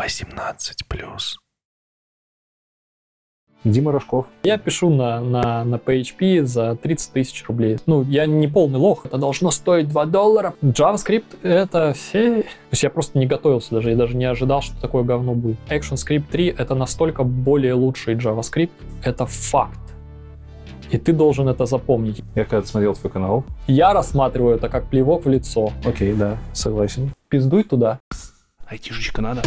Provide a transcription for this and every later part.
18+. Дима Рожков. Я пишу на, на, на PHP за 30 тысяч рублей. Ну, я не полный лох, это должно стоить 2 доллара. JavaScript — это все... То есть я просто не готовился даже, я даже не ожидал, что такое говно будет. ActionScript 3 — это настолько более лучший JavaScript, это факт. И ты должен это запомнить. Я когда смотрел твой канал. Я рассматриваю это как плевок в лицо. Окей, да, согласен. Пиздуй туда. Айтишечка надо.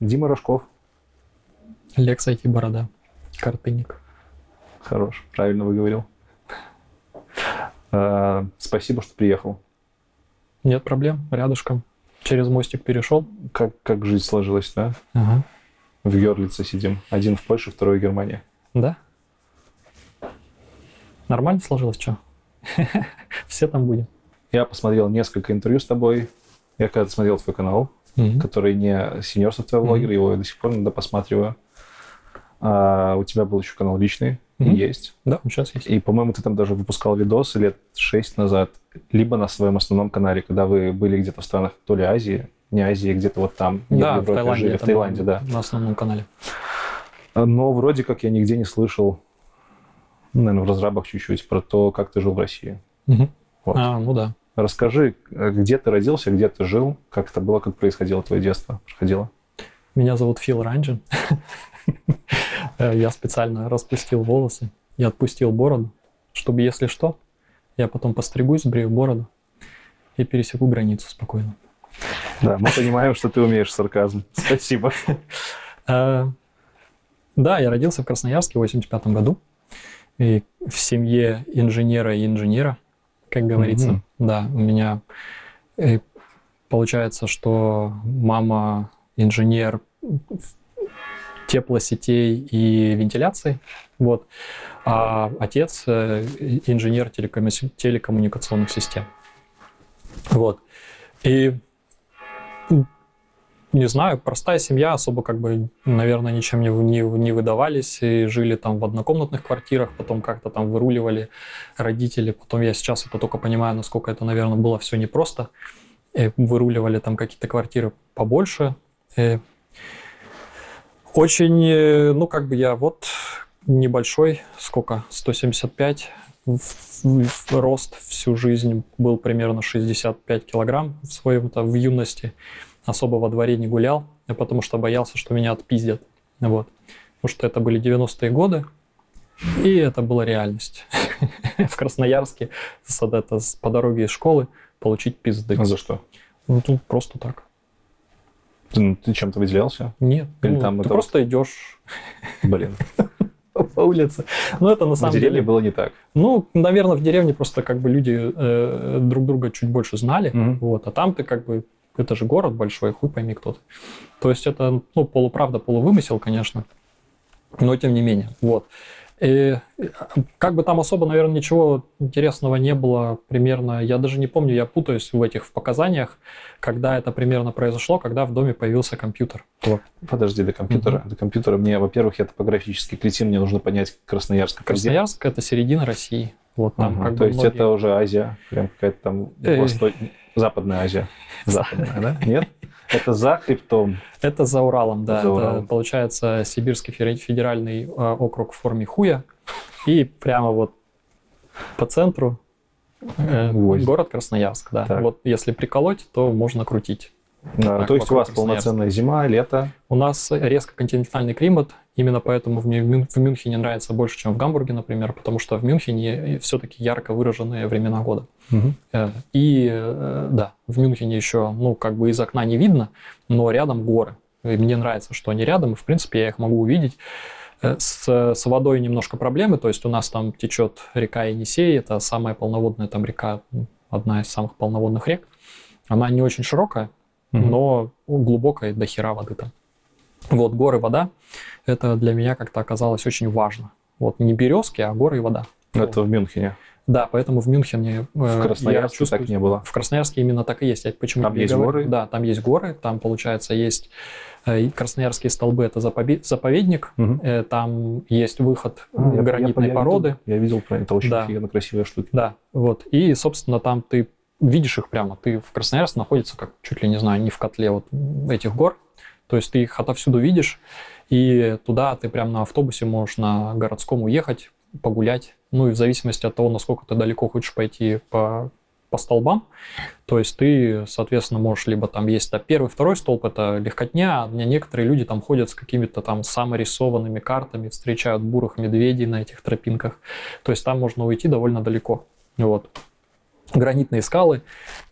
Дима Рожков. Лекс IT Борода. Картынник. Хорош, правильно выговорил. А, Спасибо, что приехал. Нет проблем, рядышком. Через мостик перешел. Как, как жизнь сложилась, да? Ага. В Герлице сидим. Один в Польше, второй в Германии. Да? Нормально сложилось, что? Все там будем. Я посмотрел несколько интервью с тобой. Я когда смотрел твой канал, который не сеньор software блогер, Мгм. его я до сих пор иногда посматриваю. А, у тебя был еще канал личный, Мгм. есть. Да, сейчас есть. И, по-моему, ты там даже выпускал видосы лет шесть назад, либо на своем основном канале, когда вы были где-то в странах то ли Азии, не Азии, где-то вот там, Да, в в Европе Таиланде. жили, в Таиланде, да. На основном канале. Но вроде как я нигде не слышал, наверное, в разрабах чуть-чуть, про то, как ты жил в России. Вот. А, ну да. Расскажи, э, где ты родился, где ты жил, как это было, как происходило твое детство, проходило. Меня зовут Фил Ранджин. Э, Я специально распустил волосы и отпустил бороду, чтобы, если что, я потом постригусь, сбрею бороду и пересеку границу спокойно. Да, мы понимаем, что ты умеешь сарказм. Спасибо. Э, Да, я родился в Красноярске в 85 году. И в семье инженера и инженера, как говорится. Да, у меня э, получается, что мама инженер теплосетей и вентиляции, вот, а отец э, инженер телекомму- телекоммуникационных систем. Вот. И не знаю, простая семья, особо как бы, наверное, ничем не, не, не выдавались и жили там в однокомнатных квартирах, потом как-то там выруливали родители, потом я сейчас это только понимаю, насколько это, наверное, было все непросто. Э, выруливали там какие-то квартиры побольше. Э, очень, э, ну как бы я вот небольшой, сколько, 175, в- в- рост всю жизнь был примерно 65 килограмм в своем то в юности особо во дворе не гулял, потому что боялся, что меня отпиздят. Вот. Потому что это были 90-е годы, и это была реальность. В Красноярске с, это, с- по дороге из школы получить пизды. А за что? Ну, просто так. Ты, ну, ты чем-то выделялся? Нет. Или ну, там ты это просто идешь Блин, по улице. Ну, это на в самом деревне деле... было не так. Ну, наверное, в деревне просто как бы люди э, друг друга чуть больше знали. Мгм. Вот, а там ты как бы, это же город большой, хуй пойми кто ты. То есть это, ну, полуправда, полувымысел, конечно, но тем не менее, вот. И как бы там особо, наверное, ничего интересного не было примерно, я даже не помню, я путаюсь в этих в показаниях, когда это примерно произошло, когда в доме появился компьютер. Вот. Подожди, до компьютера. До компьютера мне, во-первых, я топографический кретин, мне нужно понять Красноярск. Красноярск это середина России. Вот там Ага, как то бы есть многие- это уже Азия, прям какая-то там Э. восто- Западная Азия. Западная, да? Нет? Это за хребтом. Это за Уралом, да. За Это, Уралом. получается Сибирский фе- федеральный э, округ в форме хуя. И прямо вот по центру э, город Красноярск, да. Так. Вот если приколоть, то можно крутить. А, Так, то есть у вас полноценная зима, лето. У нас резко континентальный климат, именно поэтому Мю- в Мюнхене нравится больше, чем в Гамбурге, например, потому что в Мюнхене все-таки ярко выраженные времена года. Э, И э, да, в Мюнхене еще, ну, как бы из окна не видно, но рядом горы. И мне нравится, что они рядом, и, в принципе, я их могу увидеть. Э, С, с водой немножко проблемы, то есть у нас там течет река Енисей, это самая полноводная там река, одна из самых полноводных рек. Она не очень широкая, Мгм. но глубокая, до хера воды там. Вот, горы, вода, это для меня как-то оказалось очень важно. Вот не березки, а горы и вода. Это в Мюнхене. Да, поэтому в Мюнхене э, В я Красноярске чувствую- так не было. В Красноярске именно так и есть. Я почему Там есть говорю? горы? Да, там есть горы, там, получается, есть э, Красноярские столбы, это заповедник, э, там есть выход А, я- я- гранитной я породы. Видел, я видел про это очень Да. офигенно красивые штуки. Да, вот. И, собственно, там ты видишь их прямо. Ты в Красноярске находится, как чуть ли не знаю, не в котле вот этих гор. То есть ты их отовсюду видишь, и туда ты прям на автобусе можешь на городском уехать, погулять. Ну и в зависимости от того, насколько ты далеко хочешь пойти по, по столбам, то есть ты, соответственно, можешь либо там есть да, первый, второй столб, это легкотня, а некоторые люди там ходят с какими-то там саморисованными картами, встречают бурых медведей на этих тропинках. То есть там можно уйти довольно далеко. Вот. Гранитные скалы,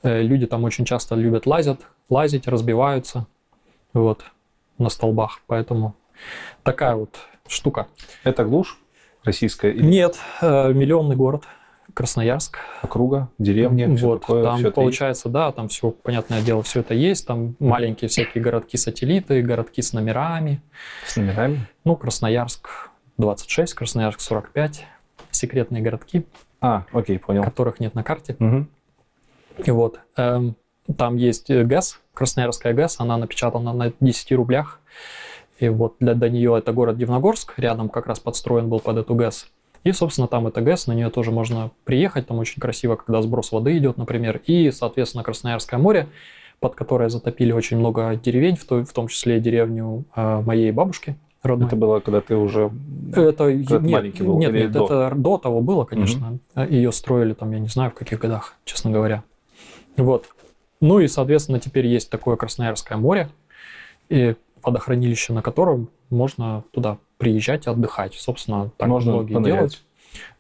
э, люди там очень часто любят лазят, лазить, разбиваются вот, на столбах, поэтому такая вот штука. Это глушь российская или Нет, э, миллионный город, Красноярск. округа, деревня, все вот, такое? там это получается, да, там все, понятное дело, все это есть. Там маленькие всякие городки-сателлиты, городки с номерами. есть? с номерами? Ну, Красноярск 26, Красноярск 45. Секретные городки, А, окей, понял. которых нет на карте. Мгм. И вот, эм, там есть ГЭС, Красноярская ГЭС, она напечатана на 10 рублях. И вот для, до нее это город Дивногорск, рядом как раз подстроен был под эту ГЭС. И, собственно, там эта ГЭС, на нее тоже можно приехать, там очень красиво, когда сброс воды идет, например. И, соответственно, Красноярское море, под которое затопили очень много деревень, в, той- в том числе и деревню э, моей бабушки родной. Это было, когда ты уже... Это Когда ты нет, маленький был нет, нет, до? это до того было, конечно. Ее строили там, я не знаю, в каких годах, честно говоря. Вот. Ну и, соответственно, теперь есть такое Красноярское море и водохранилище, на котором можно туда приезжать и отдыхать. Собственно, так Можно многие понырять. делают.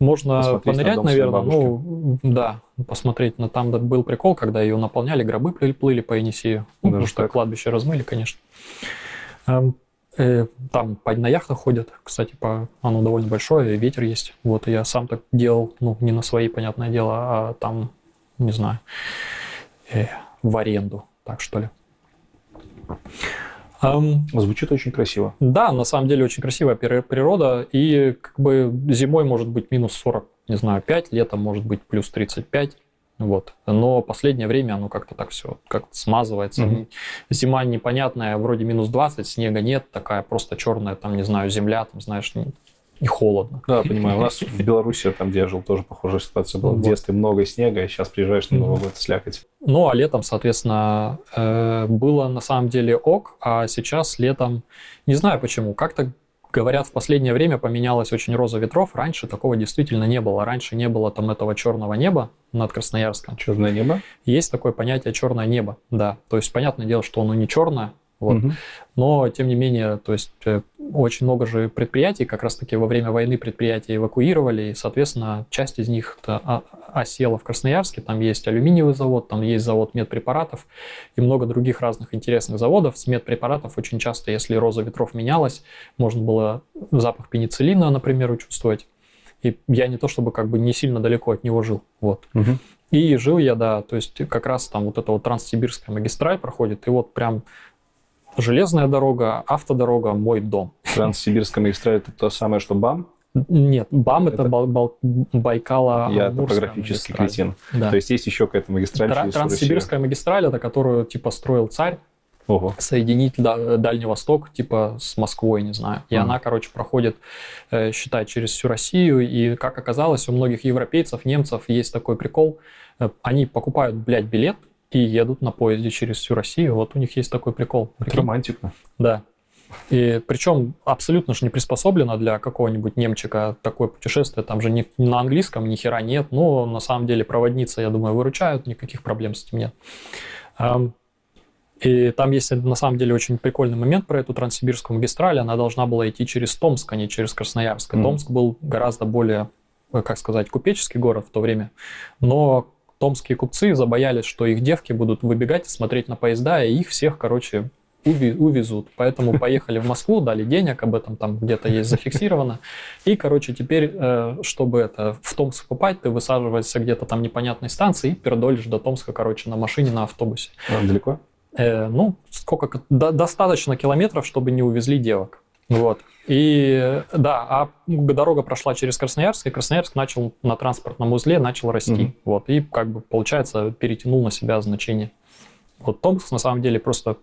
Можно Посмотреть на понырять, своей наверное, ну, да, посмотреть. Но там был прикол, когда ее наполняли, гробы плыли, по Енисею. Ну, потому Даже что так? кладбище размыли, конечно. Эм, э, Там на яхтах ходят, кстати, по, оно довольно большое, ветер есть. Вот я сам так делал, ну, не на свои, понятное дело, а там, не знаю, э, в аренду, так что ли. Звучит очень красиво. да, на самом деле очень красивая природа, и как бы зимой может быть минус 40, не знаю, 5, летом может быть плюс 35, вот. Но последнее время оно как-то так все как смазывается. Мгм. Зима непонятная, вроде минус 20, снега нет, такая просто черная, там, не знаю, земля, там, знаешь, не холодно. Да, понимаю. У нас в Беларуси, там, где я жил, тоже похожая ситуация была. В детстве много снега, и сейчас приезжаешь на Новый год, слякоть. Ну, а летом, соответственно, э, было на самом деле ок, а сейчас летом, не знаю почему, как-то говорят, в последнее время поменялась очень роза ветров. Раньше такого действительно не было. Раньше не было там этого черного неба над Красноярском. Черное небо. Есть такое понятие черное небо, да. То есть, понятное дело, что оно не черное, вот, Мгм. но, тем не менее, то есть э, очень много же предприятий, как раз-таки во время войны предприятия эвакуировали, и, соответственно, часть из них осела в Красноярске. Там есть алюминиевый завод, там есть завод медпрепаратов и много других разных интересных заводов. С медпрепаратов очень часто, если роза ветров менялась, можно было запах пенициллина, например, чувствовать. И я не то чтобы как бы не сильно далеко от него жил. Вот. Мгм. И жил я, да, то есть как раз там вот эта вот Транссибирская магистраль проходит, и вот прям железная дорога, автодорога, мой дом. Транссибирская магистраль это то самое, что БАМ. Нет, БАМ это, Это- Бал- Бал- Байкало Я топографический кретин. Да. То есть есть еще какая-то магистраль Тра- Транссибирская магистраль, это которую типа строил царь, Россию. Ого. соединить да- Дальний Восток, типа с Москвой, не знаю. И Мгм. она, короче, проходит, э, считай, через всю Россию. И, как оказалось, у многих европейцев, немцев есть такой прикол. Э, Они покупают, блядь, билет и едут на поезде через всю Россию. Вот у них есть такой прикол. Это романтика. Да. И причем абсолютно же не приспособлено для какого-нибудь немчика такое путешествие. Там же ни, на английском ни хера нет. Но на самом деле проводницы, я думаю, выручают, никаких проблем с этим нет. И там есть на самом деле очень прикольный момент про эту Транссибирскую магистраль. Она должна была идти через Томск, а не через Красноярск. Мгм. Томск был гораздо более, э, как сказать, купеческий город в то время. Но томские купцы забоялись, что их девки будут выбегать и смотреть на поезда, и их всех, короче, увезут. Поэтому поехали в Москву, дали денег, об этом там где-то есть зафиксировано. И, короче, теперь, э, чтобы это в Томск попасть, ты высаживаешься где-то там непонятной станции и пердолишь до Томска, короче, на машине, на автобусе. А, далеко? Э, ну, сколько, ко- до- достаточно километров, чтобы не увезли девок. Вот. И да, а дорога прошла через Красноярск, и Красноярск начал на транспортном узле начал расти. Мгм. Вот. И как бы, получается, перетянул на себя значение. Вот Томск на самом деле просто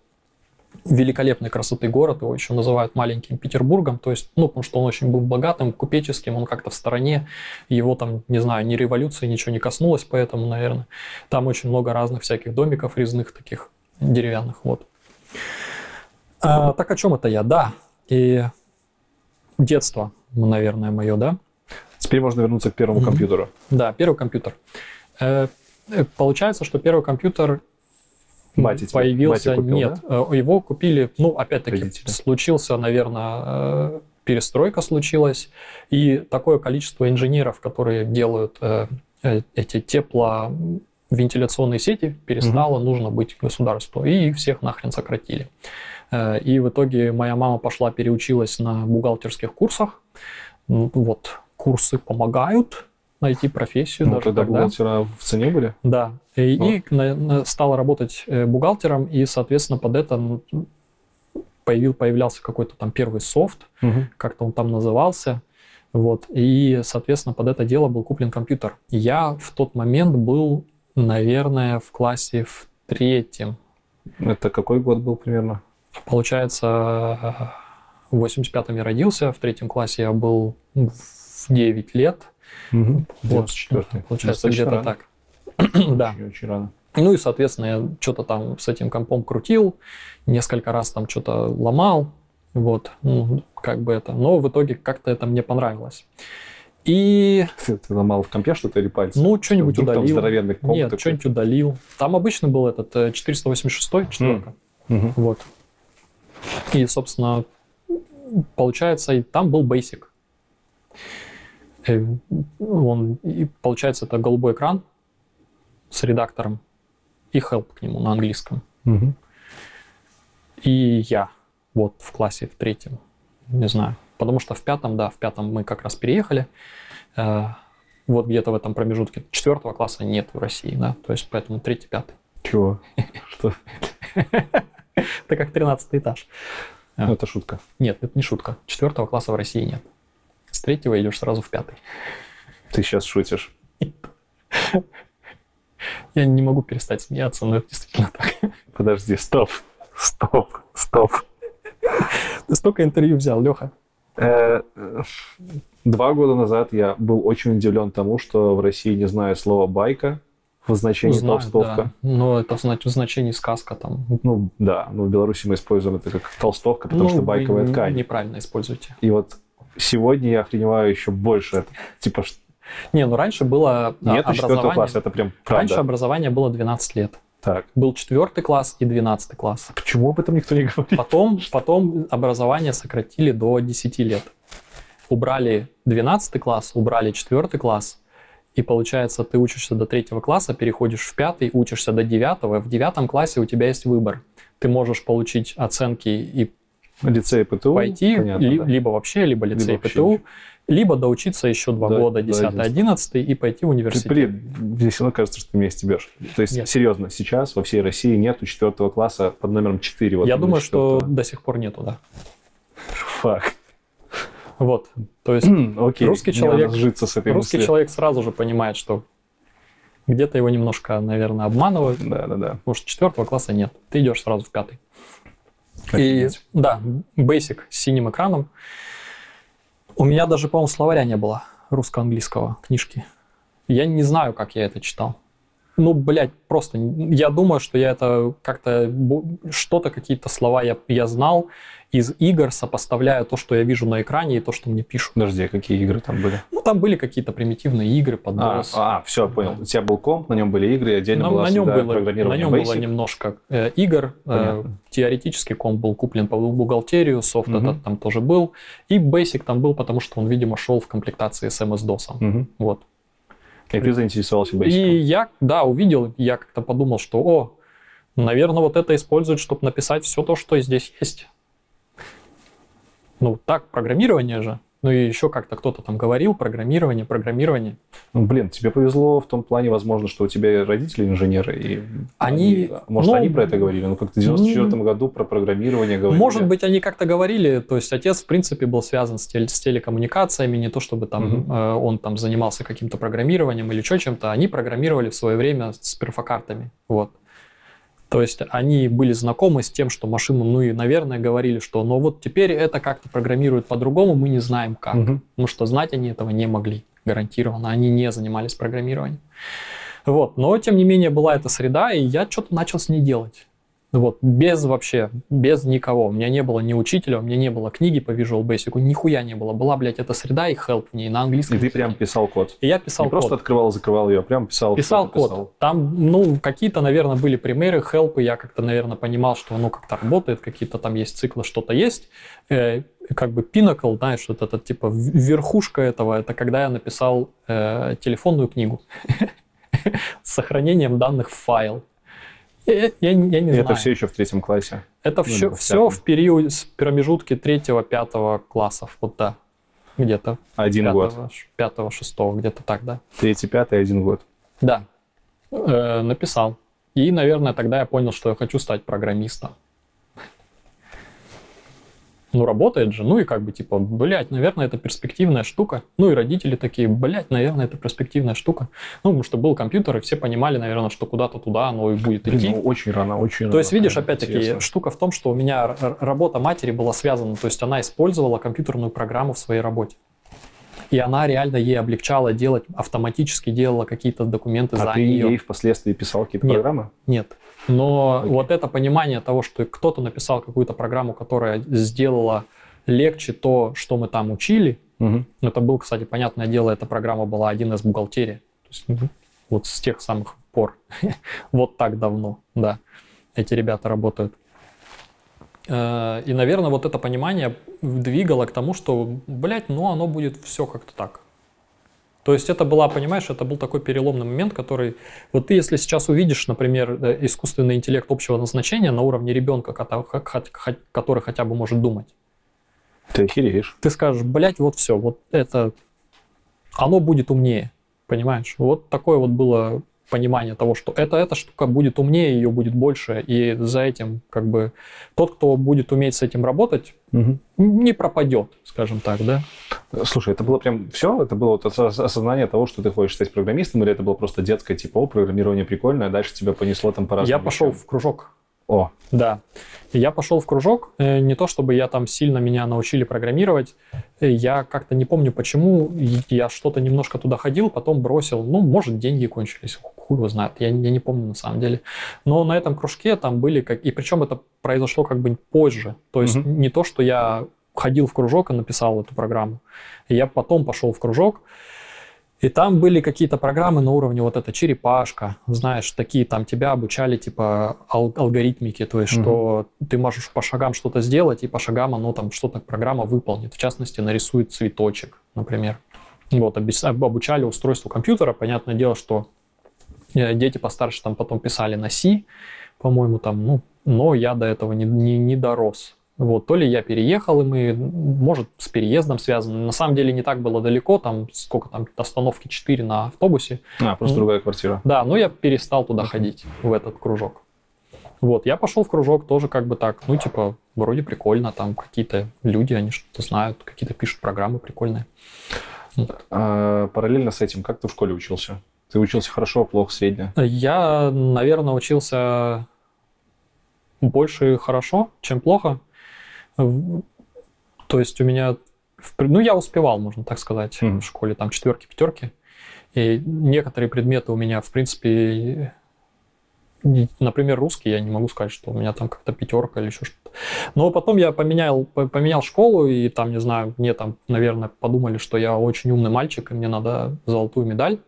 великолепной красоты город, его еще называют маленьким Петербургом, то есть, ну, потому что он очень был богатым, купеческим, он как-то в стороне, его там, не знаю, ни революции, ничего не коснулось, поэтому, наверное, там очень много разных всяких домиков резных таких деревянных, вот. А, так о чем это я? Да, и детство, наверное, мое, да? Теперь можно вернуться к первому Мгм. компьютеру. Да, первый компьютер. Э, э, Получается, что первый компьютер тебе- появился... батя купил, Нет, э, его купили, ну, опять-таки, Родители. случился, наверное, перестройка случилась, и такое количество инженеров, которые делают э, э, эти тепловентиляционные сети, перестало нужно быть государству, и их всех нахрен сократили. Э, И в итоге моя мама пошла, переучилась на бухгалтерских курсах. Вот, курсы помогают найти профессию Ну, даже тогда тогда. бухгалтера в цене были? Да, и, Ну. и на- на- стала работать э, бухгалтером, и, соответственно, под это появил, появлялся какой-то там первый софт, как-то он там назывался, вот, и, соответственно, под это дело был куплен компьютер. Я в тот момент был, наверное, в классе в третьем, Это какой год был примерно? Получается, в 85-м я родился, в третьем классе я был в 9 лет. Угу. Вот, 94 получается, где-то так. да. Очень, очень рано. Ну и, соответственно, я что-то там с этим компом крутил, несколько раз там что-то ломал, вот, ну, как бы это. Но в итоге как-то это мне понравилось. И, Ты, ты ломал в компе что-то или пальцы? ну, что-нибудь там удалил. здоровенный комп Нет, что-нибудь удалил. Там обычно был этот э, 486 четверка. Мгм. Вот. И, собственно, получается, и там был Basic. Э, Он, и получается, это голубой экран с редактором и help к нему на английском. Мгм. И я вот в классе в третьем, не знаю. Потому что в пятом, да, в пятом мы как раз переехали. Э, Вот где-то в этом промежутке. Четвертого класса нет в России, да, то есть поэтому третий, пятый. Чего? Что? Это как тринадцатый этаж. А. Ну, это шутка. Нет, это не шутка. Четвертого класса в России нет. С третьего идешь сразу в пятый. Ты сейчас шутишь. Я не могу перестать смеяться, но это действительно так. Подожди, стоп. Стоп, стоп. Ты столько интервью взял, Леха. Э, э, Два года назад я был очень удивлен тому, что в России не знаю слова «байка» в значении толстовка. Но это зна- в значении сказка там. Ну да, но в Беларуси мы используем это как толстовка, потому Ну, что вы байковая н- ткань. Неправильно используете. И вот сегодня я охреневаю еще больше. Это, типа, ш- Не, ну раньше было а, нет образование. класса, это прям Раньше правда. образование было 12 лет. Так, Был четвертый класс и 12 класс. почему об этом никто не говорит? Потом, потом образование сократили до 10 лет. Убрали 12 класс, убрали 4 класс, и получается, ты учишься до третьего класса, переходишь в пятый, учишься до девятого. В девятом классе у тебя есть выбор. Ты можешь получить оценки и Лицей ПТУ? пойти, понятно, ли- да. либо вообще, либо лицей вообще ПТУ, ничего. либо доучиться еще два До- года, до 10-11, и пойти в университет. блин, мне все равно кажется, что ты меня стебешь. То есть, Нет. серьезно, сейчас во всей России нету четвертого класса под номером 4. Вот Я думаю, что четвертого. до сих пор нету, да. Фак. Вот. То есть Окей, Русский человек- надо сжиться с этой русский мыслью. человек сразу же понимает, что где-то его немножко, наверное, обманывают. Да, да, да. Потому что четвертого класса нет. Ты идешь сразу в пятый. И да, Basic с синим экраном. У меня даже, по-моему, словаря не было русско-английского книжки. Я не знаю, как я это читал. Ну, блядь, просто я думаю, что я это как-то что-то, какие-то слова я, я знал из игр, сопоставляя то, что я вижу на экране и то, что мне пишут. Подожди, а какие игры там были? Ну, там были какие-то примитивные игры под А, DOS. а, все, понял. У тебя был комп, на нем были игры, отдельно на, была на нем было, на нем было Basic. немножко э, игр. Э, теоретически комп был куплен по бухгалтерию, софт Мгм. этот там тоже был. И Basic там был, потому что он, видимо, шел в комплектации с MS-DOS. Мгм. Вот. И ты заинтересовался Basic. И я, да, увидел, я как-то подумал, что, о, наверное, вот это используют, чтобы написать все то, что здесь есть. Ну, так, программирование же. Ну и еще как-то кто-то там говорил, программирование, программирование. Ну, блин, тебе повезло в том плане, возможно, что у тебя родители инженеры, и Они- может, ну, они про это говорили, ну, как-то в 94 году про программирование говорили. Может быть, они как-то говорили, то есть отец, в принципе, был связан с, теле- с телекоммуникациями, не то чтобы там Мгм. э, он там занимался каким-то программированием или еще чем-то, они программировали в свое время с перфокартами, вот. То есть они были знакомы с тем, что машину, ну и, наверное, говорили, что ну вот теперь это как-то программируют по-другому, мы не знаем как. Мгм. Потому что знать они этого не могли, гарантированно. Они не занимались программированием. Вот. Но, тем не менее, была эта среда, и я что-то начал с ней делать. Вот, без вообще, без никого. У меня не было ни учителя, у меня не было книги по Visual Basic, нихуя не было. Была, блядь, эта среда и help в ней на английском. И ты прям писал код. И я писал не просто код. открывал, закрывал ее, а прям писал. Писал код. писал. Там, ну, какие-то, наверное, были примеры, хелпы, я как-то, наверное, понимал, что оно как-то работает, какие-то там есть циклы, что-то есть. Э, как бы pinnacle, знаешь, вот это типа верхушка этого, это когда я написал э, телефонную книгу с сохранением данных в файл. Я, я я не знаю. это все еще в третьем классе. Это Ну, все, все в период, с промежутке третьего-пятого классов, вот да, где-то Один год. пятого, ш- пятого, шестого, где-то так, да. Третий, пятый, один год. Да, Э, написал. И, наверное, тогда я понял, что я хочу стать программистом. Ну, работает же, ну и как бы типа, блядь, наверное, это перспективная штука. Ну и родители такие, блядь, наверное, это перспективная штука. Ну, потому что был компьютер, и все понимали, наверное, что куда-то туда оно и будет Блин, идти. ну, очень рано, очень рано. То есть, видишь, опять-таки, штука в том, что у меня работа матери была связана, то есть она использовала компьютерную программу в своей работе. И она реально ей облегчала делать, автоматически делала какие-то документы за А ты нее. ей впоследствии писал какие-то Нет. программы? Нет. Но Окей. вот это понимание того, что кто-то написал какую-то программу, которая сделала легче то, что мы там учили, Мгм. это был, кстати, понятное дело, эта программа была один из бухгалтерии. То есть, ну, вот с тех самых пор. вот так давно, да, эти ребята работают. Э, И, наверное, вот это понимание двигало к тому, что, блядь, ну оно будет все как-то так. То есть это была, понимаешь, это был такой переломный момент, который... Вот ты, если сейчас увидишь, например, э, искусственный интеллект общего назначения на уровне ребенка, который хотя бы может думать, Ты охереешь. ты скажешь, блядь, вот все, вот это, оно будет умнее, понимаешь? Вот такое вот было понимание того, что это, эта штука будет умнее, ее будет больше, и за этим как бы тот, кто будет уметь с этим работать, Мгм. не пропадет, скажем так, да? Слушай, это было прям все? Это было вот ос- осознание того, что ты хочешь стать программистом, или это было просто детское, типа, о, программирование прикольное, а дальше тебя понесло там по разным Я пошел вещам? в кружок О, Да. Я пошел в кружок. э, Не то, чтобы я там сильно меня научили программировать. э, Я как-то не помню, почему. Я что-то немножко туда ходил, потом бросил. Ну, может, деньги кончились. Хуй его знает. Я, я не помню на самом деле. Но на этом кружке там были... как И причем это произошло как бы позже. То есть Мгм. не то, что я ходил в кружок и написал эту программу. Я потом пошел в кружок, и там были какие-то программы на уровне вот эта черепашка, знаешь, такие там тебя обучали типа ал- алгоритмики, то есть Мгм. что ты можешь по шагам что-то сделать, и по шагам оно там что-то программа выполнит. В частности, нарисует цветочек, например. Вот, обучали устройству компьютера. Понятное дело, что э, дети постарше там потом писали на C, по-моему, там, ну, но я до этого не, не, не дорос. Вот, то ли я переехал, и мы, может, с переездом связано. На самом деле не так было далеко, там сколько там, остановки 4 на автобусе. а, просто Ну. другая квартира. Да, но я перестал туда ходить, в этот кружок. Вот, я пошел в кружок тоже как бы так, ну, типа, вроде прикольно, там какие-то люди, они что-то знают, какие-то пишут программы прикольные. А, параллельно с этим, как ты в школе учился? Ты учился хорошо, плохо, средне? Я, наверное, учился больше хорошо, чем плохо. То есть у меня, ну, я успевал, можно так сказать, Мгм. в школе, там четверки, пятерки. И некоторые предметы у меня, в принципе, например, русский, я не могу сказать, что у меня там как-то пятерка или еще что-то. Но потом я поменял, по- поменял школу, и там, не знаю, мне там, наверное, подумали, что я очень умный мальчик, и мне надо золотую медаль.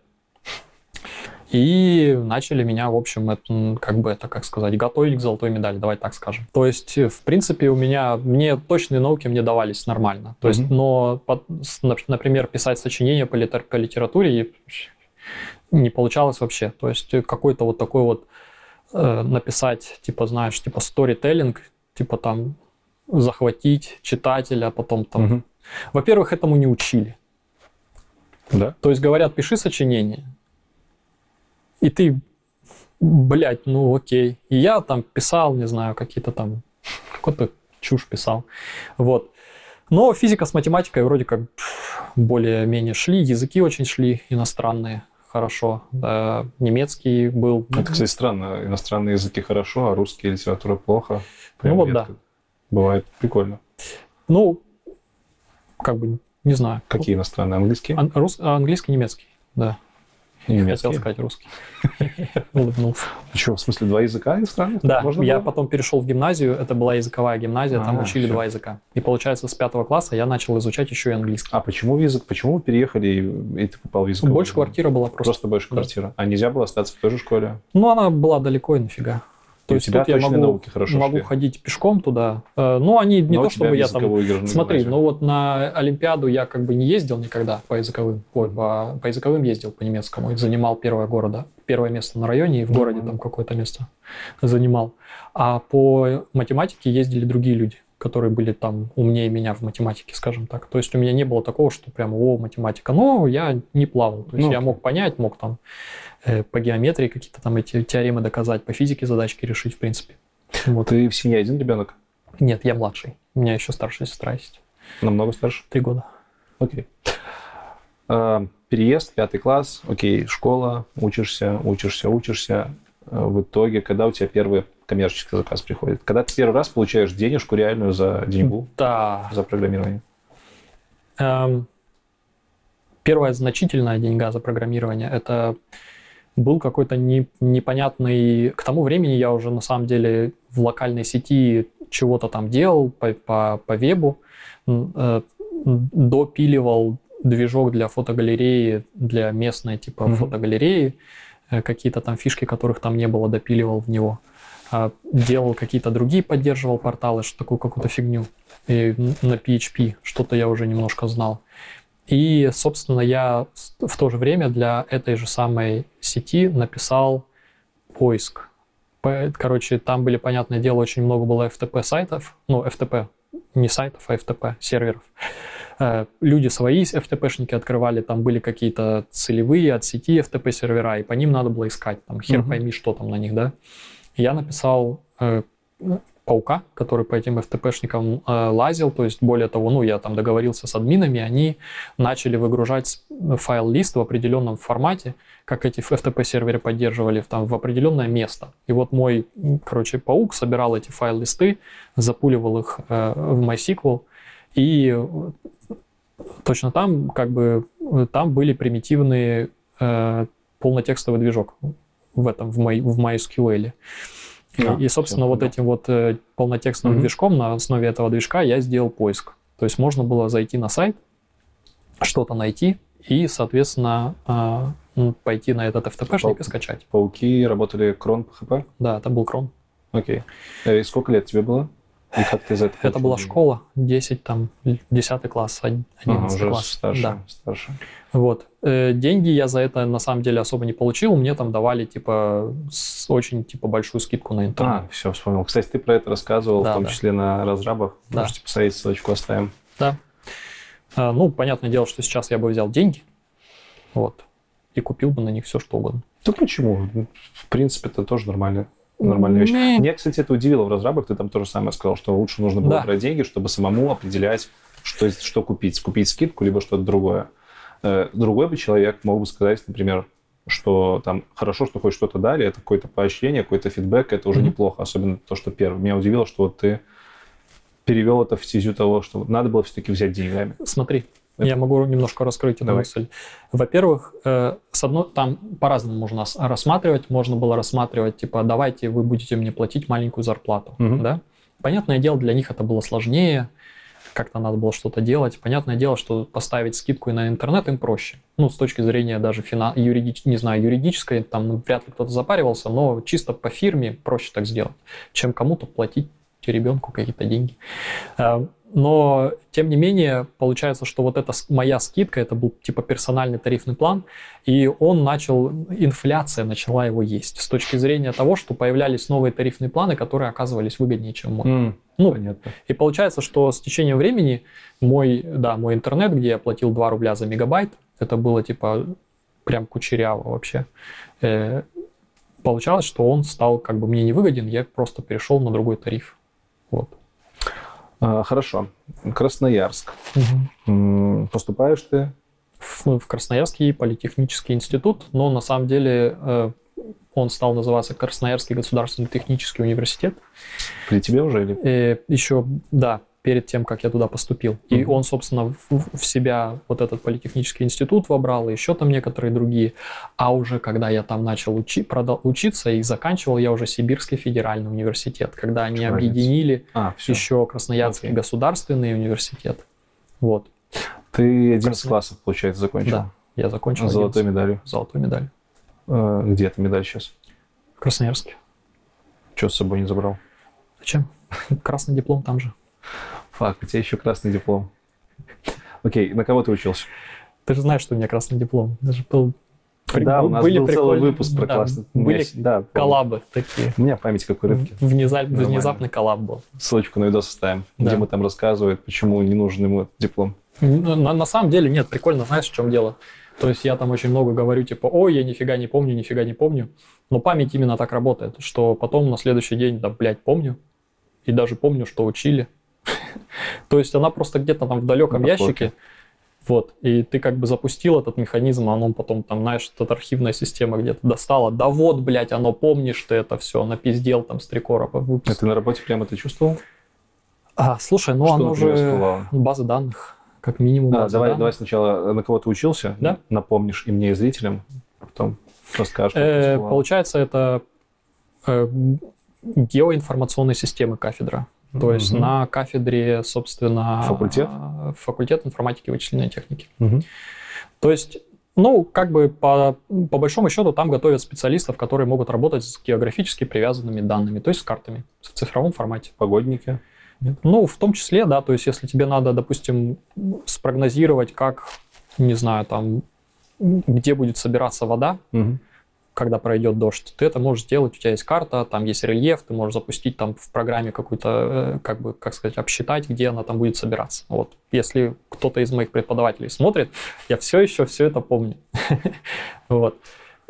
И начали меня, в общем, это, как бы это, как сказать, готовить к золотой медали, давай так скажем. То есть, э, в принципе, у меня, мне точные науки мне давались нормально. То есть, Мгм. но, под- например, писать сочинение по, литер- по литературе не получалось вообще. То есть, э, какой-то вот такой вот э, написать, типа, знаешь, типа сторителлинг, типа там захватить читателя, потом там Мгм. Во-первых, этому не учили. Да? То есть говорят, пиши сочинение. И ты, блядь, ну окей. И я там писал, не знаю, какие-то там, какую-то чушь писал. Вот. Но физика с математикой вроде как более-менее шли, языки очень шли иностранные хорошо. Да, немецкий был. Это, кстати, странно. Иностранные языки хорошо, а русские литература плохо. Прям ну вот редко. да. Бывает прикольно. Ну, как бы, не знаю. Какие иностранные? Английский? Ан- рус- английский, немецкий, да. Немецкий? Хотел сказать русский. Улыбнулся. Что, в смысле, два языка иностранных? Да, я потом перешел в гимназию, это была языковая гимназия, там А, учили всё. два языка. И получается, с пятого класса я начал изучать еще и английский. А почему язык? Почему вы переехали и, и ты попал в языковую? Больше квартира была просто. Просто больше Да. квартира. А нельзя было остаться в той же школе? Ну, она была далеко и нафига. То И у есть тебя тут я могу, науки хорошо могу шли. ходить пешком туда. Э, Ну, они не Но то, чтобы я там... Смотри, гимназию. ну вот на Олимпиаду я как бы не ездил никогда по языковым. Ой, по, по языковым ездил по немецкому. И занимал первое города. Первое место на районе и в городе там какое-то место занимал. А по математике ездили другие люди, которые были там умнее меня в математике, скажем так. То есть у меня не было такого, что прям, о, математика. Но я не плавал. То есть Ну, я мог понять, мог там по геометрии какие-то там эти теоремы доказать, по физике задачки решить, в принципе. Вот. Ты в семье один ребенок? Нет, я младший. У меня еще старшая сестра есть. Намного старше? Три года. Окей. А, переезд, пятый класс, окей, школа, учишься, учишься, учишься. А В итоге, когда у тебя первый коммерческий заказ приходит? Когда ты первый раз получаешь денежку реальную за деньгу, Да. за программирование? Эм, первая значительная деньга за программирование – это был какой-то не- непонятный... К тому времени я уже на самом деле в локальной сети чего-то там делал по, по, по вебу, э, допиливал движок для фотогалереи, для местной типа Мгм. фотогалереи, э, какие-то там фишки, которых там не было, допиливал в него. А, Делал какие-то другие, поддерживал порталы, что такую какую-то фигню. И на PHP что-то я уже немножко знал. И, собственно, я в то же время для этой же самой сети написал поиск. По- Короче, там были, понятное дело, очень много было FTP сайтов, ну, FTP, не сайтов, а FTP серверов. Э, Люди свои FTP-шники открывали, там были какие-то целевые от сети FTP сервера, и по ним надо было искать, там хер Мгм. пойми, что там на них, да. Я написал э, паука, который по этим FTP-шникам э, лазил, то есть более того, ну, я там договорился с админами, они начали выгружать с- файл-лист в определенном формате, как эти FTP-серверы поддерживали, там, в определенное место. И вот мой, короче, паук собирал эти файл-листы, запуливал их э, в MySQL, и э, точно там, как бы, э, там были примитивные э, полнотекстовый движок в этом, в, My, в MySQL. И, и, собственно, вот этим вот э, полнотекстовым Мгм. движком на основе этого движка я сделал поиск. То есть можно было зайти на сайт, что-то найти и, соответственно, а, м, пойти на этот FTP-шник и скачать. Пауки работали крон PHP? Да, это был крон. Окей. Э, И сколько лет тебе было? И как ты из этого Это была школа, 10, там, 10 класс, од- 11 Ага, уже класс. старше, Да. старше. Вот. Э, Деньги я за это на самом деле особо не получил. Мне там давали типа с- очень типа большую скидку на интернет. А, все, вспомнил. Кстати, ты про это рассказывал, Да, в том да. числе на разрабах. Да. Можете посмотреть, ссылочку оставим. Да. А, Ну, понятное дело, что сейчас я бы взял деньги, вот, и купил бы на них все, что угодно. Да почему? В принципе, это тоже нормально. Нормальная вещь. Не. Меня, кстати, это удивило в разрабах. Ты там то же самое сказал, что лучше нужно было Да. брать деньги, чтобы самому определять, что, что купить. Купить скидку, либо что-то другое. Э, Другой бы человек мог бы сказать, например, что там хорошо, что хоть что-то дали, это какое-то поощрение, какой-то фидбэк, это уже Мгм. неплохо, особенно то, что первый. Меня удивило, что вот ты перевел это в стезю того, что надо было все-таки взять деньгами. Смотри, Это- я могу немножко раскрыть эту Давай. мысль. Во-первых, э, с одной, там по-разному можно рассматривать. Можно было рассматривать, типа, давайте вы будете мне платить маленькую зарплату. Мгм. Да? Понятное дело, для них это было сложнее, как-то надо было что-то делать. Понятное дело, что поставить скидку и на интернет им проще. Ну, с точки зрения даже фина... юридич... не знаю, юридической, там вряд ли кто-то запаривался, но чисто по фирме проще так сделать, чем кому-то платить помощи ребенку, какие-то деньги. Э, но, тем не менее, получается, что вот эта моя скидка, это был типа персональный тарифный план, и он начал, инфляция начала его есть с точки зрения того, что появлялись новые тарифные планы, которые оказывались выгоднее, чем мой. Mm, ну, понятно. И получается, что с течением времени мой, да, мой интернет, где я платил 2 рубля за мегабайт, это было типа прям кучеряво вообще. Э, получалось, что он стал как бы мне невыгоден, я просто перешел на другой тариф. Вот. А, хорошо. Красноярск. Угу. Поступаешь ты? В, в Красноярский политехнический институт, но на самом деле э, он стал называться Красноярский государственный технический университет. При тебе уже или? Э, еще, да, перед тем, как я туда поступил. Mm-hmm. И он, собственно, в, в себя вот этот политехнический институт вобрал, и еще там некоторые другие. А уже когда я там начал учи, продал, учиться и заканчивал, я уже Сибирский федеральный университет, когда они Что объединили а, еще Красноярский okay. государственный университет. Вот. Ты один из классов, получается, закончил? Да, я закончил. С золотой медалью? Золотой медаль. А, где эта медаль сейчас? В Красноярске. Что с собой не забрал? Зачем? Красный диплом там же. Фак, у тебя еще красный диплом. Окей, на кого ты учился? Ты же знаешь, что у меня красный диплом. Даже был да, у нас были был целый выпуск про да, классный. Были да, коллабы такие. У меня память как у рыбки. Внезап... Внезапный коллаб был. Ссылочку на видос оставим, да. где мы там рассказываем, почему не нужен ему этот диплом. На, на самом деле нет, прикольно, знаешь, в чем дело? То есть я там очень много говорю, типа, ой, я нифига не помню, нифига не помню. Но память именно так работает, что потом на следующий день, да, блядь, помню. И даже помню, что учили. То есть она просто где-то там в далеком ящике. Вот, и ты как бы запустил этот механизм, а оно потом там, знаешь, эта архивная система где-то достала. Да вот, блядь, оно помнишь ты это все, напиздел там с три короба. А ты на работе прямо это чувствовал? А, слушай, ну Что оно же база данных, как минимум. А, давай, данных. давай сначала на кого ты учился, да? напомнишь и мне, и зрителям, а потом расскажешь. Э, получается, это э, геоинформационной системы кафедра. То угу. есть на кафедре, собственно... Факультет? Факультет информатики и вычислительной техники. Угу. То есть, ну, как бы по, по большому счету там готовят специалистов, которые могут работать с географически привязанными данными, то есть с картами в цифровом формате. Погодники? Нет? Ну, в том числе, да, то есть если тебе надо, допустим, спрогнозировать, как, не знаю, там, где будет собираться вода, угу когда пройдет дождь, ты это можешь сделать, у тебя есть карта, там есть рельеф, ты можешь запустить там в программе какую-то, э, как бы, как сказать, обсчитать, где она там будет собираться. Вот. Если кто-то из моих преподавателей смотрит, я все еще все это помню. Вот.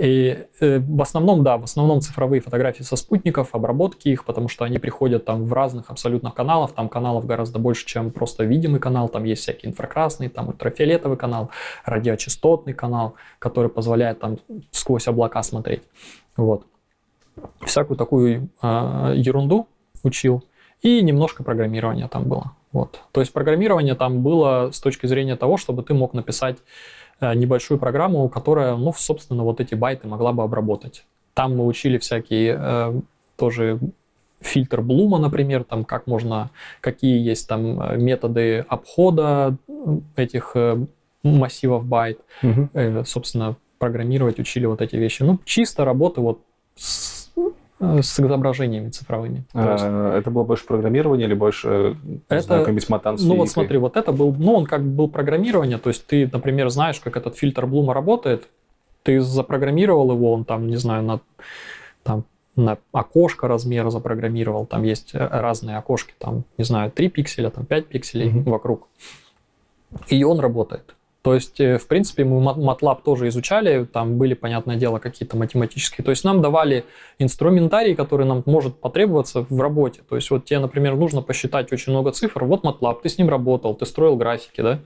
И э, в основном, да, в основном цифровые фотографии со спутников, обработки их, потому что они приходят там в разных абсолютно каналах, там каналов гораздо больше, чем просто видимый канал, там есть всякий инфракрасный, там ультрафиолетовый канал, радиочастотный канал, который позволяет там сквозь облака смотреть. Вот. Всякую такую э, ерунду учил. И немножко программирования там было. Вот. То есть программирование там было с точки зрения того, чтобы ты мог написать небольшую программу, которая, ну, собственно, вот эти байты могла бы обработать. Там мы учили всякие э, тоже фильтр Блума, например, там как можно, какие есть там э, методы обхода этих э, массивов байт. Угу. Э, собственно, программировать учили вот эти вещи. Ну, чисто работы вот с Э, с изображениями цифровыми. А, это было больше программирование или больше, это, знаю, какой-нибудь матан Ну вот смотри, вот это был, ну он как бы был программирование, то есть ты, например, знаешь, как этот фильтр Блума работает, ты запрограммировал его, он там, не знаю, на, там, на окошко размера запрограммировал, там есть э, разные окошки, там, не знаю, 3 пикселя, там 5 пикселей mm-hmm. вокруг, и он работает. То есть, э, в принципе, мы MATLAB тоже изучали, там были, понятное дело, какие-то математические. То есть нам давали инструментарий, который нам может потребоваться в работе. То есть вот тебе, например, нужно посчитать очень много цифр. Вот MATLAB, ты с ним работал, ты строил графики, да?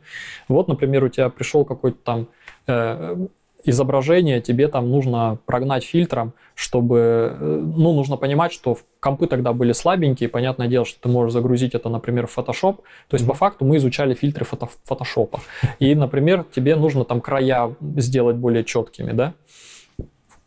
Вот, например, у тебя пришел какой-то там э, изображение тебе там нужно прогнать фильтром, чтобы, э, ну, нужно понимать, что компы тогда были слабенькие, понятное дело, что ты можешь загрузить это, например, в Photoshop. То есть, mm-hmm. по факту мы изучали фильтры фото Photoshop. И, например, тебе нужно там края сделать более четкими, да?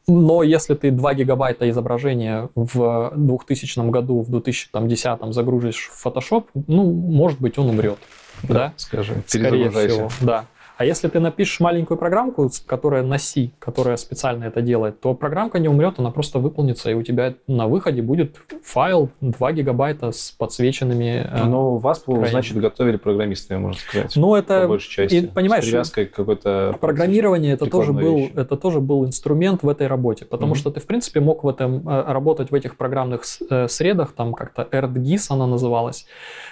Но если ты 2 гигабайта изображения в 2000 году, в 2010 загрузишь в Photoshop, ну, может быть, он умрет. Да, да? скажи, Скорее всего, да. А если ты напишешь маленькую программку, которая на C, которая специально это делает, то программка не умрет, она просто выполнится, и у тебя на выходе будет файл 2 гигабайта с подсвеченными... э, Но вас, крайне. значит, готовили программистами, можно сказать. ну, по это... большей части. и, понимаешь, С привязкой к какой-то... Программирование это тоже, был, вещи. это тоже был инструмент в этой работе, потому Мгм. что ты, в принципе, мог в этом э, работать в этих программных э, средах, там как-то ERDGIS она называлась,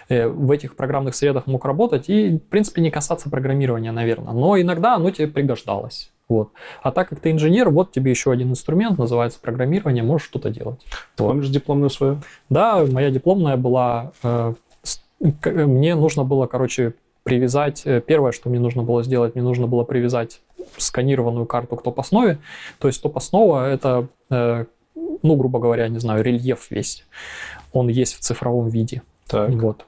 в этих программных средах мог работать и, в принципе, не касаться программирования, наверное. Но иногда оно тебе пригождалось. Вот. А так как ты инженер, вот тебе еще один инструмент, называется программирование, можешь что-то делать. Ты помнишь дипломную свою? Да, моя дипломная была... э, э, мне нужно было, короче, привязать... э, Первое, что мне нужно было сделать, мне нужно было привязать сканированную карту к топ-основе. То есть топ-основа — это, э, ну, грубо говоря, не знаю, рельеф весь. Он есть в цифровом виде. Так. Вот.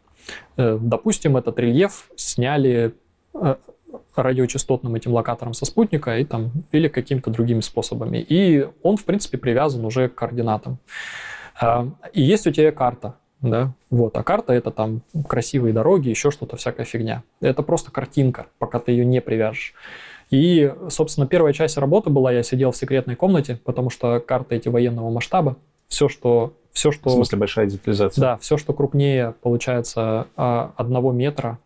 Э, Допустим, этот рельеф сняли э, радиочастотным этим локатором со спутника и там, или какими-то другими способами. И он, в принципе, привязан уже к координатам. А, И есть у тебя карта, да, вот, а карта это там красивые дороги, еще что-то, всякая фигня. Это просто картинка, пока ты ее не привяжешь. И, собственно, первая часть работы была, я сидел в секретной комнате, потому что карты эти военного масштаба, все, что, все, что В смысле, большая детализация. да, все, что крупнее, получается, а, одного метра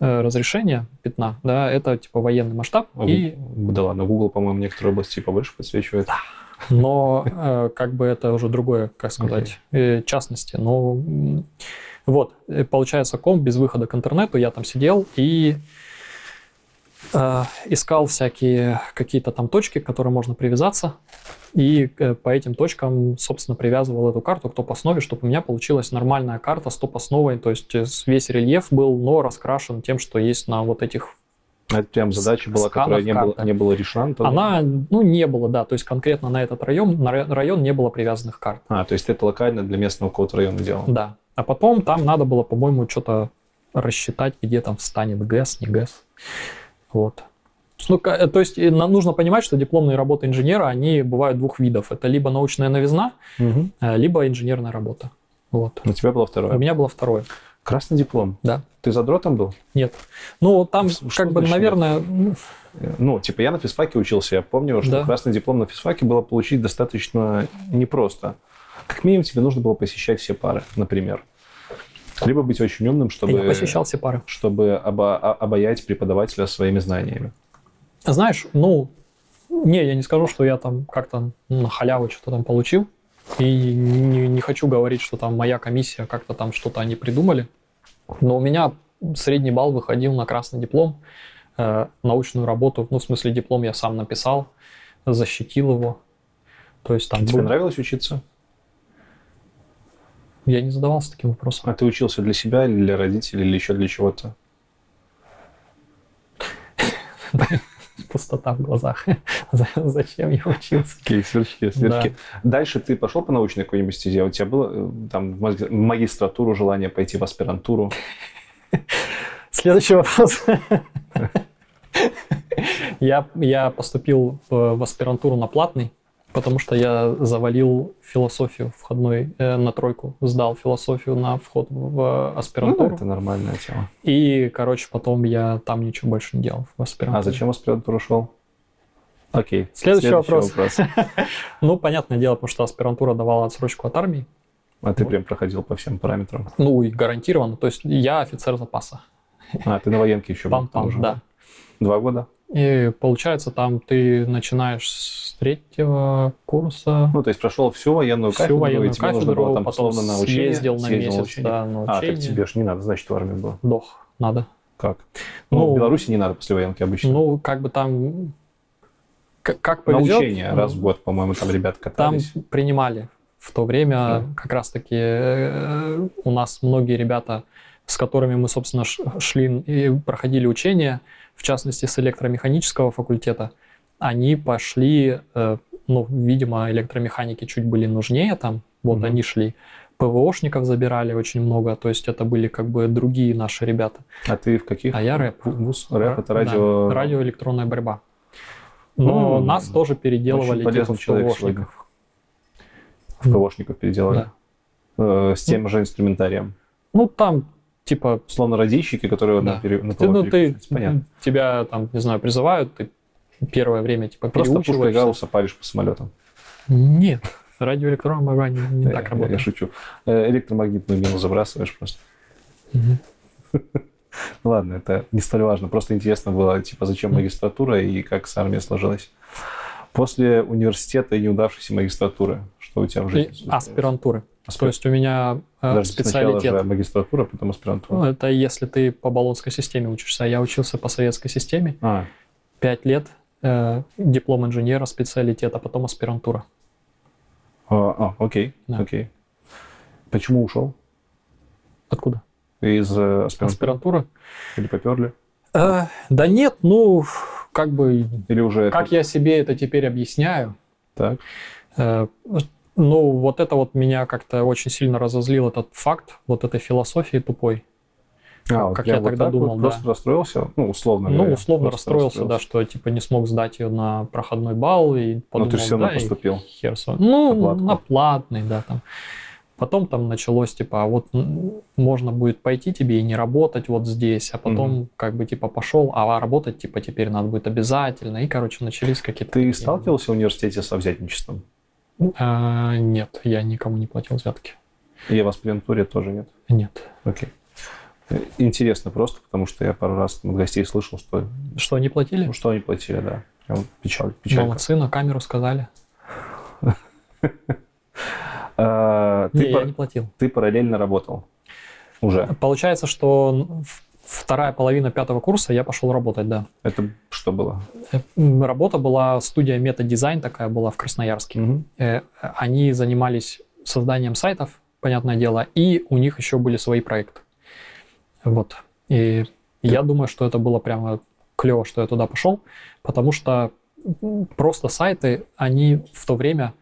э, разрешения пятна, да, это типа военный масштаб. А И, Да ладно, Google, по-моему, некоторые области побольше подсвечивает. но э, как бы это уже другое, как сказать, э, частности. Но вот, получается, комп без выхода к интернету, я там сидел и э, искал всякие какие-то там точки, к которым можно привязаться. И э, по этим точкам, собственно, привязывал эту карту к топ-основе, чтобы у меня получилась нормальная карта с топ-основой. То есть э, весь рельеф был, но раскрашен тем, что есть на вот этих... Это прям задача была, которая не, карта. не было решена. тогда? Она, ну, не было, да. То есть конкретно на этот район, на ра- район не было привязанных карт. А, то есть это локально для местного какого-то района делал. Да. А потом там надо было, по-моему, что-то рассчитать, где там встанет ГЭС, не ГЭС. Вот. Ну, ка- то есть нам нужно понимать, что дипломные работы инженера, они бывают двух видов. Это либо научная новизна, э, либо инженерная работа. Вот. У тебя было У второе. меня было второе. Красный диплом. Да. Ты задротом был? Нет. Ну, там, Что как бы, наверное, ну, Ну, типа я на физфаке учился, я помню, что Да. красный диплом на физфаке было получить достаточно непросто. Как минимум тебе нужно было посещать все пары, например. Либо быть очень умным, чтобы, я посещал все пары. чтобы обо- обаять преподавателя своими знаниями. Знаешь, ну, не, я не скажу, что я там как-то на халяву что-то там получил. И не, не хочу говорить, что там моя комиссия как-то там что-то они придумали. Но у меня средний балл выходил на красный диплом, э, научную работу, ну, в смысле, диплом я сам написал, защитил его. То есть там Тебе был- нравилось учиться? Я не задавался таким вопросом. А ты учился для себя или для родителей, или еще для чего-то? Пустота в глазах. За- Зачем я учился? Такие сверчки, сверчки. Дальше ты пошел по научной какой-нибудь стезе? У тебя было э, там в магистратуру желание пойти в аспирантуру? Следующий вопрос. Я, я поступил в, в аспирантуру на платный, потому что я завалил философию входной э, на тройку, сдал философию на вход в Ну, аспирантуру. это нормальная тема. И, короче, потом я там ничего больше не делал в аспирантуре. А зачем в аспирантуру шел? Окей. Следующий вопрос. вопрос. Ну, понятное дело, потому что аспирантура давала отсрочку от армии. А ты прям проходил по всем параметрам. Ну, и гарантированно. То есть я офицер запаса. А, ты на военке еще был там уже. да. Два года? И получается, там ты начинаешь с третьего курса. Ну, то есть прошел всю военную всю кафедру, военную и тебе нужно кафедру, было там потом на учение. съездил на съездил месяц, учение. да, на А, учение. так тебе же не надо, значит, в армию был. Дох, надо. Как? Ну, Ну, в Беларуси не надо после военки обычно. Ну, как бы там, как на повезет. учение раз в год, по-моему, там ребят Там катались. принимали в то время Да. как раз-таки э, у нас многие ребята, с которыми мы, собственно, шли и проходили учения, в частности, с электромеханического факультета, они пошли, э, ну, видимо, электромеханики чуть были нужнее там, вот Мгм. они шли. ПВОшников забирали очень много, то есть это были как бы другие наши ребята. А ты в каких? А я рэп. Вуз? Рэп это да, радио... радиоэлектронная борьба. Но М, нас тоже переделывали типа, в ПВОшников. В ПВОшников переделали. Да. Э, с тем же инструментарием. Ну, там типа, Словно радищики, которые Да. на, пере- на ты, ну, ты. Понятно. тебя там, не знаю, призывают, ты первое время типа Просто пушкой. Гаусса паришь по самолетам. Нет, радиоэлектронная борьба не, Я- так я, работает. Я шучу. Э, Электромагнитную мину забрасываешь просто. Ну Ладно, это не столь важно. Просто интересно было, типа, зачем магистратура и как с армией сложилась. После университета и неудавшейся магистратуры, что у тебя в И жизни? случилось? аспирантуры. Аспир- То есть у меня э, Подожди, сначала специалитет. же магистратура, потом аспирантура. Ну, это если ты по баллонской системе учишься. Я учился по советской системе. А, Пять лет, э, диплом инженера, специалитет, а потом аспирантура. а, а, окей, Да. окей. Почему ушел Откуда? из э, аспирантуры? Аспирантура? Или поперли? Э, да нет, ну, как бы, Или уже... как я себе это теперь объясняю? Так. Э, ну, вот это вот меня как-то очень сильно разозлил этот факт, вот этой философии тупой. А, вот как я вот тогда так вот думал, да. Просто расстроился? Ну, условно Ну, говоря, условно просто расстроился, да, что типа не смог сдать ее на проходной балл и Но подумал, ты все равно да, поступил. хер с вами. Ну, На платку. на платный, да, там. Потом там началось, типа, а вот можно будет пойти тебе и не работать вот здесь, а потом Мгм. как бы, типа, пошел, а работать, типа, теперь надо будет обязательно. И, короче, начались какие-то... Ты такие- сталкивался в университете со взятничеством? А, нет, я никому не платил взятки. И в аспирантуре тоже нет? Нет. Окей. Э, Интересно просто, потому что я пару раз от гостей слышал, что, Что, не платили? ну, что они платили, да. Прям печаль, печалька. Молодцы, на камеру сказали. А, Не, я не платил. ты параллельно работал уже. Получается, что вторая половина пятого курса я пошел работать, да. Это что было? Э, Работа была, студия метадизайн такая была в Красноярске. Э, Они занимались созданием сайтов, понятное дело, и у них еще были свои проекты. Вот. И я думаю, что это было прямо клево, что я туда пошел, потому что просто сайты, они в то время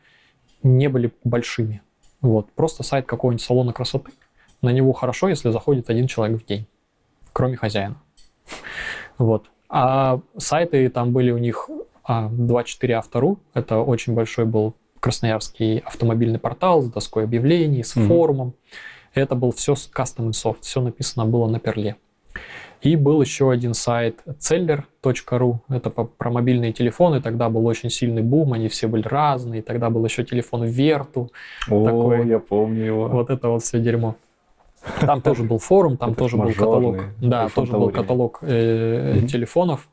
не были большими. Вот. Просто сайт какого-нибудь салона красоты. На него хорошо, если заходит один человек в день, кроме хозяина. Вот. А сайты там были у них а, 24 автору. Это очень большой был красноярский автомобильный портал с доской объявлений, с Мгм. форумом. Это был все с custom soft, все написано было на перле. И был еще один сайт celler.ru, это по- про мобильные телефоны, тогда был очень сильный бум, они все были разные, тогда был еще телефон Верту, О, Такой. я помню его. вот это вот все дерьмо. Там тоже был форум, там Это тоже был каталог. Да, тоже был каталог э, телефонов.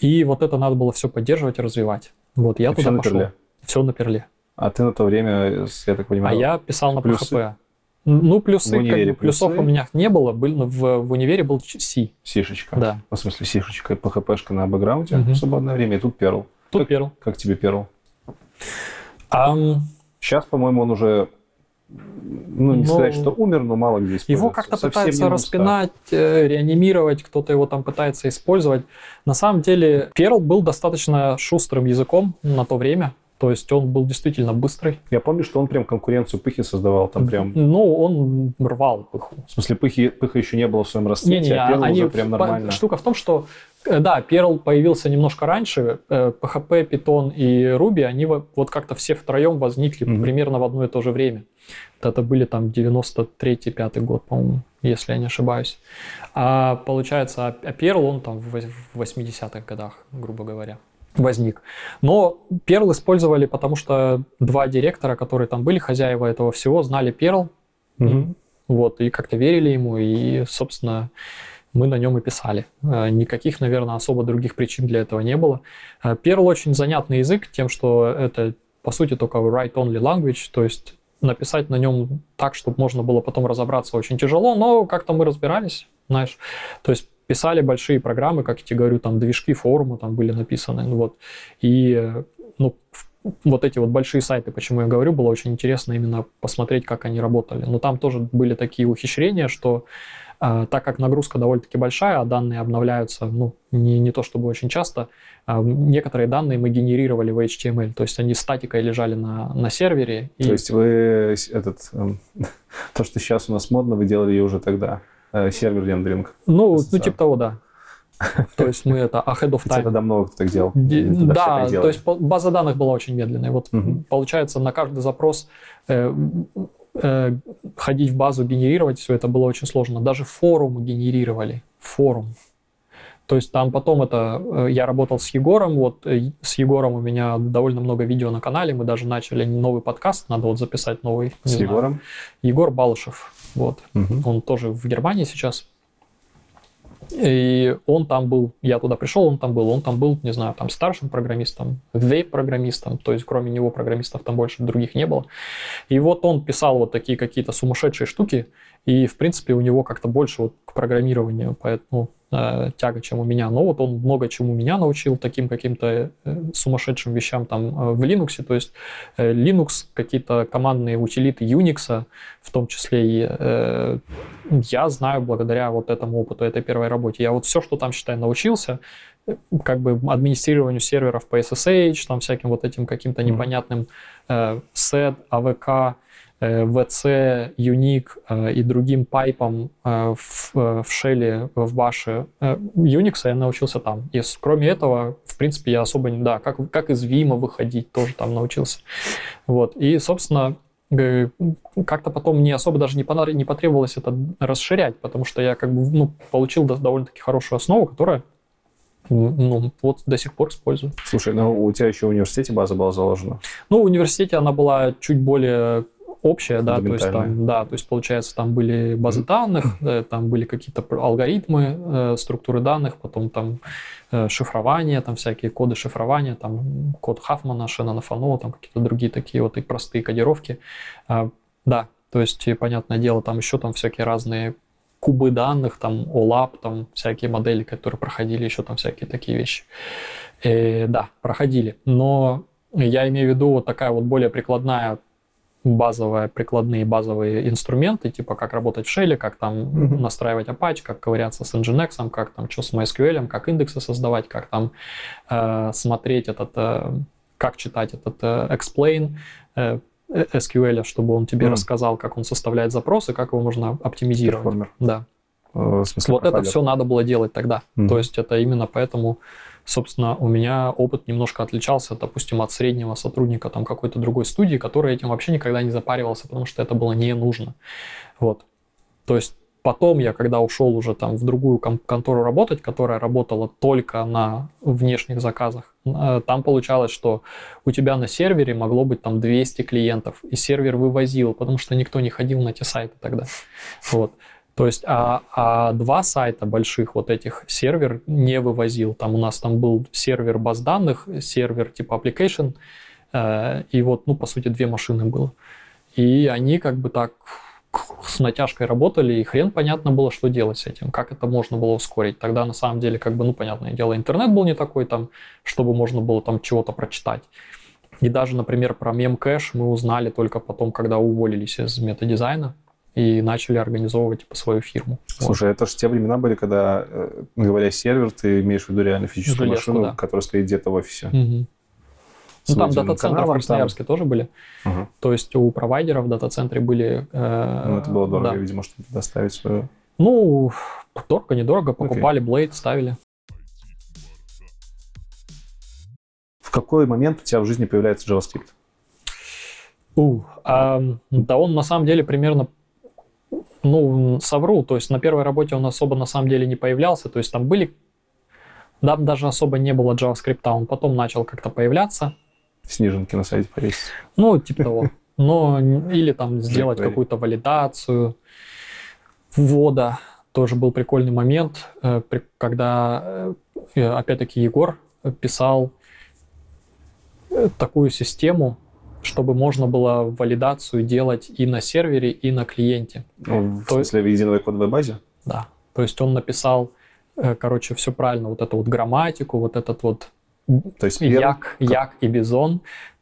И вот это надо было все поддерживать и развивать. Вот я И всё туда на пошел. перле? Все на перле. А ты на то время, я так А понимаю, я писал на? PHP. Ну, плюсы, В универе как плюсов плюсы? у меня не было. Был, в, в универе был C. сишечка. Да. В смысле, сишечка и PHP-шка на бэкграунде Мгм. в свободное время, и тут перл. Тут Как- перл. Как тебе перл? Ам, Сейчас, по-моему, он уже, ну, не Ну, сказать, что умер, но мало где используется. Его как-то пытаются распинать, э, реанимировать, кто-то его там пытается использовать. На самом деле Perl был достаточно шустрым языком на то время. То есть он был действительно быстрый. Я помню, что он прям конкуренцию Пыхи создавал, там прям... Ну, он рвал пыху. В смысле, Пыхи, Пыха еще не было в своем расцвете, Не-не, а Perl они уже прям нормально. Штука в том, что э, да, Perl появился немножко раньше, э, PHP, Python и Ruby, они во- вот как-то все втроем возникли Мгм. примерно в одно и то же время. Это были там 93-5 год, по-моему, если я не ошибаюсь. А получается, а а Perl, он там в 80-х годах, грубо говоря, возник. Но Perl использовали, потому что два директора, которые там были, хозяева этого всего, знали Perl, Мгм. вот, и как-то верили ему, и, собственно, мы на нем и писали. Э, Никаких, наверное, особо других причин для этого не было. Э, Perl очень занятный язык тем, что это, по сути, только write-only language, то есть написать на нем так, чтобы можно было потом разобраться, очень тяжело, но как-то мы разбирались, знаешь. То есть писали большие программы, как я тебе говорю, там движки форума там были написаны, ну вот. И, ну, вот эти вот большие сайты, почему я говорю, было очень интересно именно посмотреть, как они работали. Но там тоже были такие ухищрения, что э, так как нагрузка довольно-таки большая, а данные обновляются, ну, не, не то чтобы очень часто, а, некоторые данные мы генерировали в HTML, то есть они статикой лежали на, на сервере. и- То есть вы этот, эм, то, что сейчас у нас модно, вы делали ее уже тогда, сервер рендеринг. ну, ну, SSR. типа того, да. То есть мы это ahead of Хотя time. тогда много кто так делал. Да, то есть база данных была очень медленная. Вот получается на каждый запрос э, э, ходить в базу, генерировать все это было очень сложно. Даже форум генерировали. Форум. То есть там потом это... э, Я работал с Егором, вот э, с Егором у меня довольно много видео на канале, мы даже начали новый подкаст, надо вот записать новый. С знаю. Егором? Егор Балышев, вот. Мгм. Он тоже в Германии сейчас. И он там был, я туда пришел, он там был, он там был, не знаю, там старшим программистом, веб-программистом, то есть кроме него программистов там больше других не было. И вот он писал вот такие какие-то сумасшедшие штуки, и в принципе у него как-то больше вот к программированию, поэтому э, тяга, чем у меня. Но вот он много чему меня научил, таким каким-то э, сумасшедшим вещам там э, в Linux, то есть э, Linux, какие-то командные утилиты Unix, в том числе и э, я знаю благодаря вот этому опыту, этой первой работе. Я вот все, что там, считай, научился, как бы администрированию серверов по SSH, там всяким вот этим каким-то непонятным э, SED, AVK, э, VC, Unique э, и другим пайпам э, в, э, в шеле, в баше э, Unix я научился там. И кроме этого, в принципе, я особо не... Да, как, как из Vim выходить, тоже там научился. Вот. И, собственно, э, как-то потом мне особо даже не, понадо- не потребовалось это расширять, потому что я как бы ну, получил до- довольно-таки хорошую основу, которая м, ну, вот до сих пор использую. Слушай, ну у тебя еще в университете база была заложена. Ну, в университете она была чуть более общая, да, то есть там, да, то есть получается там были базы данных, э, там были какие-то алгоритмы, э, структуры данных, потом там э, шифрование, там всякие коды шифрования, там код Хафмана, Шеннона Фано, там какие-то другие такие вот и простые кодировки. А, Да, то есть, и, понятное дело, там еще там всякие разные кубы данных, там OLAP, там всякие модели, которые проходили, еще там всякие такие вещи. Э, да, проходили. Но я имею в виду вот такая вот более прикладная базовая, прикладные базовые инструменты, типа как работать в шеле, как там Мгм. настраивать Apache, как ковыряться с Nginx, как там что с MySQL, как индексы создавать, как там э, смотреть этот, э, как читать этот э, explain э, э, SQL, чтобы он тебе Мгм. рассказал, как он составляет запросы, как его можно оптимизировать. Перформер. Да. Э, В смысле, Вот это профайлер. все надо было делать тогда. Мгм. То есть это именно поэтому, собственно, у меня опыт немножко отличался, допустим, от среднего сотрудника там какой-то другой студии, который этим вообще никогда не запаривался, потому что это было не нужно. Вот. То есть потом я, когда ушел уже там в другую кон- контору работать, которая работала только на внешних заказах, э, там получалось, что у тебя на сервере могло быть там 200 клиентов, и сервер вывозил, потому что никто не ходил на эти сайты тогда. Вот. То есть, а, а два сайта больших вот этих сервер не вывозил. Там у нас там был сервер баз данных, сервер типа application, э, и вот, ну, по сути, две машины было. И они как бы так с натяжкой работали, и хрен понятно было, что делать с этим, как это можно было ускорить. Тогда, на самом деле, как бы, ну, понятное дело, интернет был не такой там, чтобы можно было там чего-то прочитать. И даже, например, про мем-кэш мы узнали только потом, когда уволились из метадизайна и начали организовывать типа, свою фирму. Вот. Слушай, это же те времена были, когда, э, говоря сервер, ты имеешь в виду реально физическую Железку, машину, да. которая стоит где-то в офисе. С Ну, там дата-центры в Красноярске тоже были. там. Ага. То есть у провайдеров в дата-центре были... э, Ну, это было дорого, да. видимо, чтобы доставить свою... Ну, дорого, недорого. Покупали Blade, ставили. В какой момент у тебя в жизни появляется JavaScript? У, ам, да он на самом деле примерно, ну, совру, то есть на первой работе он особо на самом деле не появлялся, то есть там были, там даже особо не было JavaScript, он потом начал как-то появляться, Снежинки на сайте повесить. ну, типа того. Но или там сделать какую-то валидацию ввода. Тоже был прикольный момент, э, когда, э, опять-таки, Егор писал э, такую систему, чтобы можно было валидацию делать и на сервере, и на клиенте. Ну, в То есть- смысле, в единой кодовой базе? Да. То есть он написал, э, короче, все правильно, вот эту вот грамматику, вот этот вот То есть первый- Як, як и бизон.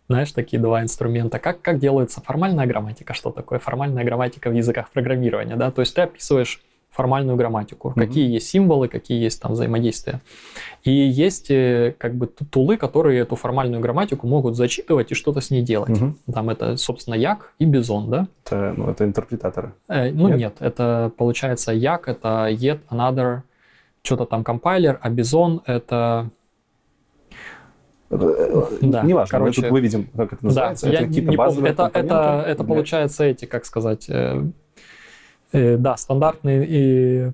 Знаешь, такие два инструмента. Как, как делается формальная грамматика? Что такое формальная грамматика в языках программирования? Да? То есть ты описываешь формальную грамматику, Мгм. какие есть символы, какие есть там взаимодействия. И есть э, как бы ту- тулы, которые эту формальную грамматику могут зачитывать и что-то с ней делать. Мгм. Там это, собственно, як и бизон, да? Это, ну, это интерпретаторы. Э, ну Нет? нет? это получается як, это yet another, что-то там компайлер, а бизон это Да, Неважно, мы короче, тут выведем, как это называется. Да, это я какие-то не помню. базовые Это, это, компоненты это для- получается эти, как сказать, э, да, стандартные и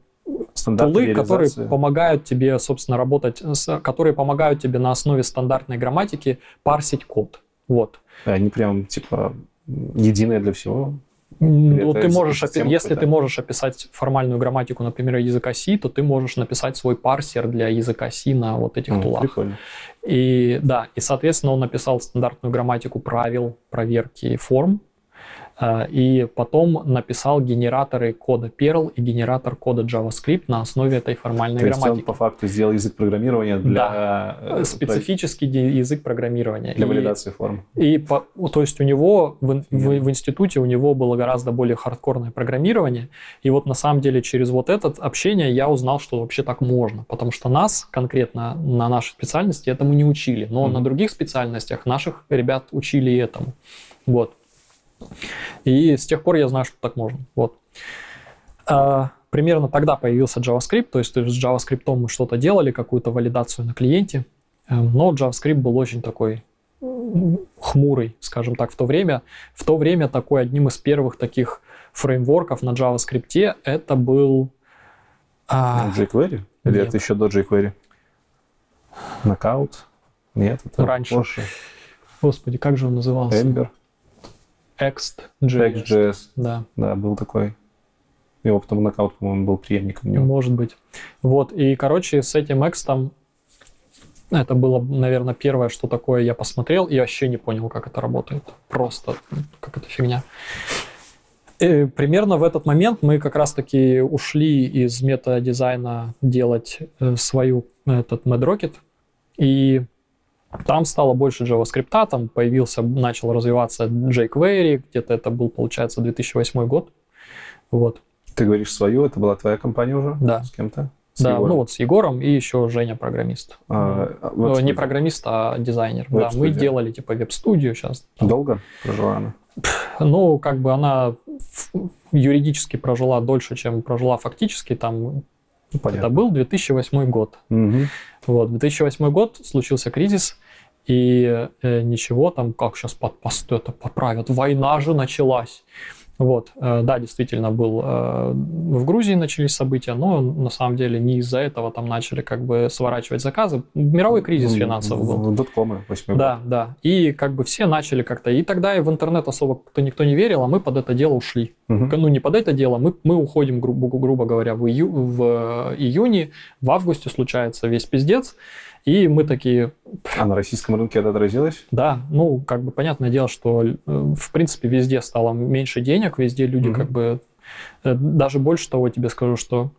тулы, которые помогают тебе, собственно, работать, с- которые помогают тебе на основе стандартной грамматики парсить код. Вот. Они прям, типа, единое для всего. Ну, ты можешь, опи- если ты можешь описать формальную грамматику, например, языка C, то ты можешь написать свой парсер для языка C на вот этих М, тулах. Прикольно. И да, и, соответственно, он написал стандартную грамматику правил проверки форм, и потом написал генераторы кода Perl и генератор кода JavaScript на основе этой формальной То есть он грамматики. по факту сделал язык программирования для, э, Специфический ди- язык программирования. для И- валидации форм. И, по- то есть у него в, в- в институте у него было гораздо более хардкорное программирование. И вот на самом деле через вот это общение я узнал, что вообще так можно. Потому что нас конкретно на нашей специальности этому не учили. Но Мгм. на других специальностях наших ребят учили этому. Вот. И с тех пор я знаю, что так можно. Вот. А, примерно тогда появился JavaScript, то есть с JavaScript мы что-то делали, какую-то валидацию на клиенте, Эм, но JavaScript был очень такой хмурый, скажем так, в то время. В то время такой одним из первых таких фреймворков на JavaScript это был... а, jQuery? Или нет. это еще до jQuery? Knockout? Нет, это Раньше. позже. господи, как же он назывался? Ember, Next.js. Next.js. Да. Да, был такой. Его потом Knockout, по-моему, был преемником него. Может быть. Вот, и, короче, с этим экстом это было, наверное, первое, что такое я посмотрел, и вообще не понял, как это работает. Просто м, как это фигня. И примерно в этот момент мы как раз-таки ушли из метадизайна делать э, свою этот MadRocket, и там стало больше JavaScript, там появился, начал развиваться jQuery, где-то это был, получается, 2008 год. Вот. Ты говоришь свою, это была твоя компания уже? Да. С кем-то? С Да, Егором? ну вот с Егором и еще Женя программист. А, Ну, не программист, а дизайнер. Да, мы делали типа веб-студию сейчас. Долго прожила она? Ну, как бы она юридически прожила дольше, чем прожила фактически. Там Ну, понятно. это был 2008 год. Мгм. Вот, 2008 год случился кризис, и э, ничего там, как сейчас под пост это поправят, война же началась. Вот, э, да, действительно был, э, в Грузии начались события, но на самом деле не из-за этого там начали как бы сворачивать заказы. Мировой кризис Ну, финансовый был. в Доткомы, Да, да. И как бы все начали как-то. И тогда и в интернет особо кто никто не верил, а мы под это дело ушли. Мгм. Ну, не под это дело, мы, мы уходим, грубо, грубо говоря, в, ию- в июне, в августе случается весь пиздец. И мы такие, А на российском рынке это отразилось? да, ну, как бы понятное дело, что, э, в принципе, везде стало меньше денег, везде люди Мгм. как бы... э, Даже больше того тебе скажу, что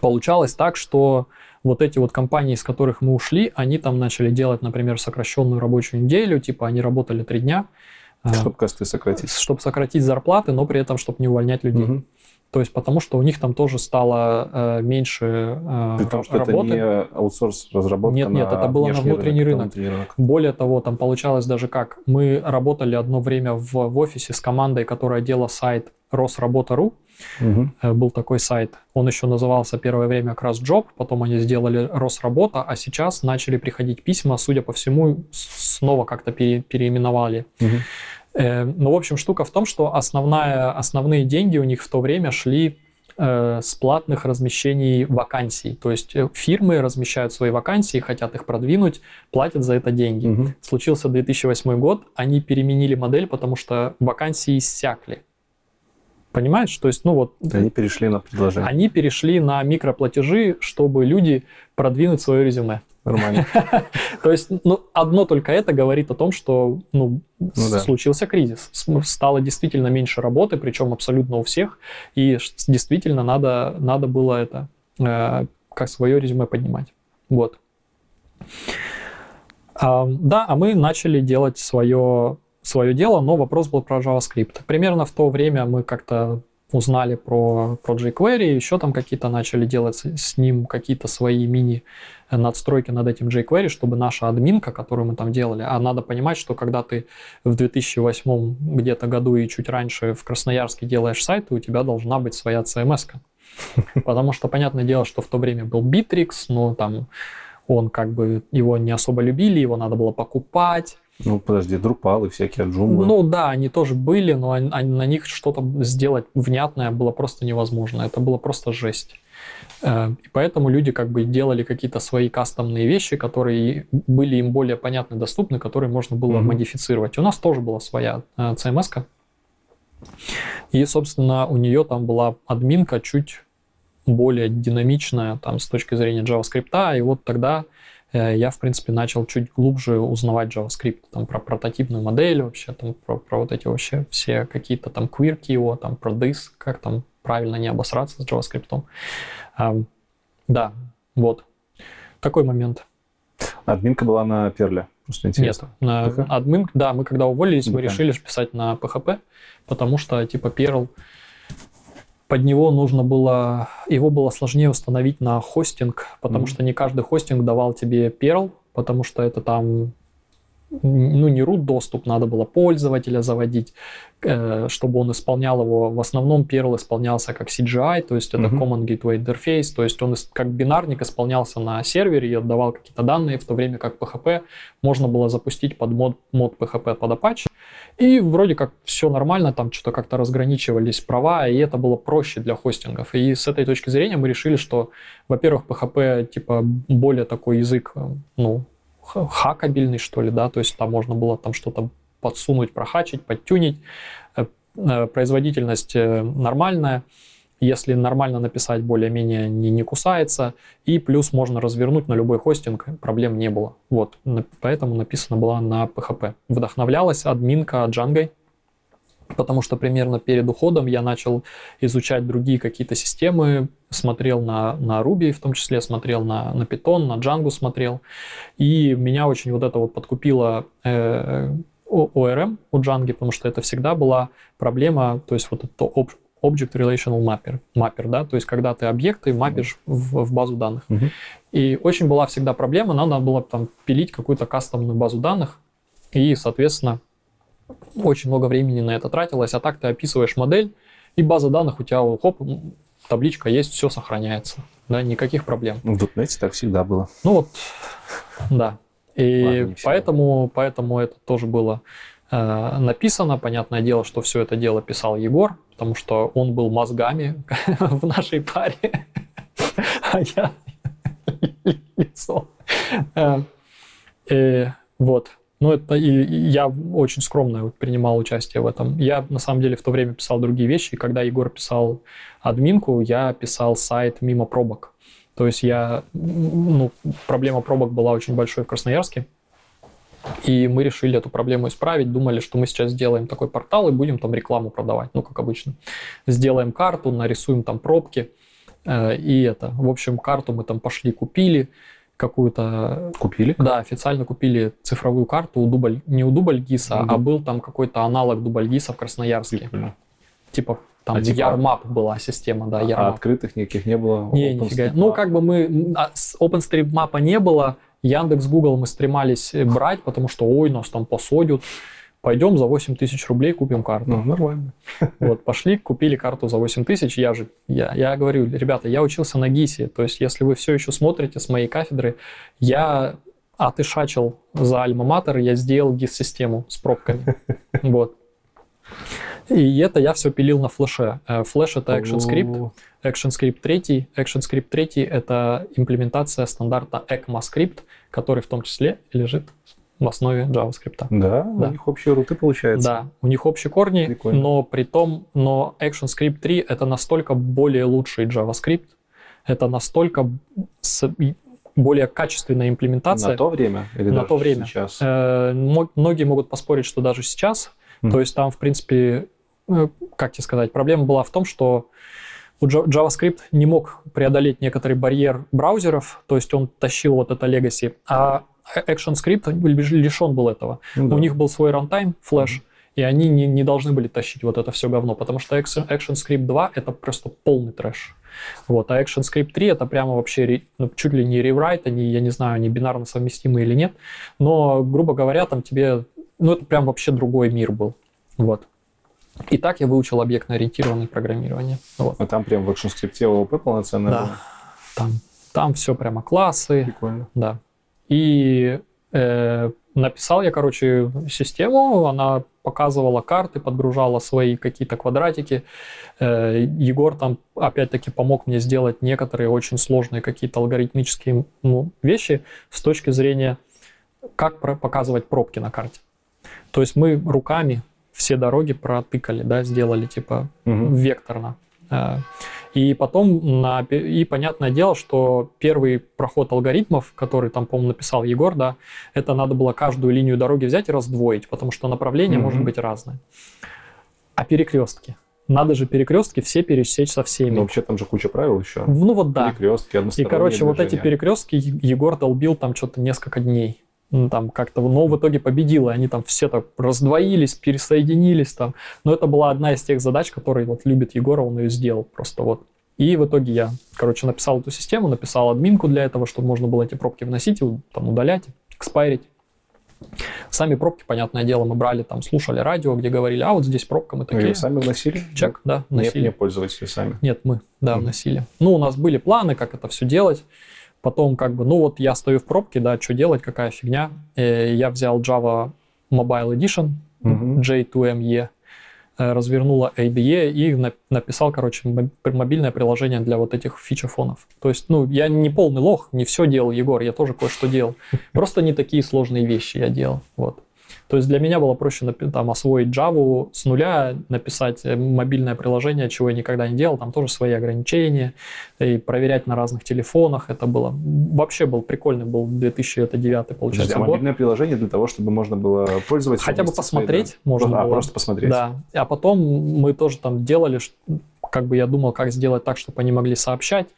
получалось так, что вот эти вот компании, из которых мы ушли, они там начали делать, например, сокращенную рабочую неделю, типа они работали три дня, Чтобы косты сократить. чтобы сократить зарплаты, но при этом, чтобы не увольнять людей. Мгм. То есть потому что у них там тоже стало э, меньше э, При том, что работы. это не аутсорс разработка Нет, нет, это было на внутренний рынок. внутренний рынок. Более того, там получалось даже как. Мы работали одно время в, в офисе с командой, которая делала сайт Росработа.ру. Э, Был такой сайт. Он еще назывался первое время как раз Job, потом они сделали Росработа, а сейчас начали приходить письма, судя по всему, снова как-то пере- переименовали. Мгм. Э, Ну, в общем, штука в том, что основная, основные деньги у них в то время шли э, с платных размещений вакансий. То есть э, фирмы размещают свои вакансии, хотят их продвинуть, платят за это деньги. Мгм. Случился 2008 год, они переменили модель, потому что вакансии иссякли. Понимаешь? То есть, ну вот, Они перешли на предложение. они перешли на микроплатежи, чтобы люди продвинуть свое резюме. Нормально. То есть, ну, одно только это говорит о том, что, ну, да. случился кризис. С- Стало действительно меньше работы, причем абсолютно у всех, и действительно надо, надо было это, э, как свое резюме поднимать. Вот. А, да, а мы начали делать свое, свое дело, но вопрос был про JavaScript. Примерно в то время мы как-то узнали про, про jQuery, еще там какие-то начали делать с, ним какие-то свои мини надстройки над этим jQuery, чтобы наша админка, которую мы там делали, а надо понимать, что когда ты в 2008 где-то году и чуть раньше в Красноярске делаешь сайты, у тебя должна быть своя CMS. -ка. Потому что, понятное дело, что в то время был Bittrex, но там он как бы, его не особо любили, его надо было покупать. Ну, подожди, Drupal и всякие джумбы. Ну да, они тоже были, но они- они- на них что-то сделать внятное было просто невозможно. Это было просто жесть. Э, И поэтому люди как бы делали какие-то свои кастомные вещи, которые были им более понятны, доступны, которые можно было Мгм. модифицировать. У нас тоже была своя э, CMS-ка. И, собственно, у нее там была админка чуть более динамичная там с точки зрения JavaScript. И вот тогда я, в принципе, начал чуть глубже узнавать JavaScript, там, про прототипную модель вообще, там, про, про вот эти вообще все какие-то там квирки его, там, про this, как там правильно не обосраться с JavaScript. Ам, да, вот. Такой момент. Админка была на Перле. Просто интересно. Нет, на админ, да, мы когда уволились, мы решили писать на PHP, потому что, типа, Perl, под него нужно было, его было сложнее установить на хостинг, потому Мгм. что не каждый хостинг давал тебе Perl, потому что это там, ну, не root доступ, надо было пользователя заводить, э, чтобы он исполнял его. В основном Perl исполнялся как CGI, то есть это Мгм. Common Gateway Interface, то есть он как бинарник исполнялся на сервере и отдавал какие-то данные, в то время как PHP можно было запустить под мод, мод PHP под Apache. И вроде как все нормально, там что-то как-то разграничивались права, и это было проще для хостингов. И с этой точки зрения мы решили, что, во-первых, PHP типа более такой язык, э, ну, хакабельный, что ли, да, то есть там можно было там что-то подсунуть, прохачить, подтюнить. Э, э, Производительность э, нормальная, если нормально написать, более-менее не, не кусается, и плюс можно развернуть на любой хостинг, проблем не было. Вот, поэтому написана была на PHP. Вдохновлялась админка Django, потому что примерно перед уходом я начал изучать другие какие-то системы, смотрел на, на Ruby, в том числе смотрел на, на Python, на Django смотрел, и меня очень вот это вот подкупило э, ORM у Django, потому что это всегда была проблема, то есть вот это об- Object Relational Mapper, маппер, да, то есть когда ты объекты мапишь в, в базу данных. Мгм. И очень была всегда проблема, надо было там пилить какую-то кастомную базу данных, и, соответственно, очень много времени на это тратилось, а так ты описываешь модель, и база данных у тебя, хоп, табличка есть, все сохраняется, да, никаких проблем. Ну, В .NET так всегда было. Ну вот, да. И Ладно, поэтому, поэтому это тоже было э, написано. Понятное дело, что все это дело писал Егор, потому что он был мозгами в нашей паре, а я лицо. Э, э, Вот. Ну, это и, и я очень скромно принимал участие в этом. Я, на самом деле, в то время писал другие вещи, и когда Егор писал админку, я писал сайт мимо пробок. То есть я, ну, проблема пробок была очень большой в Красноярске, и мы решили эту проблему исправить, думали, что мы сейчас сделаем такой портал и будем там рекламу продавать, ну, как обычно. Сделаем карту, нарисуем там пробки, э, и это, в общем, карту мы там пошли, купили, какую-то Купили? да, официально купили цифровую карту у Дубль, не у Дубльгиса, Мгм. а был там какой-то аналог Дубльгиса в Красноярске. Прикольно. Типа там А типа- Ярмап была система, да, А Ярмап. открытых никаких не было? Не, нифига. Ну, как бы мы... а, с OpenStreetMap не было, Яндекс, Google мы стремались брать, потому что, ой, нас там посадят. Пойдем за 8 тысяч рублей купим карту. Ну, нормально. Вот, пошли, купили карту за 8 тысяч. Я же, я, я говорю, ребята, я учился на ГИСе. То есть, если вы все еще смотрите с моей кафедры, я отышачил за альма-матер, я сделал ГИС-систему с пробками. Вот. И это я все пилил на флеше. Э, Флеш это ActionScript. ActionScript 3. ActionScript 3 это имплементация стандарта ECMAScript, который в том числе лежит в основе JavaScript. Да, Да. у них общие руты получается. Да, у них общие корни, Прикольно. но при том, но ActionScript 3 это настолько более лучший JavaScript, это настолько с- более качественная имплементация. На то время? Или На даже то время. Сейчас? Э, Многие могут поспорить, что даже сейчас. Мгм. То есть там, в принципе, э, как тебе сказать, проблема была в том, что JavaScript не мог преодолеть некоторый барьер браузеров, то есть он тащил вот это legacy, а ActionScript лишен был этого. Ну да. У них был свой runtime, Flash, и они не, не должны были тащить вот это все говно, потому что Action- ActionScript 2 это просто полный трэш. Вот, а ActionScript 3 это прямо вообще ну, чуть ли не реврайт, они, я не знаю, они бинарно совместимы или нет, но, грубо говоря, там тебе, ну, это прям вообще другой мир был. Вот. И так я выучил объектно-ориентированное программирование. Вот. А там прям в ActionScript ООП полноценное Да. было? Там Там все прямо классы, Прикольно. да. И э, написал я, короче, систему, она показывала карты, подгружала свои какие-то квадратики. Э, Егор там опять-таки помог мне сделать некоторые очень сложные какие-то алгоритмические ну, вещи с точки зрения, как про- показывать пробки на карте. То есть мы руками все дороги протыкали, да, сделали типа Мгм. векторно. Э, И потом, на, и понятное дело, что первый проход алгоритмов, который там, по-моему, написал Егор, да, это надо было каждую линию дороги взять и раздвоить, потому что направление Мгм. может быть разное. А перекрестки? Надо же перекрестки все пересечь со всеми. Ну, вообще там же куча правил еще. ну вот да. Перекрестки, И, короче, вот эти движения. перекрестки Егор долбил там что-то несколько дней. Ну, там как-то, но в итоге победил, и они там все так раздвоились, пересоединились там. Но это была одна из тех задач, которые вот любит Егор, он ее сделал просто вот. И в итоге я, короче, написал эту систему, написал админку для этого, чтобы можно было эти пробки вносить, там удалять, экспайрить. Сами пробки, понятное дело, мы брали, там, слушали радио, где говорили, а вот здесь пробка, мы Вы её такие, сами вносили? чек, да, вносили. не пользователи сами. Нет, мы, да, вносили. Ну, у нас были планы, как это все делать. Потом, как бы, ну вот я стою в пробке, да, что делать, какая фигня. Э, Я взял Java Mobile Edition, Мгм. J2ME, э, развернула ADE и на- написал, короче, моб- мобильное приложение для вот этих фича-фонов. То есть, ну, я не полный лох, не все делал, Егор, я тоже кое-что делал. Просто не такие сложные вещи я делал, вот. То есть для меня было проще там, освоить Java с нуля, написать э, мобильное приложение, чего я никогда не делал, там тоже свои ограничения, и проверять на разных телефонах, это было, вообще был прикольный, был 2009 Подожди, получается а год. мобильное приложение для того, чтобы можно было пользоваться? Хотя бы вместе своей, посмотреть да? можно а, было. просто посмотреть. Да. А потом мы тоже там делали, как бы я думал, как сделать так, чтобы они могли сообщать.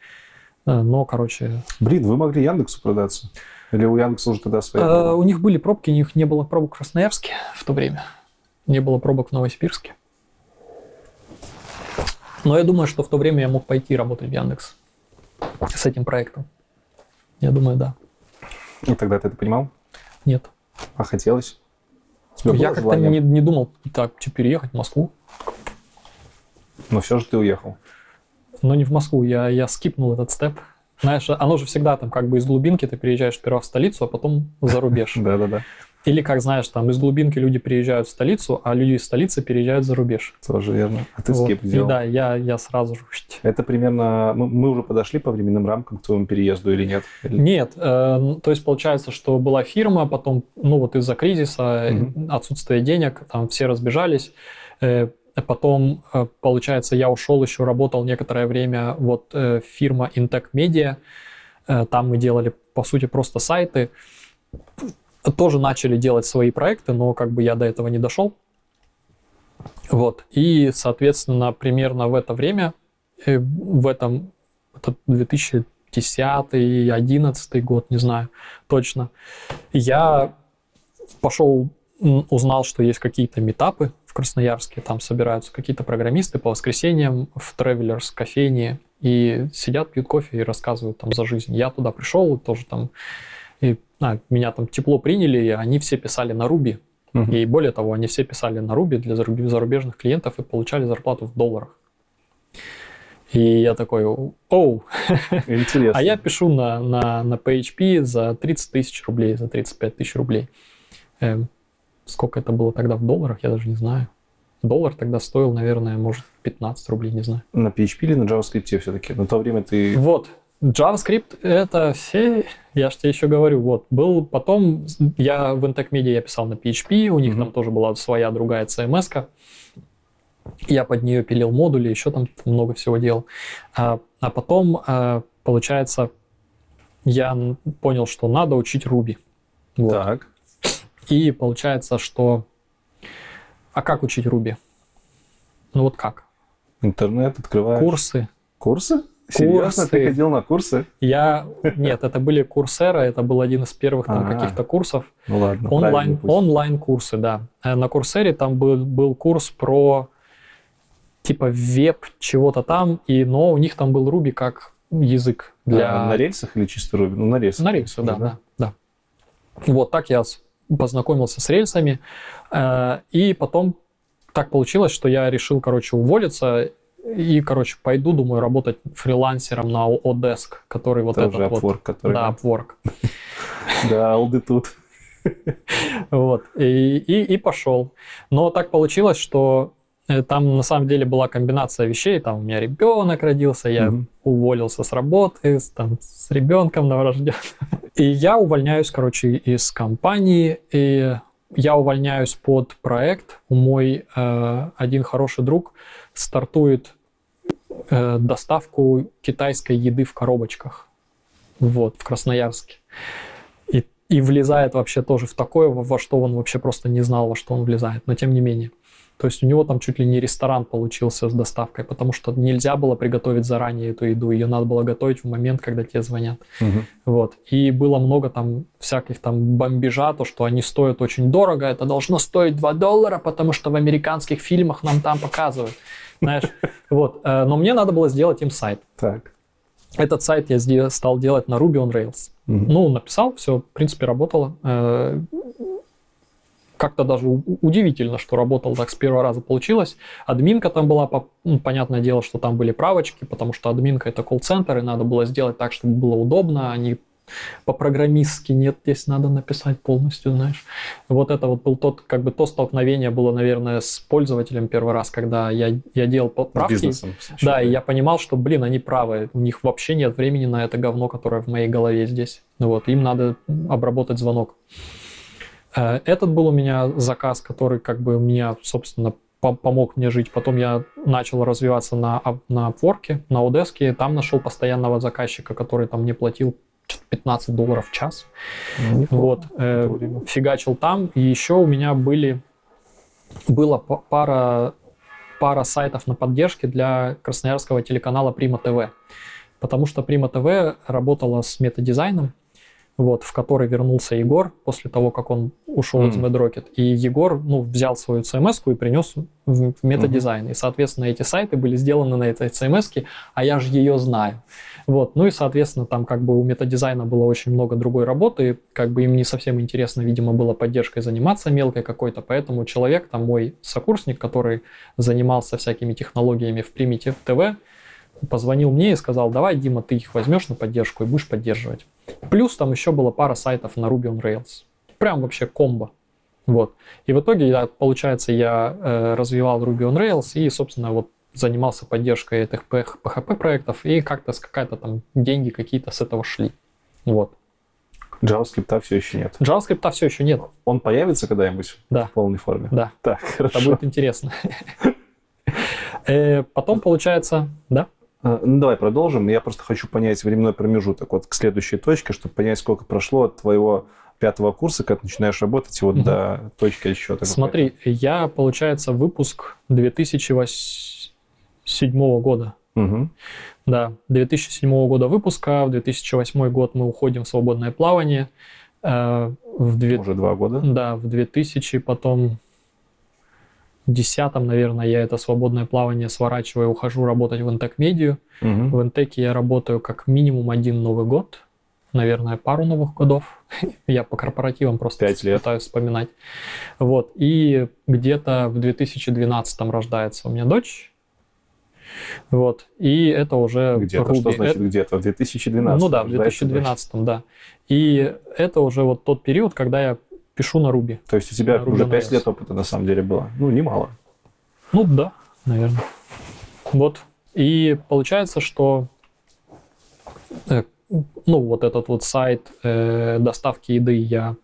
Э, Но, короче, Блин, вы могли Яндексу продаться? Или у Яндекса уже тогда э, была? у них были пробки, у них не было пробок в Красноярске в то время. Не было пробок в Новосибирске. Но я думаю, что в то время я мог пойти работать в Яндекс с этим проектом. Я думаю, да. И тогда ты это понимал? Нет. А хотелось? Я как-то не, не думал, так, типа, переехать в Москву. Но все же ты уехал. Но не в Москву, я, я скипнул этот степ. Знаешь, оно же всегда там как бы из глубинки ты переезжаешь сперва в столицу, а потом за рубеж. Да-да-да, Или как знаешь, там из глубинки люди приезжают в столицу, а люди из столицы переезжают за рубеж. тоже верно. А ты Вот. скип И сделал? да, я, я сразу же... Это примерно... Мы, мы уже подошли по временным рамкам к твоему переезду или нет? Или- Нет, э, ну, то есть получается, что была фирма, потом, ну вот из-за кризиса, Мгм. э, отсутствия денег, там все разбежались. Э, Потом, э, получается, я ушел еще, работал некоторое время, вот э, фирма Intec Media, Э, там мы делали, по сути, просто сайты. Тоже начали делать свои проекты, но как бы я до этого не дошел. Вот. И, соответственно, примерно в это время, в этом, это 2010 11 год, не знаю точно, я пошел, узнал, что есть какие-то метапы Красноярске, там собираются какие-то программисты по воскресеньям в Travelers кофейне и сидят, пьют кофе и рассказывают там за жизнь. Я туда пришел, тоже там, и, а, меня там тепло приняли, и они все писали на Руби. Мгм. И более того, они все писали на Руби для заруб- зарубежных клиентов и получали зарплату в долларах. И я такой, оу, Интересно. а я пишу на, на, на PHP за 30 тысяч рублей, за 35 тысяч рублей. Эм, сколько это было тогда в долларах, я даже не знаю. Доллар тогда стоил, наверное, может, 15 рублей, не знаю. На PHP или на JavaScript все-таки? На то время ты... Вот, JavaScript это все, я же тебе еще говорю, вот, был потом, я в Intec Media я писал на PHP, у них Мгм. там тоже была своя другая CMS, -ка. я под нее пилил модули, еще там много всего делал. А, а потом, а, получается, я понял, что надо учить Ruby. Вот. Так. И получается, что... А как учить Ruby? Ну вот как? Интернет открываешь. Курсы. Курсы? Серьезно? Ты Курсы. ходил на курсы? Я... Нет, это были Курсера, это был один из первых там А. каких-то курсов. Ну ладно. Онлайн, путь. онлайн-курсы, да. Э, На Курсере там был, был курс про типа веб чего-то там, и, но у них там был Ruby как язык для... А, на рельсах или чисто Ruby? Ну, на рельсах. На рельсах, да, да, да. Вот так я познакомился с рельсами. э, И потом так получилось, что я решил, короче, уволиться и, короче, пойду, думаю, работать фрилансером на Odesk, который вот Тоже этот Upwork, вот... который... Да, Upwork. Да, алды тут. Вот. И, пошел. Но так получилось, что там на самом деле была комбинация вещей. Там у меня ребенок родился, я Мгм. уволился с работы, с, там, с ребенком новорожденным. И я увольняюсь, короче, из компании. И я увольняюсь под проект. Мой э, один хороший друг стартует э, доставку китайской еды в коробочках. Вот, в Красноярске. И, и влезает вообще тоже в такое, во что он вообще просто не знал, во что он влезает. Но тем не менее. То есть у него там чуть ли не ресторан получился с доставкой, потому что нельзя было приготовить заранее эту еду, ее надо было готовить в момент, когда тебе звонят. Мгм. Вот. И было много там всяких там бомбежа, то, что они стоят очень дорого, это должно стоить 2 доллара, потому что в американских фильмах нам там показывают. Знаешь, вот. Э, Но мне надо было сделать им сайт. Так. Этот сайт я стал делать на Ruby on Rails. Мгм. Ну, написал, все, в принципе, работало. Как-то даже удивительно, что работало так с первого раза получилось. Админка там была, ну, понятное дело, что там были правочки, потому что админка это колл-центр, и надо было сделать так, чтобы было удобно, а не по-программистски нет, здесь надо написать полностью, знаешь. Вот это вот был тот, как бы то столкновение было, наверное, с пользователем первый раз, когда я, я делал С поправки. бизнесом. Да, и я понимал, что, блин, они правы. У них вообще нет времени на это говно, которое в моей голове здесь. Вот, им надо обработать звонок. Э, Этот был у меня заказ, который как бы меня, собственно, по- помог мне жить. Потом я начал развиваться на, на Upwork, на и там нашел постоянного заказчика, который там мне платил что-то 15 долларов в час. Вот, э, это время. фигачил там. И еще у меня были, была па- пара, пара сайтов на поддержке для красноярского телеканала Прима ТВ. Потому что Прима ТВ работала с метадизайном, вот, в который вернулся Егор после того, как он ушел из Мгм. MadRocket. И Егор ну, взял свою CMS и принес в, в метадизайн. И, соответственно, эти сайты были сделаны на этой CMS, а я же ее знаю. Вот. Ну и, соответственно, там как бы у метадизайна было очень много другой работы, как бы им не совсем интересно, видимо, было поддержкой заниматься мелкой какой-то, поэтому человек, там мой сокурсник, который занимался всякими технологиями в Primitive TV, позвонил мне и сказал, давай, Дима, ты их возьмешь на поддержку и будешь поддерживать. Плюс там еще было пара сайтов на Ruby on Rails. Прям вообще комбо. Вот. И в итоге, я, получается, я э, развивал Ruby on Rails и, собственно, вот занимался поддержкой этих PHP проектов, и как-то с какая-то там деньги какие-то с этого шли. Вот. JavaScript все еще нет. JavaScript все еще нет. Он появится когда-нибудь Да. в полной форме? Да. Так, Это хорошо. будет интересно. Э, Потом, получается, да? А, Ну, давай продолжим. Я просто хочу понять временной промежуток вот к следующей точке, чтобы понять, сколько прошло от твоего пятого курса, ты начинаешь работать, и вот Мгм. до точки отсчета. Смотри, я, получается, выпуск 2007 года. Угу. Да, 2007 года выпуска, в 2008 год мы уходим в свободное плавание. Э, В две- Уже два года. Да, в 2000 потом десятом, наверное, я это свободное плавание сворачиваю, ухожу работать в Интек Медиа. Мгм. В Интеке я работаю как минимум один Новый год, наверное, пару новых годов. Я по корпоративам просто Пять лет. пытаюсь вспоминать. Вот, и где-то в 2012 рождается у меня дочь. Вот, и это уже Где-то. Ruby. Что значит Это- где-то? В 2012. ну да, в рождается 2012, да. И это уже вот тот период, когда я пишу на дочь. То есть у тебя На уже on 5 Rails. лет опыта на самом деле было. Ну, немало. Ну да, наверное. Вот. И получается, что э, ну, вот этот вот сайт э, доставки еды я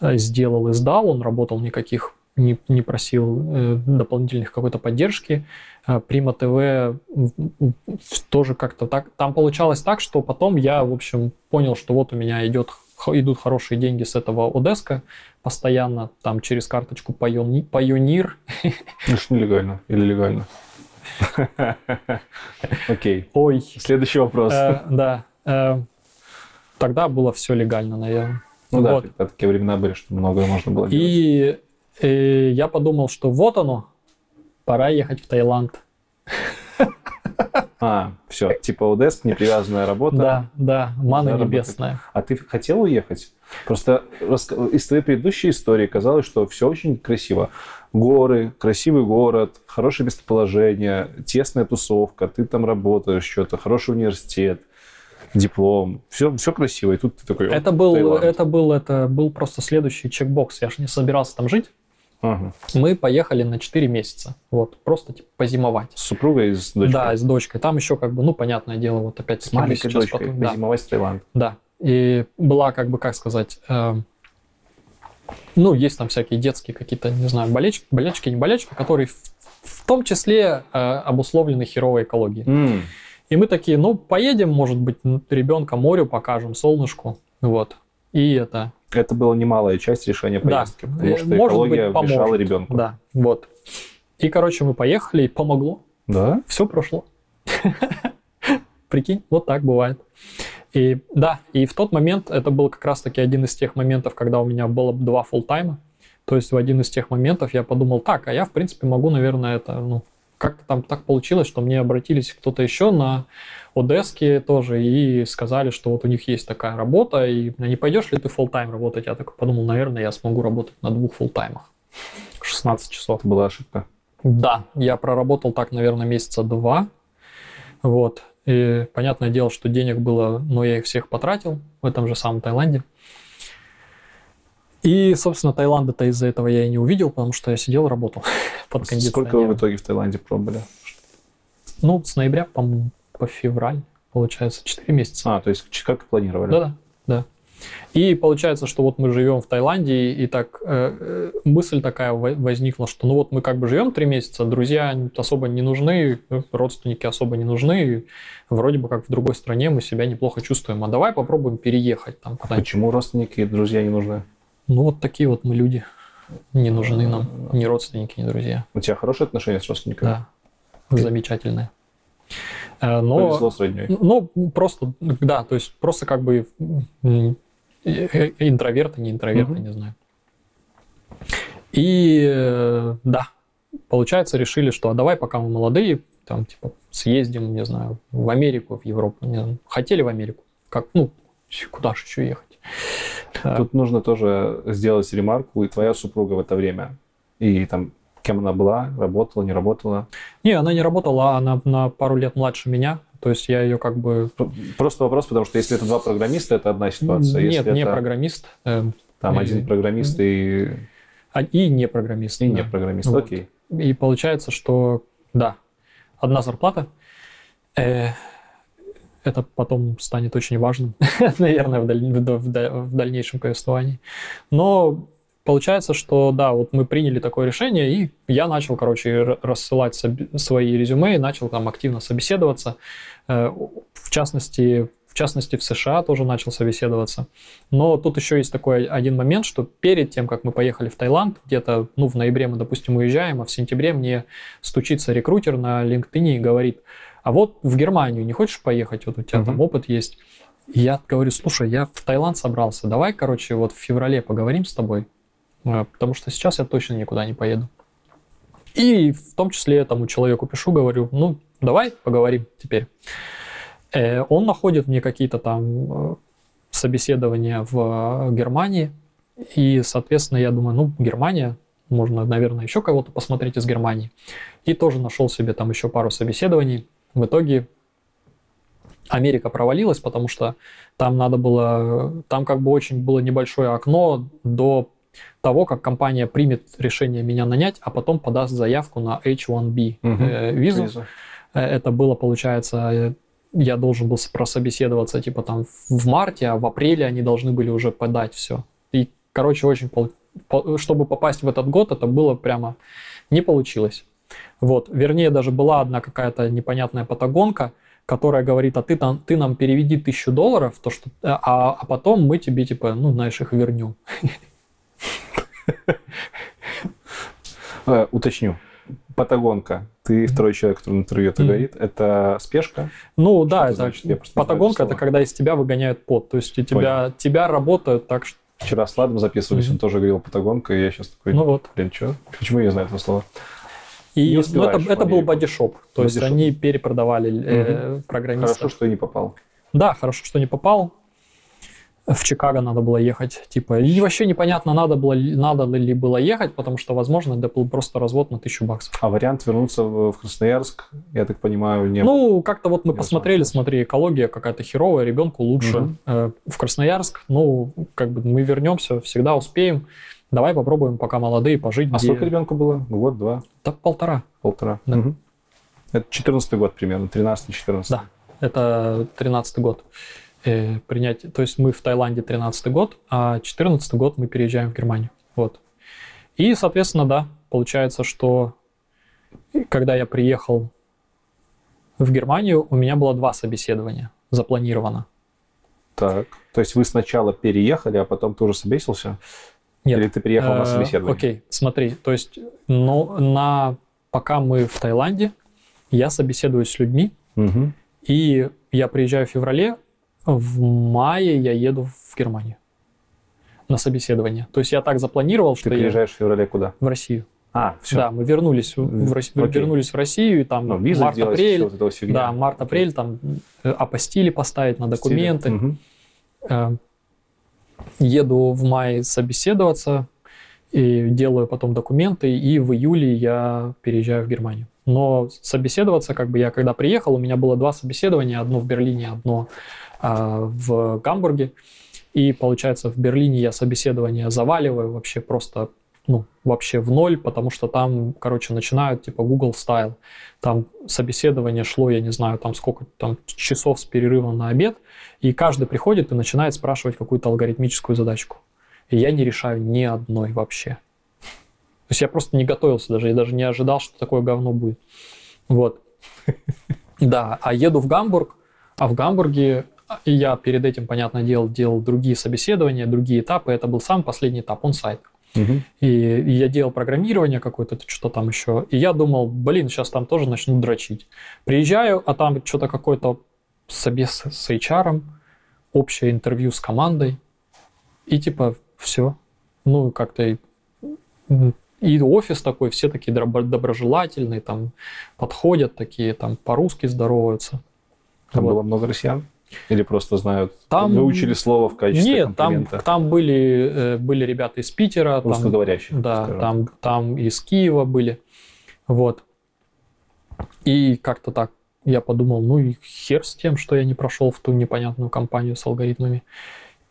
э, сделал и сдал. Он работал, никаких не, не просил э, дополнительных какой-то поддержки. Э, Прима ТВ тоже как-то так. Там получалось так, что потом я, в общем, понял, что вот у меня идет, идут хорошие деньги с этого Одеска постоянно, там через карточку Pioneer, Pioneer Ну, что нелегально или легально? Окей. Ой, Следующий вопрос. Э, да. э, Тогда было все легально, наверное. Ну да, тогда такие времена были, что многое можно было делать. И э, я подумал, что вот оно, пора ехать в Таиланд. А, все, типа Одеск, непривязанная работа. Да, да, мана Заработок. небесная. А ты хотел уехать? Просто из твоей предыдущей истории казалось, что все очень красиво. Горы, красивый город, хорошее местоположение, тесная тусовка, ты там работаешь, что-то, хороший университет, диплом. Все, все красиво. И тут ты такой... Это был, Таиланд. это был, это был просто следующий чекбокс. Я же не собирался там жить. Ага. Мы поехали на 4 месяца. Вот, просто типа позимовать. С супругой и с дочкой. Да, и с дочкой. Там еще как бы, ну, понятное дело, вот опять С маленькой дочкой. да, Позимовать в Таиланд. да. И была как бы, как сказать, э, ну, есть там всякие детские какие-то, не знаю, болечки, болячки, не болячки, которые в, в том числе э, обусловлены херовой экологией. М, И мы такие, ну, поедем, может быть, ребенка морю покажем, солнышку, вот. И это, Это была немалая часть решения Да. поездки, потому Э, что может экология быть, мешала ребенку. да, вот. И, короче, мы поехали, и помогло. Да? все прошло. Прикинь, вот так бывает. И да, и в тот момент это был как раз-таки один из тех моментов, когда у меня было два фулл-тайма. То есть в один из тех моментов я подумал, так, а я, в принципе, могу, наверное, это, ну, как-то там так получилось, что мне обратились кто-то еще на Одеске тоже и сказали, что вот у них есть такая работа, и «А не пойдешь ли ты фулл-тайм работать? Я такой подумал, наверное, я смогу работать на двух фулл-таймах. 16 часов. Это была ошибка. Да, я проработал так, наверное, месяца два. Вот. И понятное дело, что денег было, но я их всех потратил в этом же самом Таиланде. И, собственно, Таиланда-то из-за этого я и не увидел, потому что я сидел и работал под Сколько вы в итоге в Таиланде пробовали? Ну, с ноября, по-моему, по февраль, получается, 4 месяца. А, то есть как планировали? Да-да, да. И получается, что вот мы живем в Таиланде, и так э, э, мысль такая во- возникла, что ну вот мы как бы живем три месяца, друзья особо не нужны, э, родственники особо не нужны, вроде бы как в другой стране мы себя неплохо чувствуем, а давай попробуем переехать там куда-нибудь. Почему родственники и друзья не нужны? Ну вот такие вот мы люди, не нужны нам ни родственники, ни друзья. У тебя хорошие отношения с родственниками? Да, замечательные. Э, Но... Повезло с родней. Ну, просто, да, то есть просто как бы э, э, интроверты, не интроверты, Мгм. не знаю. И да, получается, решили, что а давай, пока мы молодые, там, типа, съездим, не знаю, в Америку, в Европу. Не знаю. Хотели в Америку. Как, ну, куда же еще ехать? А, Тут нужно тоже сделать ремарку, и твоя супруга в это время, и там, кем она была, работала, не работала. Не, она не работала, она на пару лет младше меня. То есть я ее как бы... Просто вопрос, потому что если это два программиста, это одна ситуация. Нет, если не это программист. э, там э, один программист и, а- и не программист. и да. не программист, Вот. окей. И получается, что да, одна зарплата. Э, это потом станет очень важным, наверное, в, даль- в да- в да- в дальнейшем повествовании. Но получается, что да, вот мы приняли такое решение, и я начал, короче, рассылать свои резюме, начал там активно собеседоваться. Э, В частности, в частности, в США тоже начал собеседоваться. Но тут еще есть такой один момент, что перед тем, как мы поехали в Таиланд, где-то, ну, в ноябре мы, допустим, уезжаем, а в сентябре мне стучится рекрутер на LinkedIn и говорит, а вот в Германию не хочешь поехать, вот у тебя там Мгм. опыт есть. И я говорю, слушай, я в Таиланд собрался, давай, короче, вот в феврале поговорим с тобой, э, потому что сейчас я точно никуда не поеду. И в том числе этому человеку пишу, говорю, ну, давай поговорим теперь. Э, Он находит мне какие-то там э, собеседования в Германии, и, соответственно, я думаю, ну, Германия, можно, наверное, еще кого-то посмотреть из Германии. И тоже нашел себе там еще пару собеседований. В итоге Америка провалилась, потому что там надо было, там как бы очень было небольшое окно до того, как компания примет решение меня нанять, а потом подаст заявку на H1B Мгм. э, визу. Визу. Э, Это было, получается, я должен был прособеседоваться типа там в марте, а в апреле они должны были уже подать все. И, короче, очень, пол- по- чтобы попасть в этот год, это было прямо не получилось. Вот, вернее, даже была одна какая-то непонятная патагонка, которая говорит, а ты, там, ты нам переведи тысячу долларов, то, что, э, а, а потом мы тебе, типа, ну, знаешь, их вернем. Э, уточню. Патагонка. Ты второй человек, который на интервью это говорит. Это спешка? Ну да, это значит? Я патагонка, это когда из тебя выгоняют пот. То есть тебя, тебя работают так, что... Вчера с Ладом записывались, он тоже говорил патагонка, и я сейчас такой, Ну вот. блин, что? Почему я знаю это слово? И Не ну, это, это был бодишоп. То есть они перепродавали э, программистов. Хорошо, что я не попал. Да, хорошо, что не попал. В Чикаго надо было ехать. Типа, и вообще непонятно, надо, было, надо ли было ехать, потому что, возможно, это был просто развод на тысячу баксов. А вариант вернуться в Красноярск, я так понимаю, не Ну, как-то вот мы Не посмотрели, смотри, экология какая-то херовая, ребенку лучше. Э, В Красноярск, ну, как бы мы вернемся, всегда успеем. Давай попробуем, пока молодые, пожить. А где- сколько ребенку было? Год, два, Да полтора. полтора? Да. Мгм. Это 14 год примерно, 13-14. Да. Это 13 год. Э, принять, то есть мы в Таиланде 13 год, а 14 год мы переезжаем в Германию. Вот. И, соответственно, да, получается, что когда я приехал в Германию, у меня было два собеседования запланировано. Так. То есть вы сначала переехали, а потом ты уже собесился? Нет. Или ты приехал на Э, собеседование? Окей, смотри, то есть, но на пока мы в Таиланде, я собеседуюсь с людьми, Мгм. и я приезжаю в феврале, в мае я еду в Германию на собеседование. То есть я так запланировал, Ты что я приезжаешь в феврале куда? в Россию. А, все. Да, мы вернулись в, в Рос- вернулись в Россию, и там Ну, март-апрель, вот да, март-апрель, там э, апостили поставить на документы. Мгм. Э, еду в мае собеседоваться, и делаю потом документы, и в июле я переезжаю в Германию. Но собеседоваться, как бы я когда приехал, у меня было два собеседования, одно в Берлине, одно а, в Гамбурге. И получается, в Берлине я собеседование заваливаю вообще просто, вообще в ноль, потому что там, короче, начинают типа Google Style. Там собеседование шло, я не знаю, там сколько там часов с перерывом на обед, и каждый приходит и начинает спрашивать какую-то алгоритмическую задачку. И я не решаю ни одной вообще. То есть я просто не готовился даже, я даже не ожидал, что такое говно будет. Вот. Да, а еду в Гамбург, а в Гамбурге я перед этим, понятное дело, делал другие собеседования, другие этапы. Это был сам последний этап, он сайт. Мгм. И, и я делал программирование какое-то, что там еще. И я думал, блин, сейчас там тоже начнут дрочить. Приезжаю, а там что-то какой-то собес с HR, общее интервью с командой. И типа все. Ну, как-то и, офис такой, все такие добро- доброжелательные, там подходят такие, там по-русски здороваются. Там Вот. было много россиян? Или просто знают, Там- выучили слово в качестве Нет, там, комплимента? там были, э, были ребята из Питера, там, Русскоговорящих, Да, скажем там, там из Киева были. Вот. И как-то так я подумал, ну и хер с тем, что я не прошел в ту непонятную компанию с алгоритмами.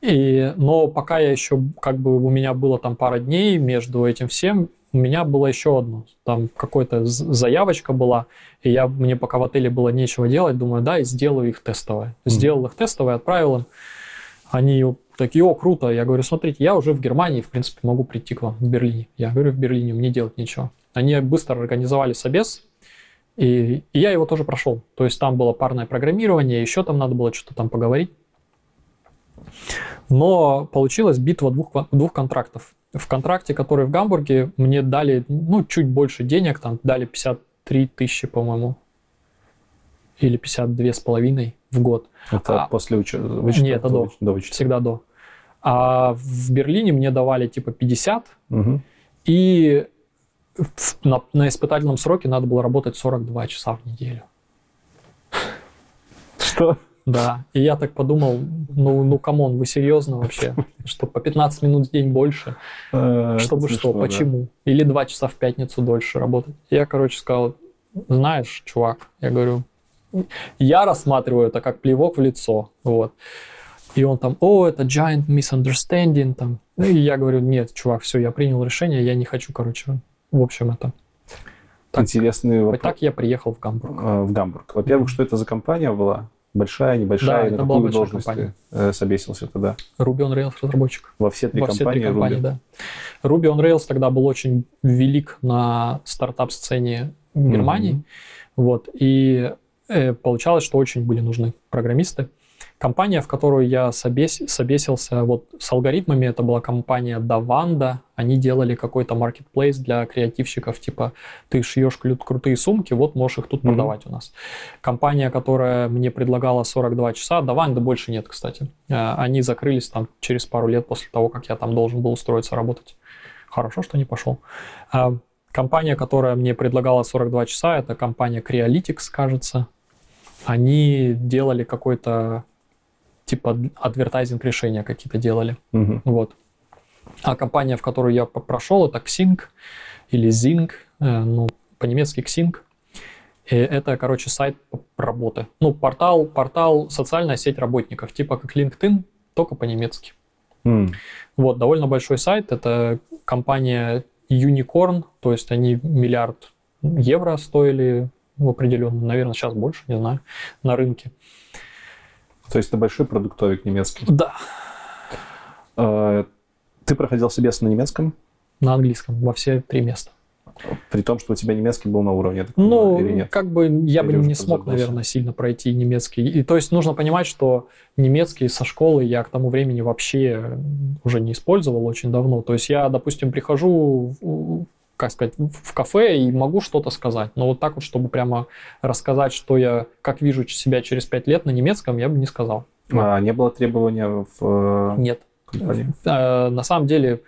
И, но пока я еще, как бы у меня было там пара дней между этим всем, у меня было еще одно. Там какая-то заявочка была, и я, мне пока в отеле было нечего делать, думаю, да, и сделаю их тестовое. Сделал их тестовое, отправил им. Они такие, о, круто. Я говорю, смотрите, я уже в Германии, в принципе, могу прийти к вам в Берлине. Я говорю, в Берлине мне делать нечего. Они быстро организовали собес, и, и я его тоже прошел. То есть там было парное программирование, еще там надо было что-то там поговорить. Но получилась битва двух, двух контрактов. В контракте, который в Гамбурге, мне дали, ну, чуть больше денег, там дали 53 тысячи, по-моему, или 52 с половиной в год. Это А- после учета? Нет, это до. До вычета. Всегда до. А в Берлине мне давали типа 50, Мгм. и на, на испытательном сроке надо было работать 42 часа в неделю. Что? Да, и я так подумал, ну, ну, come on, вы серьезно вообще? Что по 15 минут в день больше? Э, Чтобы что, почему? Или 2 часа в пятницу дольше работать? Я, короче, сказал, знаешь, чувак, я говорю, я рассматриваю это как плевок в лицо, вот. И он там, о, это giant misunderstanding, там. Ну, и я говорю, нет, чувак, все, я принял решение, я не хочу, короче, в общем, это. Так. Интересный Вот вопрос. так я приехал в Гамбург. Э, В Гамбург. Во-первых, что это за компания была? Большая, небольшая? Да, на какую должность компания. ты э, собесился тогда? Ruby on Rails разработчик. Во все три Во все компании три компании, Ruby? да. Ruby on Rails тогда был очень велик на стартап-сцене Германии. Мгм. Вот. И э, получалось, что очень были нужны программисты. Компания, в которую я собес- собесился вот с алгоритмами, это была компания Davanda. Они делали какой-то marketplace для креативщиков, типа ты шьешь кру- крутые сумки, вот можешь их тут Мгм. продавать у нас. Компания, которая мне предлагала 42 часа, Davanda больше нет, кстати. Э, Они закрылись там через пару лет после того, как я там должен был устроиться работать. Хорошо, что не пошел. А, Компания, которая мне предлагала 42 часа, это компания Crealytics, кажется. Они делали какой-то типа адвертайзинг решения какие-то делали. Мгм. Вот. А компания, в которую я прошел, это Xing или Zing, э, ну, по-немецки Xing. И это, короче, сайт работы. Ну, портал, портал, социальная сеть работников, типа как LinkedIn, только по-немецки. М. Вот, довольно большой сайт. Это компания Unicorn, то есть они миллиард евро стоили в определенном, наверное, сейчас больше, не знаю, на рынке. То есть это большой продуктовик немецкий. Да. Э, Ты проходил собес на немецком, На английском, во все три места. при том, что у тебя немецкий был на уровне, так понимаю, или Ну, нет? как бы я бы Или уже не смог, подзабылся? наверное, сильно пройти немецкий. И то есть нужно понимать, что немецкий со школы я к тому времени вообще уже не использовал очень давно. То есть я, допустим, прихожу, как сказать, в кафе и могу что-то сказать. Но вот так вот, чтобы прямо рассказать, что я, как вижу себя через пять лет на немецком, я бы не сказал. А не было требования в э, Нет. компании? Э, На самом деле,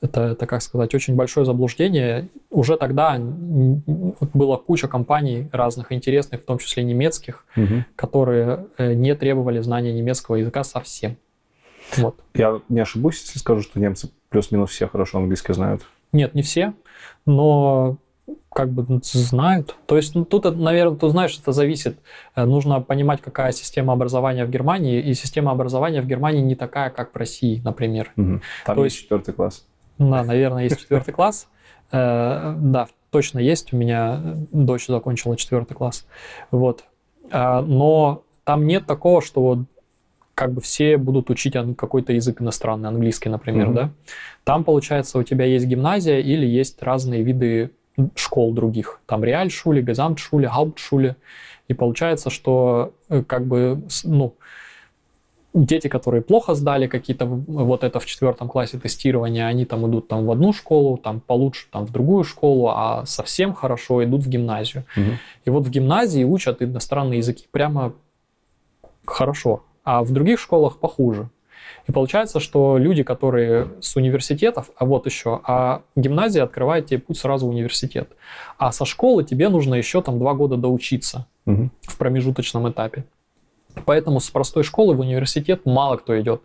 это, это, как сказать, очень большое заблуждение. Уже тогда была куча компаний разных интересных, в том числе немецких, Мгм. которые э, не требовали знания немецкого языка совсем. Вот. Я не ошибусь, если скажу, что немцы плюс-минус все хорошо английский знают. Нет, не все, но как бы знают. То есть, ну, тут, наверное, ты знаешь, это зависит. Э, Нужно понимать, какая система образования в Германии, и система образования в Германии не такая, как в России, например. Мгм. Там То есть есть- четвертый класс. Да, наверное, есть четвертый класс. Э, Да, точно есть. У меня дочь закончила четвертый класс. Вот. А, Но там нет такого, что вот как бы все будут учить какой-то язык иностранный, английский, например, Мгм. да. Там, получается, у тебя есть гимназия или есть разные виды школ других. Там реальшуле, газамтшуле, гауптшуле. И получается, что э, как бы, ну, дети, которые плохо сдали какие-то вот это в четвертом классе тестирования, они там идут там в одну школу, там получше там в другую школу, а совсем хорошо идут в гимназию. Мгм. И вот в гимназии учат иностранные языки прямо хорошо, а в других школах похуже. И получается, что люди, которые с университетов, а вот еще, а гимназия открывает тебе путь сразу в университет. А со школы тебе нужно еще там два года доучиться Мгм. в промежуточном этапе. Поэтому с простой школы в университет мало кто идет.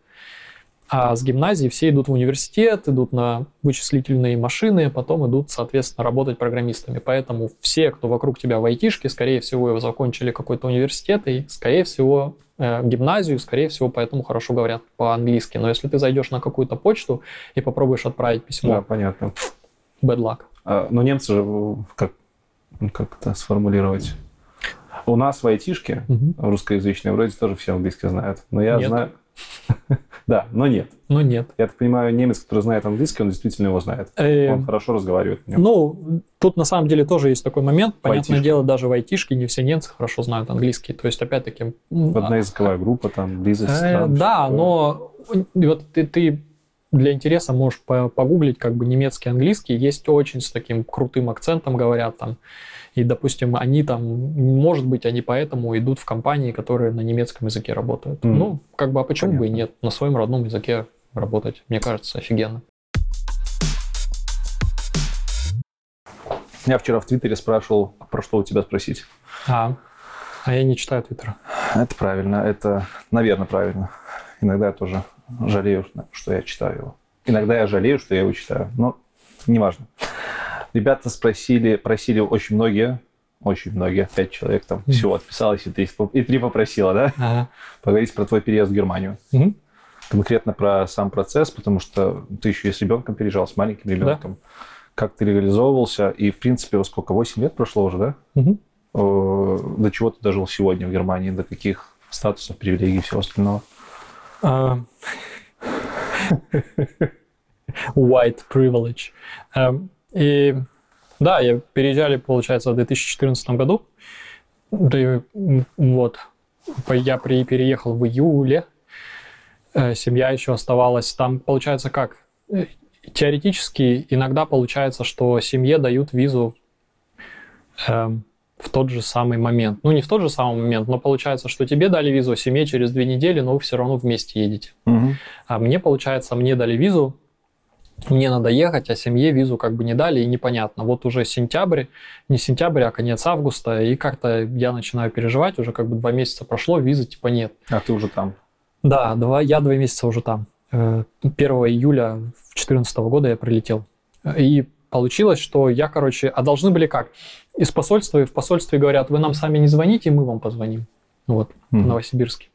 А с гимназии все идут в университет, идут на вычислительные машины, потом идут, соответственно, работать программистами. Поэтому все, кто вокруг тебя в айтишке, скорее всего, закончили какой-то университет и, скорее всего, э, гимназию, скорее всего, поэтому хорошо говорят по-английски. Но если ты зайдешь на какую-то почту и попробуешь отправить Да, письмо, понятно. bad luck. А, Но немцы же, как, как это сформулировать? У нас в айтишке Мгм. русскоязычные вроде тоже все английский знают. Но я Нет. знаю... Да, но нет. Но нет. Я так понимаю, немец, который знает английский, он действительно его знает. Э, Он хорошо разговаривает. Ну, тут на самом деле тоже есть такой момент. Понятное дело, даже в айтишке не все немцы хорошо знают английский. То есть, опять-таки... Одна языковая группа, там, близость э. Да, но вот ты, ты для интереса можешь по- погуглить как бы немецкий, английский. Есть очень с таким крутым акцентом говорят там. И, допустим, они там, может быть, они поэтому идут в компании, которые на немецком языке работают. Мгм. Ну, как бы, а почему бы и Понятно. нет? На своем родном языке работать, мне кажется, офигенно. Я вчера в Твиттере спрашивал, про что у тебя спросить. А, а я не читаю Твиттер. Это правильно, это, наверное, правильно. Иногда я тоже жалею, что я читаю его. Иногда я жалею, что я его читаю, но неважно. Ребята спросили, просили очень многие, очень многие, пять человек там Мгм. всего отписалось, и три, и три попросила, да, Ага. поговорить про твой переезд в Германию. Мгм. Конкретно про сам процесс, потому что ты еще и с ребенком переезжал, с маленьким ребенком. Как ты реализовывался, и, в принципе, вот сколько, 8 лет прошло уже, да? Э, До чего ты дожил сегодня в Германии, до каких статусов, привилегий и всего остального? А, White privilege. Эм, И да, я переезжали, получается, в 2014 году. Да вот. Я при, переехал в июле. Э, Семья еще оставалась. Там, получается, как? Э, Теоретически иногда получается, что семье дают визу эм, в тот же самый момент. Ну, не в тот же самый момент, но получается, что тебе дали визу, семье через две недели, но вы все равно вместе едете. А мне, получается, мне дали визу мне надо ехать, а семье визу как бы не дали, и непонятно. Вот уже сентябрь, не сентябрь, а конец августа, и как-то я начинаю переживать, уже как бы два месяца прошло, визы типа нет. А ты уже там? Да, два, я два месяца уже там. 1 э, июля 2014 года я прилетел. И получилось, что я, короче, а должны были как? Из посольства, и в посольстве говорят, вы нам сами не звоните, мы вам позвоним. Вот, mm-hmm. в Новосибирске.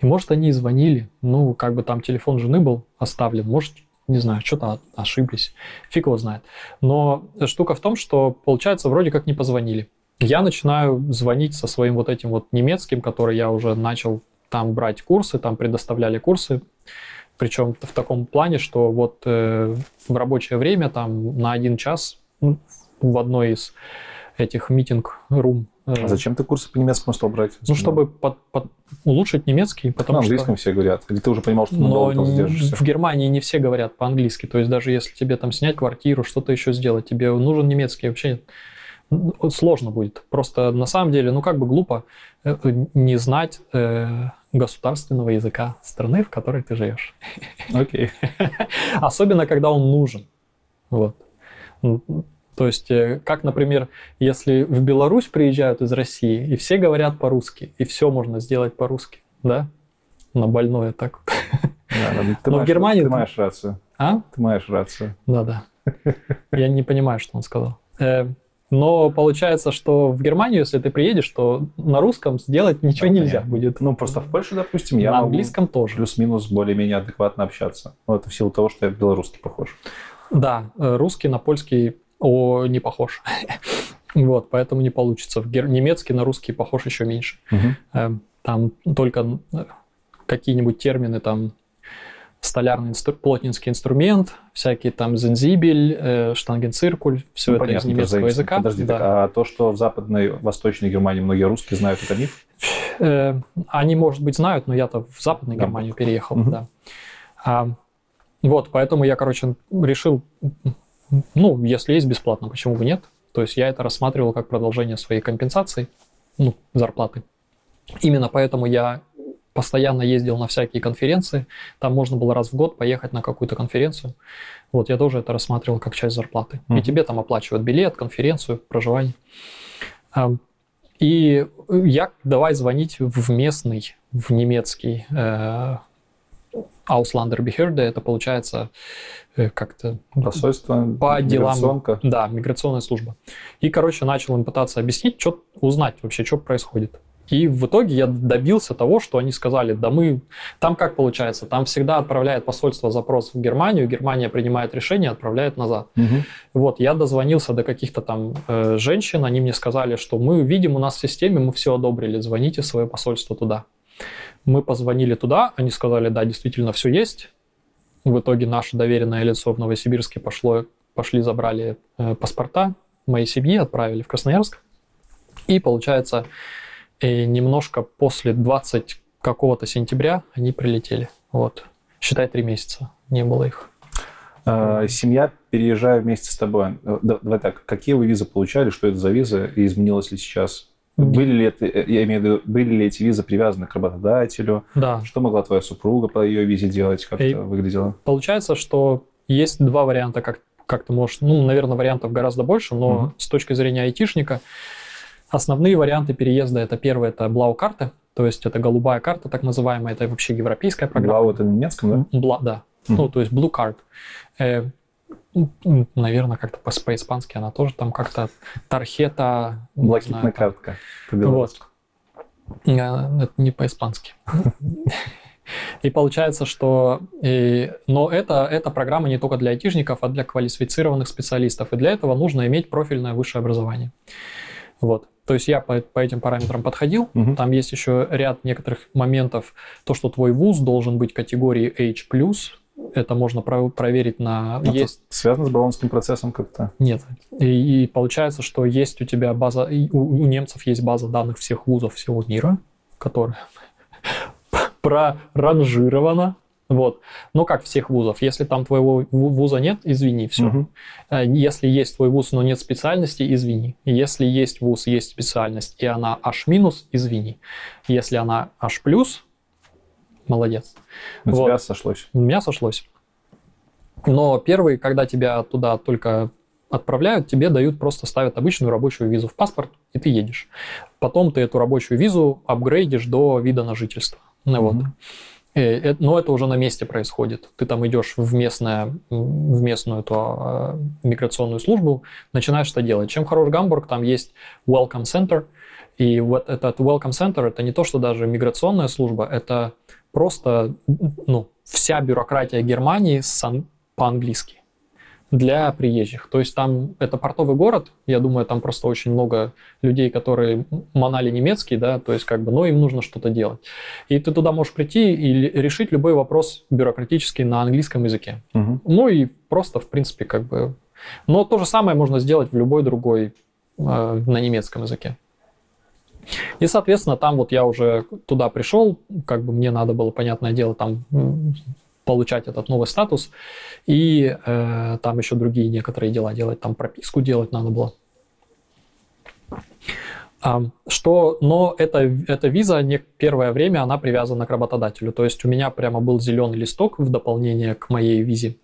И может они и звонили, ну, как бы там телефон жены был оставлен, может, не знаю, что-то ошиблись, фиг его знает. Но штука в том, что, получается, вроде как не позвонили. Я начинаю звонить со своим вот этим вот немецким, который я уже начал там брать курсы, там предоставляли курсы, причем в таком плане, что вот э, в рабочее время там на один час ну, в одной из этих митинг-рум а зачем ты курсы по немецкому стал брать? Ну, чтобы под, под улучшить немецкий, потому на английском что... все говорят. Или ты уже понимал, что надолго там задержишься? в Германии не все говорят по-английски. То есть даже если тебе там снять квартиру, что-то еще сделать, тебе нужен немецкий вообще сложно будет. Просто на самом деле, ну как бы глупо э, не знать э, государственного языка страны, в которой ты живешь. Окей. Okay. Особенно, когда он нужен. Вот. То есть, э, как, например, если в Беларусь приезжают из России, и все говорят по-русски, и все можно сделать по-русски, да? На больное так. Да, ты Но маешь, в Германии... Ты маешь рацию. А? Ты маешь рацию. Да-да. Я не понимаю, что он сказал. Э, но получается, что в Германию, если ты приедешь, то на русском сделать ничего да, нельзя понятно. будет. Ну, просто в Польше, допустим, я на английском тоже. плюс-минус более-менее адекватно общаться. Вот в силу того, что я белорусский похож. Да, э, русский на польский о, не похож. вот, поэтому не получится. В гер... немецкий на русский похож еще меньше. Угу. Там только э, какие-нибудь термины, там столярный инстру... плотницкий инструмент, всякие там зензибель, э, штангенциркуль, все ну, это понятно, из немецкого языка. Подожди, да. так, а то, что в западной, восточной Германии многие русские знают, это миф? Э, они, может быть, знают, но я-то в западную. Германию переехал, угу. да. А, вот, поэтому я, короче, решил ну, если есть бесплатно, почему бы нет? То есть я это рассматривал как продолжение своей компенсации, ну, зарплаты. Именно поэтому я постоянно ездил на всякие конференции. Там можно было раз в год поехать на какую-то конференцию. Вот я тоже это рассматривал как часть зарплаты. Mm-hmm. И тебе там оплачивают билет, конференцию, проживание. И я давай звонить в местный, в немецкий э, Auslander Behörde, это получается э, как-то... Посольство, по делам, Да, миграционная служба. И, короче, начал им пытаться объяснить, что узнать вообще, что происходит. И в итоге я добился того, что они сказали, да мы... Там как получается? Там всегда отправляет посольство запрос в Германию, Германия принимает решение, отправляет назад. Угу. Вот, я дозвонился до каких-то там э, женщин, они мне сказали, что мы видим у нас в системе, мы все одобрили, звоните в свое посольство туда. Мы позвонили туда, они сказали, да, действительно все есть. В итоге наше доверенное лицо в Новосибирске пошло, пошли, забрали э, паспорта моей семьи, отправили в Красноярск. И получается, э, немножко после 20 какого-то сентября они прилетели. Вот. Считай, три месяца не было их. А, семья, переезжая вместе с тобой. Э, давай так, какие вы визы получали, что это за визы и изменилось ли сейчас? Были ли, это, э, я имею в виду, были ли эти визы привязаны к работодателю? Да. Что могла твоя супруга по ее визе делать? Как и это выглядело? Получается, что есть два варианта, как, как ты можешь... Ну, наверное, вариантов гораздо больше, но угу. с точки зрения айтишника основные варианты переезда это первое, это блау-карта, то есть это голубая карта, так называемая, это вообще европейская программа. Блау это на немецком, да? Бла, да. Угу. Ну, то есть blue card. Э, ну, наверное, как-то по-испански она тоже там как-то тархета. Блокитная картка. Вот. Э, это не по-испански. И получается, что... И, но это, эта программа не только для айтишников, а для квалифицированных специалистов. И для этого нужно иметь профильное высшее образование. Вот. То есть я по, по этим параметрам подходил. Угу. Там есть еще ряд некоторых моментов. То, что твой вуз должен быть категории H+, это можно про- проверить на... Это есть... связано с баллонским процессом как-то? Нет. И, и получается, что есть у тебя база... У, у немцев есть база данных всех вузов всего мира, которая проранжирована. Вот. Но как всех вузов. Если там твоего вуза нет, извини, все. Угу. Если есть твой вуз, но нет специальности, извини. Если есть вуз, есть специальность, и она H-, извини. Если она H+, молодец. У вот. тебя сошлось. У меня сошлось. Но первый, когда тебя туда только отправляют, тебе дают, просто ставят обычную рабочую визу в паспорт, и ты едешь. Потом ты эту рабочую визу апгрейдишь до вида на жительство. Ну, вот. Э, но это уже на месте происходит. Ты там идешь в, местное, в местную эту а, миграционную службу, начинаешь это делать. Чем хорош Гамбург, там есть welcome center, и вот этот welcome center это не то, что даже миграционная служба, это просто ну, вся бюрократия Германии по-английски для приезжих. То есть там это портовый город, я думаю, там просто очень много людей, которые манали немецкий, да, то есть как бы, но им нужно что-то делать. И ты туда можешь прийти и решить любой вопрос бюрократический на английском языке. Угу. Ну и просто, в принципе, как бы... Но то же самое можно сделать в любой другой э, на немецком языке. И, соответственно, там вот я уже туда пришел, как бы мне надо было, понятное дело, там получать этот новый статус, и э, там еще другие некоторые дела делать, там прописку делать надо было. А, что, но эта, эта виза не первое время она привязана к работодателю. То есть у меня прямо был зеленый листок в дополнение к моей визе.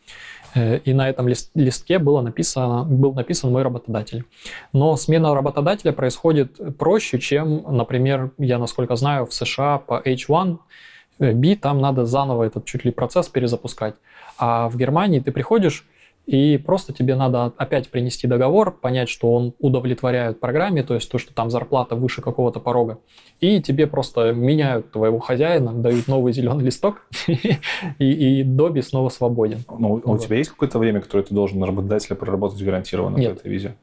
Э, и на этом листке было написано, был написан мой работодатель. Но смена работодателя происходит проще, чем, например, я, насколько знаю, в США по H1 B, там надо заново этот чуть ли процесс перезапускать. А в Германии ты приходишь, и просто тебе надо опять принести договор, понять, что он удовлетворяет программе, то есть то, что там зарплата выше какого-то порога. И тебе просто меняют твоего хозяина, дают новый зеленый листок, и, и Доби снова свободен. Ну, вот. у тебя есть какое-то время, которое ты должен на работодателя проработать гарантированно Нет. в этой визе?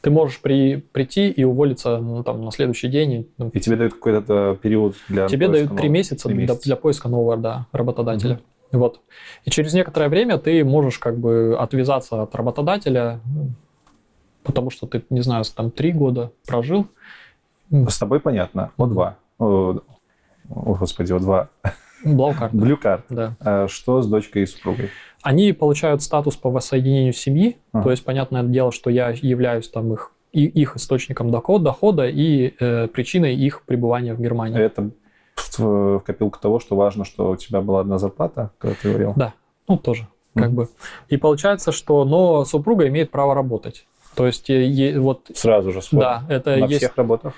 Ты можешь при, прийти и уволиться ну, там, на следующий день. Ну, и тебе дают какой-то период для Тебе дают три месяца, 3 месяца. Для, для поиска нового да, работодателя. Угу. Вот. И через некоторое время ты можешь как бы отвязаться от работодателя, потому что ты, не знаю, там три года прожил. С тобой понятно. О2. О, о господи, О2. Blue Card. Blue Card. Да. А что с дочкой и супругой? Они получают статус по воссоединению семьи, а. то есть, понятное дело, что я являюсь там их, и, их источником дохода, дохода и э, причиной их пребывания в Германии. Это в, в копилку того, что важно, что у тебя была одна зарплата, когда ты говорил? Да, ну тоже, mm. как бы. И получается, что, но супруга имеет право работать. То есть, е, вот... Сразу же, сходу. Да, это На есть... всех работах?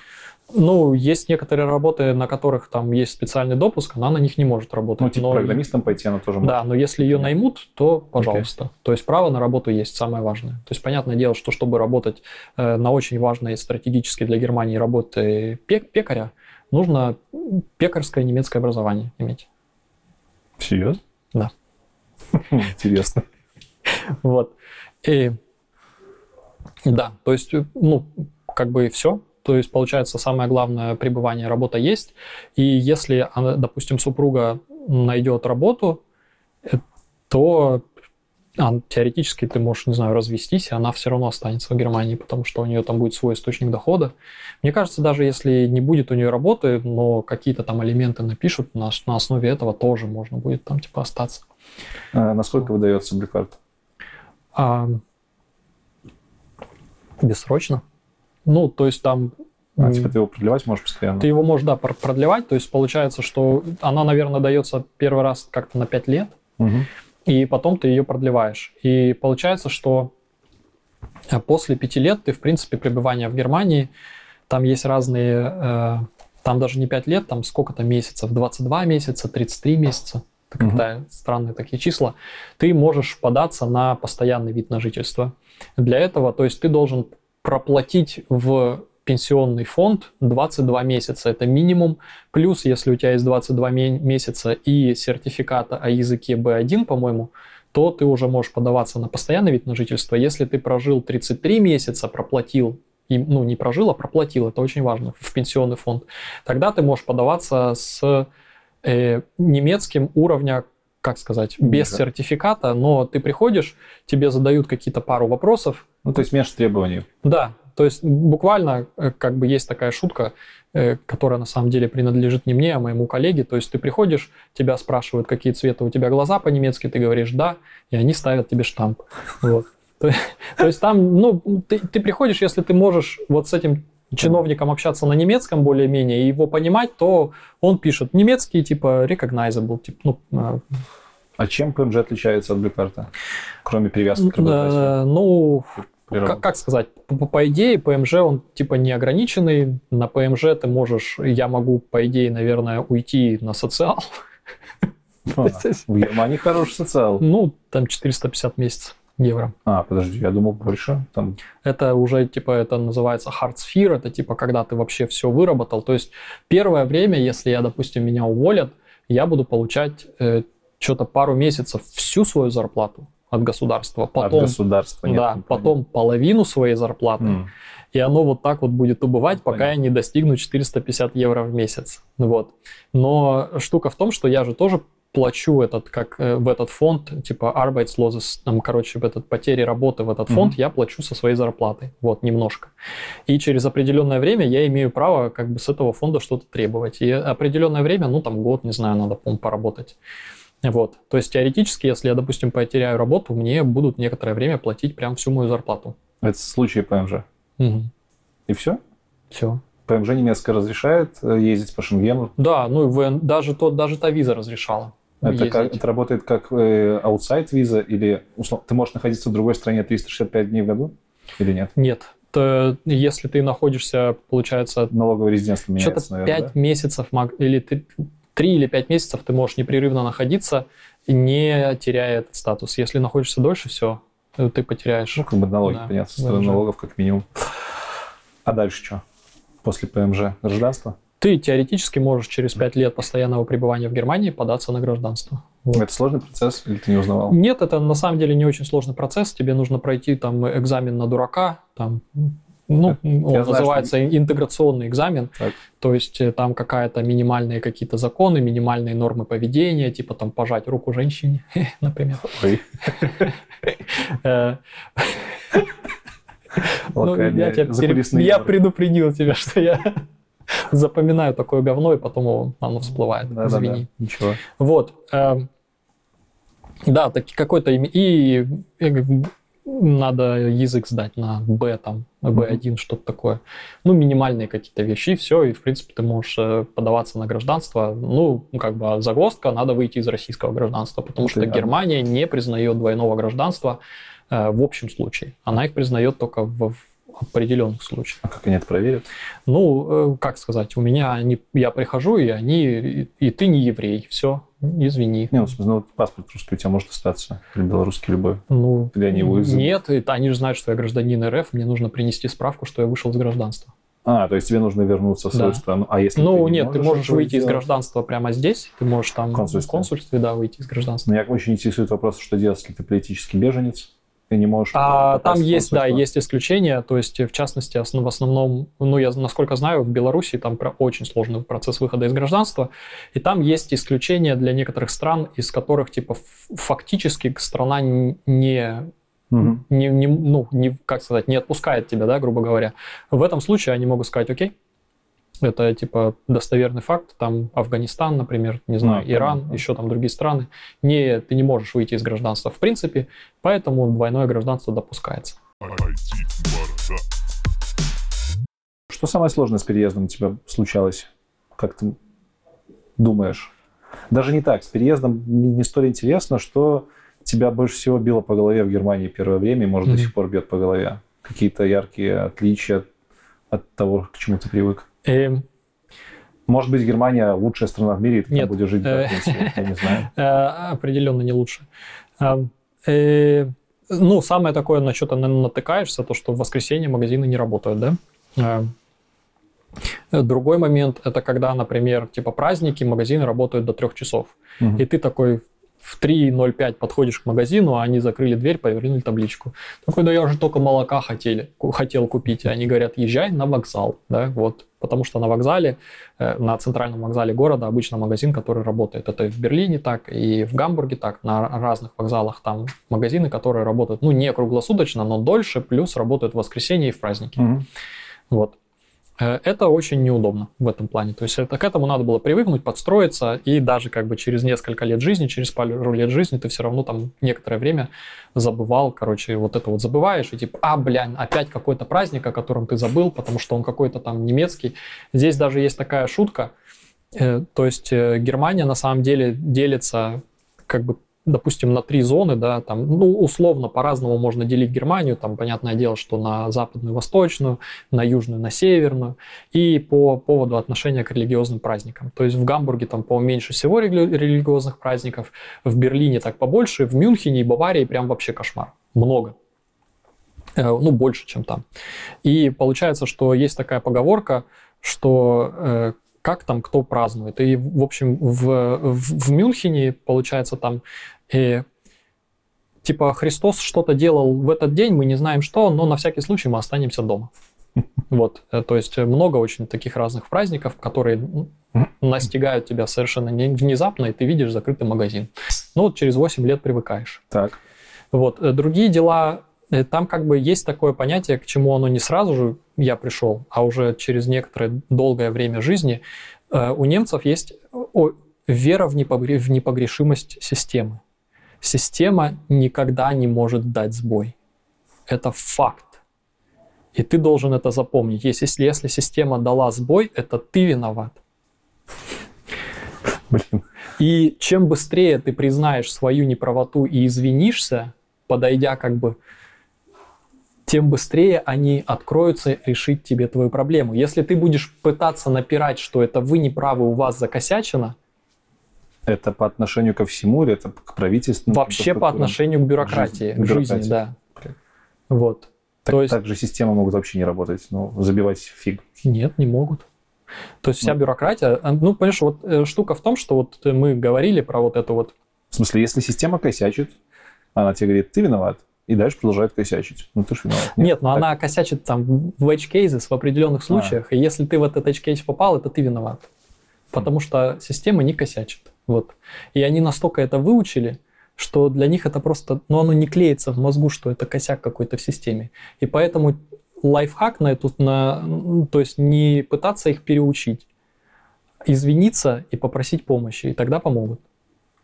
Ну, есть некоторые работы, на которых там есть специальный допуск, она на них не может работать. Ну, типа но... программистом пойти она тоже может. Да, но если ее наймут, то пожалуйста. Okay. То есть право на работу есть, самое важное. То есть понятное дело, что чтобы работать э, на очень важной стратегически для Германии работы пек пекаря, нужно пекарское немецкое образование иметь. Серьезно? Да. Интересно. Вот. И да, то есть, ну, как бы и все. То есть, получается, самое главное пребывание, работа есть. И если, допустим, супруга найдет работу, э, то а, теоретически ты можешь, не знаю, развестись, и она все равно останется в Германии, потому что у нее там будет свой источник дохода. Мне кажется, даже если не будет у нее работы, но какие-то там элементы напишут, на, на основе этого тоже можно будет там типа остаться. А насколько выдается блюкарт? А, бессрочно. Ну, то есть там... А, типа ты его продлевать можешь постоянно? Ты его можешь, да, продлевать. То есть получается, что она, наверное, дается первый раз как-то на 5 лет, угу. И потом ты ее продлеваешь. И получается, что э, после 5 лет ты, в принципе, пребывания в Германии, там есть разные... Э, там даже не 5 лет, там сколько-то месяцев, 22 месяца, 33 месяца, когда угу. странные такие числа, ты можешь податься на постоянный вид на жительство. Для этого, то есть ты должен проплатить в пенсионный фонд 22 месяца. Это минимум. Плюс, если у тебя есть 22 месяца и сертификата о языке B1, по-моему, то ты уже можешь подаваться на постоянный вид на жительство. Если ты прожил 33 месяца, проплатил, и, ну не прожил, а проплатил, это очень важно, в пенсионный фонд, тогда ты можешь подаваться с э, немецким уровня как сказать, без Ниже. сертификата, но ты приходишь, тебе задают какие-то пару вопросов. Ну, то есть меньше требований. Да, то есть буквально э, как бы есть такая шутка, э, которая на самом деле принадлежит не мне, а моему коллеге. То есть ты приходишь, тебя спрашивают, какие цвета у тебя глаза по-немецки, ты говоришь «да», и они ставят тебе штамп. Вот. То, есть там, ну, ты, ты приходишь, если ты можешь вот с этим чиновником общаться на немецком более-менее и его понимать, то он пишет немецкий, типа recognizable, типа, ну, А чем PMG отличается от Блюкарта? Кроме привязки к работодателю? Э, Ну, при как, как сказать, по, по идее, PMG, он типа неограниченный. На PMG ты можешь, я могу, по идее, наверное, уйти на социал. А, В Германии хороший социал. Ну, там 450 месяцев евро. А, подожди, я думал больше. Там Это уже, типа, это называется hard sphere, это, типа, когда ты вообще все выработал. То есть первое время, если я, допустим, меня уволят, я буду получать что-то пару месяцев всю свою зарплату от государства. от Потом, государства нет да, потом половину своей зарплаты. М. И оно вот так вот будет убывать, пока Понятно. я не достигну 450 евро в месяц. Вот. Но штука в том, что я же тоже плачу этот, как э, в этот фонд, типа Arbeitsloses, там, короче, в этот потери работы в этот Мгм. фонд я плачу со своей зарплаты, вот, немножко. И через определенное время я имею право как бы с этого фонда что-то требовать. И определенное время, ну, там, год, не знаю, надо, по поработать. Вот. То есть теоретически, если я, допустим, потеряю работу, мне будут некоторое время платить прям всю мою зарплату. Это случай ПМЖ. И все? Все. ПМЖ немецкая разрешает э, ездить по Шенгену. Да, ну и ВН даже, то, даже та виза разрешала. Это, как- это работает как аутсайд виза или услов- ты можешь находиться в другой стране 365 дней в году или нет? Нет. То, если ты находишься, получается, Налоговое резидентство меняется, наверное, 5 месяцев, маг- или 3 или 5 месяцев ты можешь непрерывно находиться, не теряя этот статус. Если находишься дольше, все, ты потеряешь. Ну, как бы налоги, Да, понятно, со стороны налогов как минимум. А дальше что? После ПМЖ гражданство? Ты теоретически можешь через 5 лет постоянного пребывания в Германии податься на гражданство. Вот. Это сложный процесс или ты не узнавал? Нет, это на самом деле не очень сложный процесс. Тебе нужно пройти там экзамен на дурака, там, ну, он знаю, называется интеграционный экзамен. Так. То есть э, там какая-то минимальные какие-то законы, минимальные нормы поведения, типа там пожать руку женщине, например. Э, ну, я, тебя я предупредил тебя, что я запоминаю такое говно, и потом оно всплывает. Да-да-да, Извини. Ничего. Вот. эм, Да, так какой-то и, бы надо язык сдать на Б там, на B1, что-то такое. Ну, минимальные какие-то вещи, и все, и в принципе ты можешь э, подаваться на гражданство. Ну, как бы загвоздка, надо выйти из российского гражданства, потому что Германия не признает двойного гражданства э, в общем случае. Она их признает только в, в определенных случаях. А как они это проверят? Ну, э, как сказать, у меня они, я прихожу, и они, и, и ты не еврей, все, извини. Не, ну, ну, паспорт русский у тебя может остаться, или белорусский любой. Ну, Или они его изымут? нет, это они же знают, что я гражданин РФ, мне нужно принести справку, что я вышел из гражданства. А, то есть тебе нужно вернуться в свою Да. страну. А если ну, ты не нет, ты можешь выйти из сделать? гражданства прямо здесь, ты можешь там В консульстве. в консульстве, да, выйти из гражданства. Меня очень интересует вопрос, что делать, если ты политический беженец, ты не можешь... А попасть там есть, да, есть исключения, то есть, в частности, в основном, ну, я, насколько знаю, в Беларуси там очень сложный процесс выхода из гражданства, и там есть исключения для некоторых стран, из которых, типа, фактически страна не Мгм. не, не- ну, не, как сказать, не отпускает тебя, да, грубо говоря. В этом случае они могут сказать, окей, это типа достоверный факт, там Афганистан, например, не знаю, А, Иран, понятно. еще там другие страны, не, ты не можешь выйти из гражданства в принципе, поэтому двойное гражданство допускается. Что самое сложное с переездом у тебя случалось? Как ты думаешь? Даже не так, с переездом не столь интересно, что тебя больше всего било по голове в Германии первое время и, может, до Мгм. сих пор бьет по голове. Какие-то яркие отличия от, от того, к чему ты привык. Эм, Может быть, Германия лучшая страна в мире, и ты Нет. там будешь жить до Э. пенсии, я не знаю. э, определенно не лучше. А, э, ну, самое такое, на что ты натыкаешься, то, что в воскресенье магазины не работают, да? А, Другой момент – это когда, например, типа праздники, магазины работают до трех часов. Мгм. И ты такой в 3.05 подходишь к магазину, а они закрыли дверь, повернули табличку. Такой, да я же только молока хотели, хотел купить. И они говорят, езжай на вокзал, да, вот. Потому что на вокзале, э, на центральном вокзале города обычно магазин, который работает. Это и в Берлине так, и в Гамбурге так. На разных вокзалах там магазины, которые работают, ну, не круглосуточно, но дольше, плюс работают в воскресенье и в праздники. Мгм. Вот. Э, Это очень неудобно в этом плане. То есть это, к этому надо было привыкнуть, подстроиться, и даже как бы через несколько лет жизни, через пару лет жизни ты все равно там некоторое время забывал, короче, вот это вот забываешь, и типа, а, блядь, опять какой-то праздник, о котором ты забыл, потому что он какой-то там немецкий. Здесь даже есть такая шутка, э, то есть э, Германия на самом деле делится как бы допустим, на три зоны, да, там, ну, условно, по-разному можно делить Германию, там, понятное дело, что на западную, восточную, на южную, на северную, и по поводу отношения к религиозным праздникам. То есть в Гамбурге там, по меньше всего рели- религиозных праздников, в Берлине так побольше, в Мюнхене и Баварии прям вообще кошмар. Много. Э, ну, больше, чем там. И получается, что есть такая поговорка, что э, как там кто празднует. И, в общем, в, в, в Мюнхене, получается, там э, типа Христос что-то делал в этот день, мы не знаем что, но на всякий случай мы останемся дома. Вот, э, то есть много очень таких разных праздников, которые настигают тебя совершенно внезапно, и ты видишь закрытый магазин. Ну вот через 8 лет привыкаешь. Так. Вот, э, другие дела, э, там как бы есть такое понятие, к чему оно не сразу же я пришел, а уже через некоторое долгое время жизни, у немцев есть вера в непогрешимость системы. Система никогда не может дать сбой. Это факт. И ты должен это запомнить. Если, если система дала сбой, это ты виноват. Блин. И чем быстрее ты признаешь свою неправоту и извинишься, подойдя как бы, тем быстрее они откроются решить тебе твою проблему. Если ты будешь пытаться напирать, что это вы неправы, у вас закосячено, это по отношению ко всему или это к правительству? Вообще по отношению к бюрократии, к жизни, бюрократии. да. Вот. Так, То есть... так же системы могут вообще не работать, ну, забивать фиг. Нет, не могут. То есть вся ну. бюрократия, а, ну, понимаешь, вот э, штука в том, что вот мы говорили про вот это вот. В смысле, если система косячит, она тебе говорит, ты виноват, и дальше продолжает косячить. Ну, ты же виноват. Нет, Нет но так. она косячит там в edge cases в определенных а. случаях, а. и если ты в этот edge case попал, это ты виноват. Потому что система не косячит. Вот. И они настолько это выучили, что для них это просто, ну, оно не клеится в мозгу, что это косяк какой-то в системе. И поэтому лайфхак на эту, на, то есть не пытаться их переучить, извиниться и попросить помощи, и тогда помогут.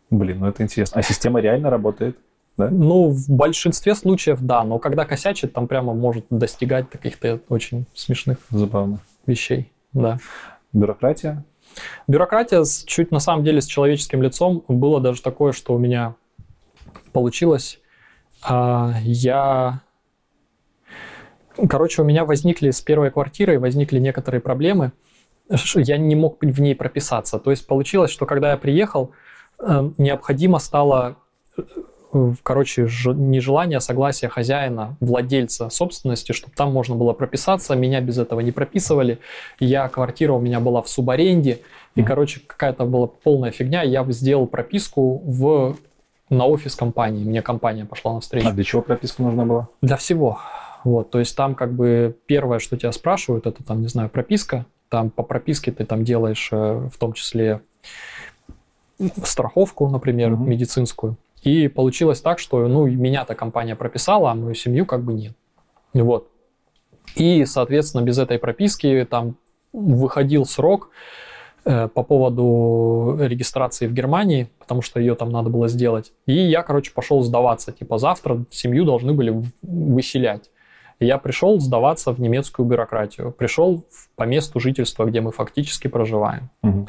Блин, ну это интересно. А система реально работает? Да? Ну, в большинстве случаев да, но когда косячит, там прямо может достигать каких-то очень смешных Забавно. вещей. Да. Бюрократия? Бюрократия с, чуть на самом деле с человеческим лицом. Было даже такое, что у меня получилось. А, я... Короче, у меня возникли с первой квартирой возникли некоторые проблемы. Я не мог в ней прописаться. То есть получилось, что когда я приехал, э, необходимо стало короче, нежелание, а согласия хозяина, владельца собственности, чтобы там можно было прописаться. Меня без этого не прописывали. Я, квартира у меня была в субаренде. И, короче, какая-то была полная фигня. Я сделал прописку в, на офис компании. Мне компания пошла навстречу. А для чего прописка нужна была? Для всего. Вот, то есть там как бы первое, что тебя спрашивают, это там, не знаю, прописка. Там по прописке ты там делаешь э, в том числе страховку, например, угу. медицинскую. И получилось так, что ну, меня-то компания прописала, а мою семью как бы нет. Вот. И, соответственно, без этой прописки там выходил срок э, по поводу регистрации в Германии, потому что ее там надо было сделать. И я, короче, пошел сдаваться. Типа завтра семью должны были выселять. И я пришел сдаваться в немецкую бюрократию. Пришел по месту жительства, где мы фактически проживаем. Угу.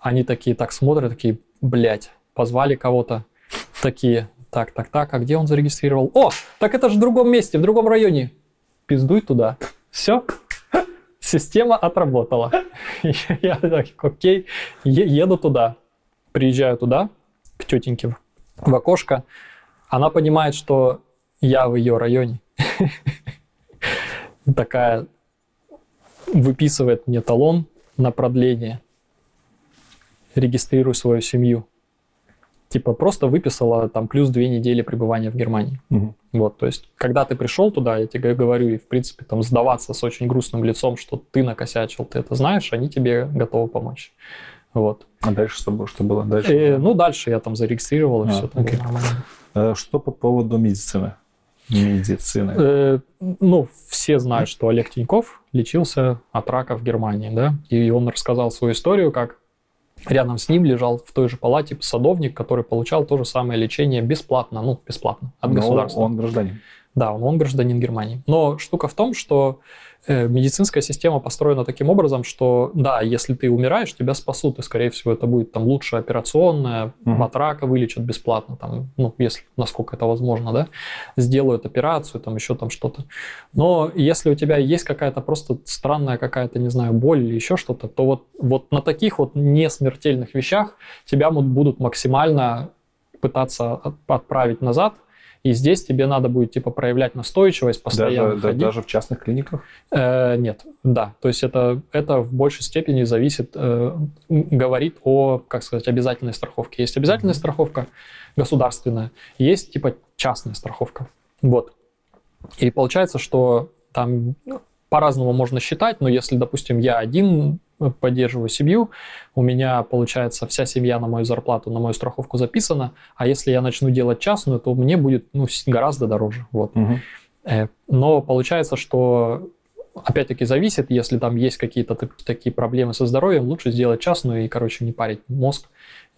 Они такие так смотрят, такие, блядь, позвали кого-то такие, так, так, так, а где он зарегистрировал? О, так это же в другом месте, в другом районе. Пиздуй туда. Все, система отработала. Я так, окей, еду туда. Приезжаю туда, к тетеньке в окошко. Она понимает, что я в ее районе. Такая выписывает мне талон на продление. Регистрирую свою семью типа просто выписала там плюс две недели пребывания в Германии. Угу. Вот, то есть, когда ты пришел туда, я тебе говорю, и в принципе там сдаваться с очень грустным лицом, что ты накосячил, ты это знаешь, они тебе готовы помочь. Вот. А дальше что, что было? Дальше? Э, ну, дальше я там зарегистрировал, и а, все там окей. нормально. Э, что по поводу медицины? Медицины. Э, ну, все знают, что Олег Тиньков лечился от рака в Германии, да, и он рассказал свою историю, как Рядом с ним лежал в той же палате садовник, который получал то же самое лечение бесплатно, ну, бесплатно, от Но государства. он гражданин. Да, он, он гражданин Германии. Но штука в том, что медицинская система построена таким образом, что да, если ты умираешь, тебя спасут, и, скорее всего, это будет там лучшая операционная, Мгм. от рака вылечат бесплатно, там, ну, если, насколько это возможно, да, сделают операцию, там, еще там что-то. Но если у тебя есть какая-то просто странная какая-то, не знаю, боль или еще что-то, то вот, вот на таких вот несмертельных вещах тебя будут максимально пытаться от- отправить назад, и здесь тебе надо будет типа проявлять настойчивость, постоянно Даже, да- ходить. даже в частных клиниках? Э, нет, да, то есть это, это в большей степени зависит, э, говорит о, как сказать, обязательной страховке. Есть обязательная Мгм. страховка государственная, есть типа частная страховка. Вот. И получается, что там ну, по-разному можно считать, но если, допустим, я один поддерживаю семью, у меня, получается, вся семья на мою зарплату, на мою страховку записана, а если я начну делать частную, то мне будет ну, гораздо дороже. Вот. Э, Но получается, что опять-таки зависит, если там есть какие-то так- такие проблемы со здоровьем, лучше сделать частную и, короче, не парить мозг,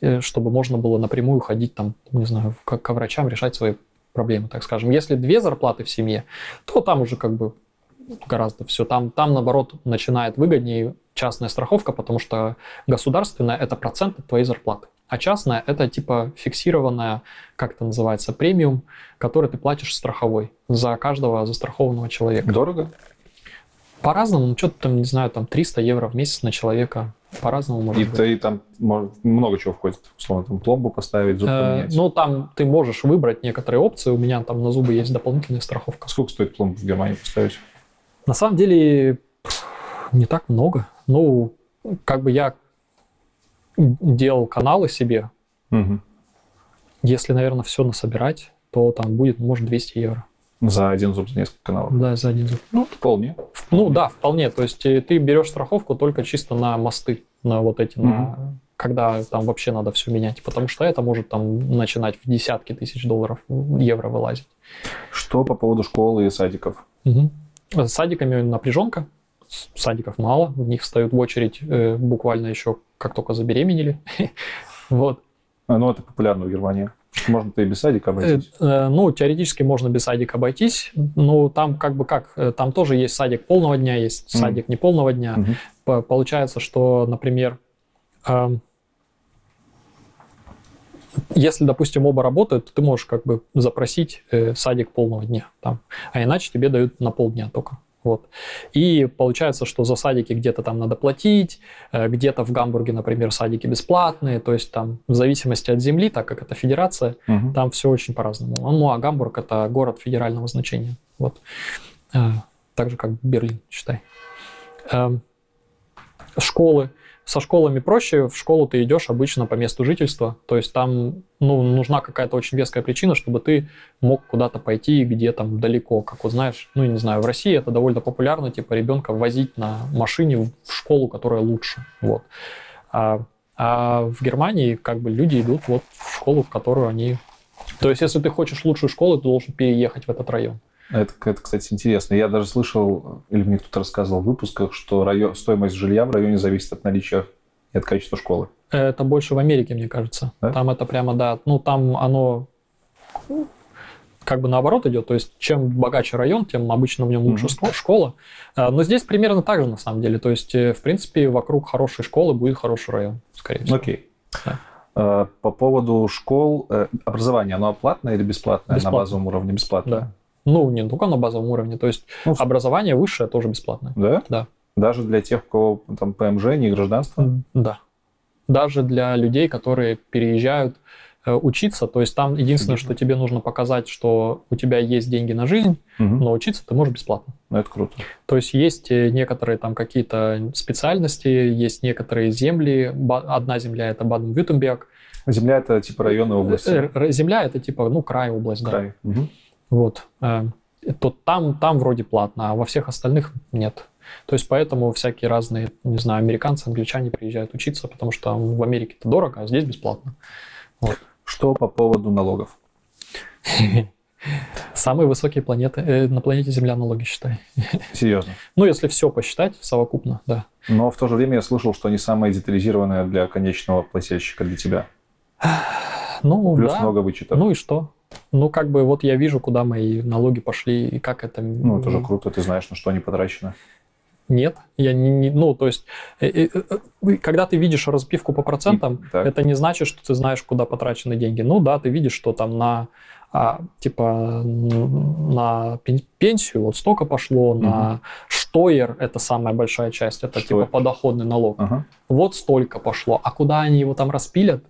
э, чтобы можно было напрямую ходить там, не знаю, к, ко врачам, решать свои проблемы, так скажем. Если две зарплаты в семье, то там уже как бы гораздо все. Там, там наоборот, начинает выгоднее частная страховка, потому что государственная – это процент от твоей зарплаты. А частная – это типа фиксированная, как это называется, премиум, который ты платишь страховой за каждого застрахованного человека. Дорого? По-разному, ну, что-то там, не знаю, там 300 евро в месяц на человека. По-разному может И быть. ты там мож- много чего входит. Условно, там пломбу поставить, зуб Э, поменять. ну, там ты можешь выбрать некоторые опции. У меня там на зубы есть дополнительная страховка. Сколько стоит пломбу в Германии поставить? На самом деле не так много. Ну, как бы я делал каналы себе. Мгм. Если, наверное, все насобирать, то там будет, может, 200 евро. За один зуб, за несколько каналов. Да, за один зуб. Ну, вполне. Ну да, вполне. То есть э, ты берешь страховку только чисто на мосты, на вот эти, на когда там вообще надо все менять, потому что это может там начинать в десятки тысяч долларов, евро вылазить. Что по поводу школы и садиков? Мгм. С садиками напряженка, садиков мало, в них встают в очередь э, буквально еще как только забеременели. Вот. А, Ну, это популярно в Германии. Можно-то и без садика Э, обойтись. э, Ну, теоретически можно без садика обойтись. Ну, там как бы как, э, там тоже есть садик полного дня, есть садик неполного дня. Мгм. По- Получается, что, например, эм, если, допустим, оба работают, то ты можешь как бы запросить э, садик полного дня, там, а иначе тебе дают на полдня только. Вот. И получается, что за садики где-то там надо платить, э, где-то в Гамбурге, например, садики бесплатные, то есть там в зависимости от земли, так как это федерация, Мгм. там все очень по-разному. Ну, а Гамбург это город федерального значения. Вот. Э, Так же, как Берлин, считай. Эм, Школы. Со школами проще. В школу ты идешь обычно по месту жительства. То есть там ну, нужна какая-то очень веская причина, чтобы ты мог куда-то пойти, где там далеко. Как вот знаешь, ну, не знаю, в России это довольно популярно, типа ребенка возить на машине в школу, которая лучше. Вот. А, а в Германии как бы люди идут вот в школу, в которую они... То есть, если ты хочешь лучшую школу, ты должен переехать в этот район. Это, это, кстати, интересно. Я даже слышал, или мне кто-то рассказывал в выпусках, что район, стоимость жилья в районе зависит от наличия и от качества школы. Это больше в Америке, мне кажется. Да? Там это прямо, да, ну там оно ну, как бы наоборот идет. То есть, чем богаче район, тем обычно в нем лучше ско- школа. А, Но здесь примерно так же, на самом деле. То есть, э, в принципе, вокруг хорошей школы будет хороший район, скорее всего. Окей. Да. Э, По поводу школ, э, образование, оно платное или бесплатное Бесплатно. на базовом уровне? Бесплатное. Да. Ну, не только на базовом уровне. То есть, Ну, образование высшее тоже бесплатное. Да? Да. Даже для тех, у кого там ПМЖ, не гражданство? Да. Даже для людей, которые переезжают э, учиться, то есть там единственное, что тебе нужно показать, что у тебя есть деньги на жизнь, Мгм. но учиться ты можешь бесплатно. Ну, это круто. То есть есть э, некоторые там какие-то специальности, есть некоторые земли. Одна земля это Баден-Вюртемберг. Земля это типа области. Э, р- Земля это типа, ну, край, область, да. Край. Вот. э, То там, там вроде платно, а во всех остальных нет. То есть поэтому всякие разные, не знаю, американцы, англичане приезжают учиться, потому что в Америке это дорого, а здесь бесплатно. Что по поводу налогов? Самые высокие планеты, э, на планете Земля налоги, считай. Серьезно. Ну, если все посчитать совокупно, да. Но в то же время я слышал, что они самые детализированные для конечного плательщика, для тебя. Ну, Плюс да. много вычетов. Ну и что? Ну, как бы вот я вижу, куда мои налоги пошли и как это... Ну, это же круто, ты знаешь, на что они потрачены. Нет, я не, не ну, то есть, э, э, э, когда ты видишь разбивку по процентам, И- так. это не значит, что ты знаешь, куда потрачены деньги. Ну да, ты видишь, что там на а, типа на пен- пенсию вот столько пошло, на штойер это самая большая часть, это Штойер. типа подоходный налог. Ага. Вот столько пошло. А куда они его там распилят,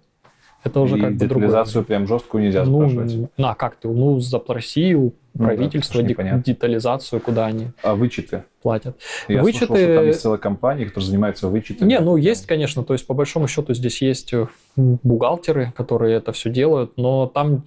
это уже И как бы другое. детализацию прям жесткую нельзя Ну, спрашивать. на, как ты? Ну, запроси у Ну да, правительства это ж де- детализацию, куда они А вычеты? платят. Я Вычеты- слышал, что там есть целая компания, которая занимается вычетами. Не, ну есть, конечно, то есть по большому счету здесь есть э, бухгалтеры, которые это все делают, но там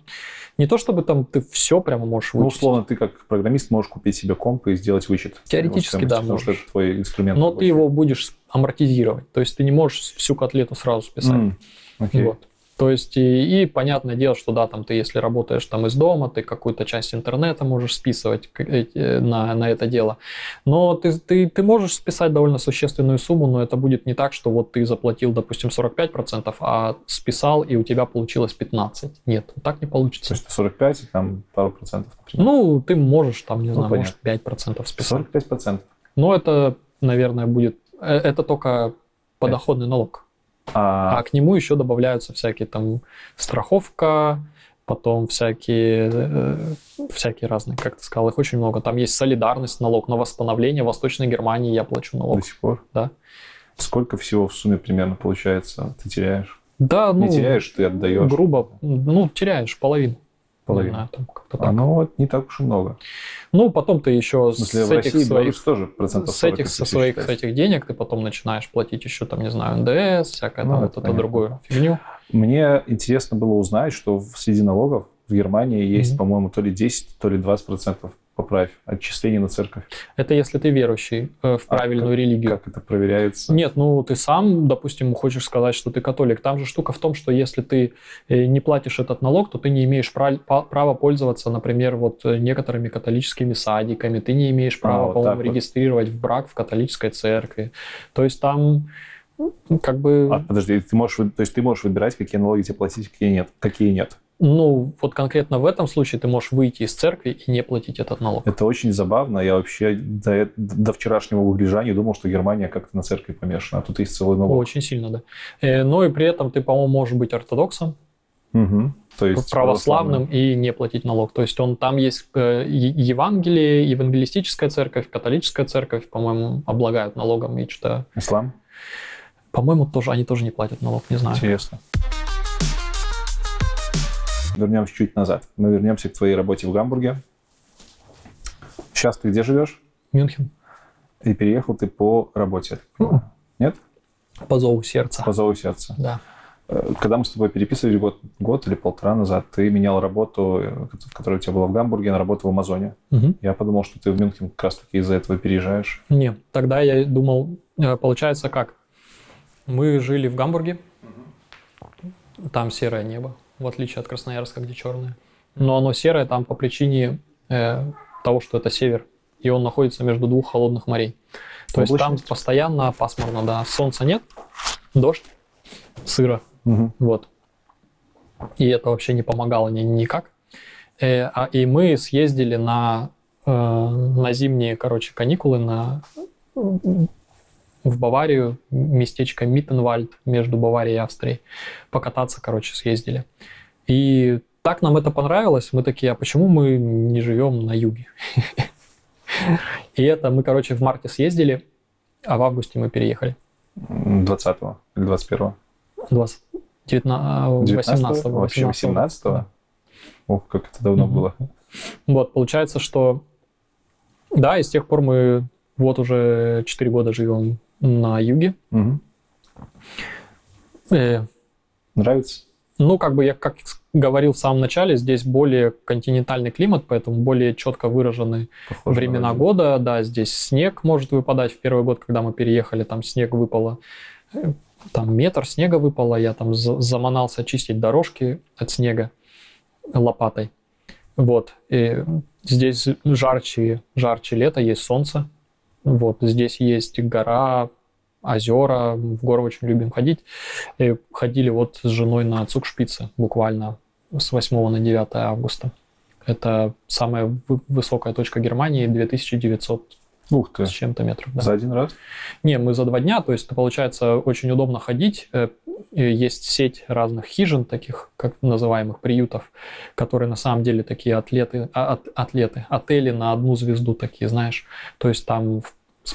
не то чтобы там ты все прямо можешь Ну, вычесть. условно, ты как программист можешь купить себе комп и сделать вычет. Теоретически, да, Потому что можешь. это твой инструмент. но ты рабочий. его будешь амортизировать, то есть ты не можешь всю котлету сразу списать. М, окей. Вот. То есть, и, и понятное дело, что да, там ты, если работаешь там из дома, ты какую-то часть интернета можешь списывать эти- на, на это дело. Но ты, ты, ты можешь списать довольно существенную сумму, но это будет не так, что вот ты заплатил, допустим, 45%, а списал, и у тебя получилось 15%. Нет, так не То получится. есть 45, и там пару процентов, например. Ну, ты можешь там, не Ну, знаю, понятно. может 5% списать. 45 процентов. Но это, наверное, будет... э, Это только подоходный налог. А А, к нему еще добавляются всякие там страховка, потом всякие, э, всякие разные, как ты сказал, их очень много. Там есть солидарность, налог на восстановление. В Восточной Германии я плачу налог. до сих пор? Да. Сколько всего в сумме примерно получается ты теряешь? Да, ну, Не теряешь, ты отдаешь. грубо, ну, теряешь половину. Половину. Не знаю, там как-то А, ну, вот не так уж и много. Ну, потом ты еще с этих России своих тоже процентов с 40, этих, со своих с этих денег ты потом начинаешь платить еще там, не знаю, НДС, всякое Ну, там это вот это понятно. другую фигню. Мне интересно было узнать, что среди налогов в Германии есть, Мгм. по-моему, то ли 10, то ли 20 процентов, поправь, отчислений на церковь. Это если ты верующий э, в А правильную религию. Как это проверяется? Нет, ну ты сам, допустим, хочешь сказать, что ты католик. Там же штука в том, что если ты э, не платишь этот налог, то ты не имеешь прав- права пользоваться, например, вот э, некоторыми католическими садиками. Ты не имеешь права, вот по-моему, так вот. регистрировать в брак в католической церкви. То есть там ну, как бы, А, подожди, ты можешь, то есть ты можешь выбирать, какие налоги тебе платить, какие нет, какие нет. Ну вот конкретно в этом случае ты можешь выйти из церкви и не платить этот налог. Это очень забавно. Я вообще до, до вчерашнего выгляжания думал, что Германия как-то на церкви помешана, а тут есть целый налог. Очень сильно, да. Э, Но и при этом ты, по-моему, можешь быть ортодоксом, Мгм. То есть православным и не платить налог. То есть он там есть э, Евангелие, евангелистическая церковь, католическая церковь, по-моему, облагают налогом и что-то. Ислам? По-моему, тоже они тоже не платят налог, не знаю. Интересно. Вернемся чуть назад. Мы вернемся к твоей работе в Гамбурге. Сейчас ты где живешь? Мюнхен. И переехал ты по работе. понимаю. Нет? По зову сердца. По зову сердца. Да. Э, Когда мы с тобой переписывались год, год или полтора назад, ты менял работу, э, которая у тебя была в Гамбурге, на работу в Амазоне. Мгм. Я подумал, что ты в Мюнхен как раз-таки из-за этого переезжаешь. Не, тогда я думал, э, получается как? Мы жили в Гамбурге, там серое небо, в отличие от Красноярска, где черное. Но оно серое там по причине э, того, что это север, и он находится между двух холодных морей. То есть там постоянно пасмурно, да, солнца нет, дождь, сыро, Мгм. вот. И это вообще не помогало ни, никак. Э, а, и мы съездили на, э, на зимние, короче, каникулы на, в Баварию, местечко Миттенвальд между Баварией и Австрией. Покататься, короче, съездили. И так нам это понравилось. Мы такие, а почему мы не живем на юге? И это мы, короче, в марте съездили, а в августе мы переехали. М, 20-го или 21-го? 20, 19, 18, 19-го? Вообще 18-го? Ох, как это давно было. Вот, получается, что да, и с тех пор мы вот уже 4 года живем на юге. Мгм. Э, Нравится? Ну, как бы я как говорил в самом начале, здесь более континентальный климат, поэтому более четко выражены Похоже на времена года. Да, здесь снег может выпадать. В первый год, когда мы переехали, там снег выпало. э, Там метр снега выпало. Я там за- заманался чистить дорожки от снега лопатой. Вот. И здесь жарче, жарче лето, есть солнце. Вот. Здесь есть гора, озера. В горы очень любим ходить. И ходили вот с женой на Цукшпице буквально с 8 на 9 августа. Это самая вы- высокая точка Германии, 2900 Ух ты. с чем-то метров. да. За один раз? Не, мы за два дня, то есть это получается очень удобно ходить. Э, Есть сеть разных хижин, таких как называемых приютов, которые на самом деле такие атлеты, а, атлеты, отели на одну звезду такие, знаешь. То есть там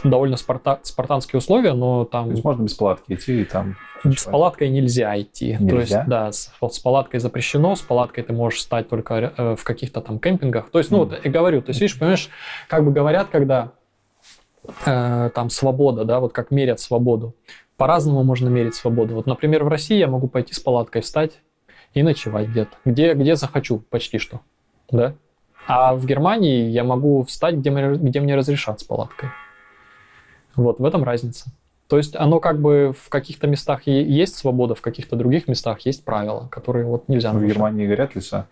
довольно спарта- спартанские условия, но там То есть можно без палатки идти и там... с палаткой нельзя идти. То есть, Нельзя? да, с, вот с палаткой запрещено, с палаткой ты можешь стать только э, в каких-то там кемпингах. То есть, ну, вот я говорю, то есть, видишь, понимаешь, как бы говорят, когда э, там свобода, да, вот как мерят свободу. По-разному можно мерить свободу. Вот, например, в России я могу пойти с палаткой встать и ночевать где-то, где, где захочу, почти что, да. А в Германии я могу встать, где мне, где мне разрешат с палаткой. Вот, в этом разница. То есть оно как бы в каких-то местах есть свобода, в каких-то других местах есть правила, которые вот нельзя В нарушать. Германии горят леса.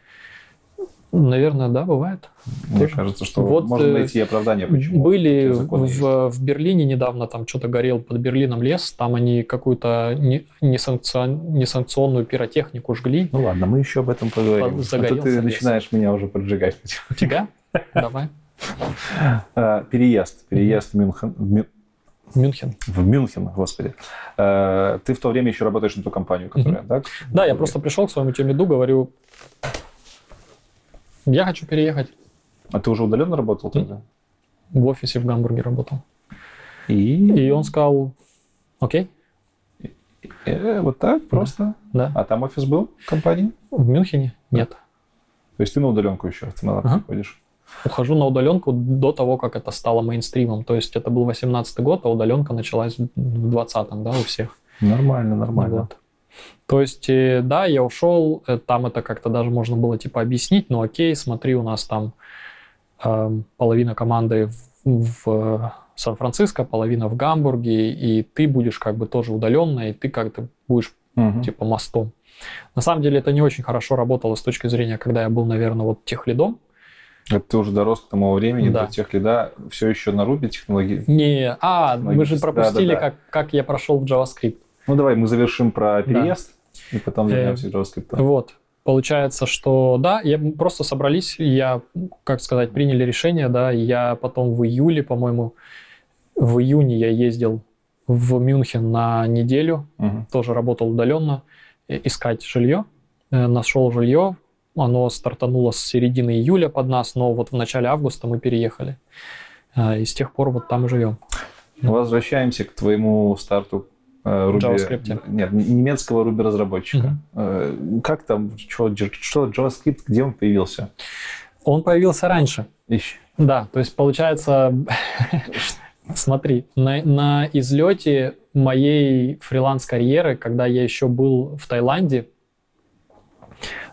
Наверное, да, бывает. Мне Тоже. кажется, что Вот, можно э, найти оправдание, почему. Были в, в Берлине недавно, там что-то горел под Берлином лес, там они какую-то не- несанкцион- несанкционную пиротехнику жгли. Ну ладно, мы еще об этом поговорим. А то Загорелся ты лес. начинаешь меня уже поджигать. Тебя? Давай. А, Переезд. Переезд в Мюнхен. Мюнхен. В Мюнхен, господи. Э, Ты в то время еще работаешь на ту компанию, которая, да? Да, я просто пришел к своему темиду, говорю, я хочу переехать. А ты уже удаленно работал тогда? В офисе в Гамбурге работал. И, И он сказал, окей, э, вот так просто. да. А там офис был в компании? В Мюнхене? Нет. То есть ты на удаленку еще в ЦМЛ Ага. приходишь? Ухожу на удаленку до того, как это стало мейнстримом. То есть это был 18 год, а удаленка началась в 20-м, да, у всех. Нормально, нормально. Вот. То есть, э, да, я ушел, э, там это как-то даже можно было типа объяснить, но окей, смотри, у нас там эм, половина команды в, в Сан-Франциско, половина в Гамбурге, и ты будешь как бы тоже удаленно, и ты как-то будешь Мгм. типа мостом. На самом деле это не очень хорошо работало с точки зрения, когда я был, наверное, вот техлидом. Это ты уже дорос к тому времени, Да. до тех лида, все еще на Ruby технологии. Не, а, мы же пропустили, да-да-да. Как, как я прошел в JavaScript. Ну давай мы завершим про переезд, и потом вернемся к JavaScript. Вот. Получается, что да, я просто собрались, я, как сказать, приняли решение, да, я потом в июле, по-моему, в июне я ездил в Мюнхен на неделю, Мгм. тоже работал удаленно, э, искать жилье, Э, нашел жилье, оно стартануло с середины июля под нас, но вот в начале августа мы переехали, Э, и с тех пор вот там и живем. Возвращаемся к твоему старту Ruby. JavaScript. Нет, немецкого Ruby разработчика. Э, Как там, что, что JavaScript, где он появился? Он появился раньше, Ищ. Да, то есть получается, смотри, на, на излете моей фриланс-карьеры, когда я еще был в Таиланде,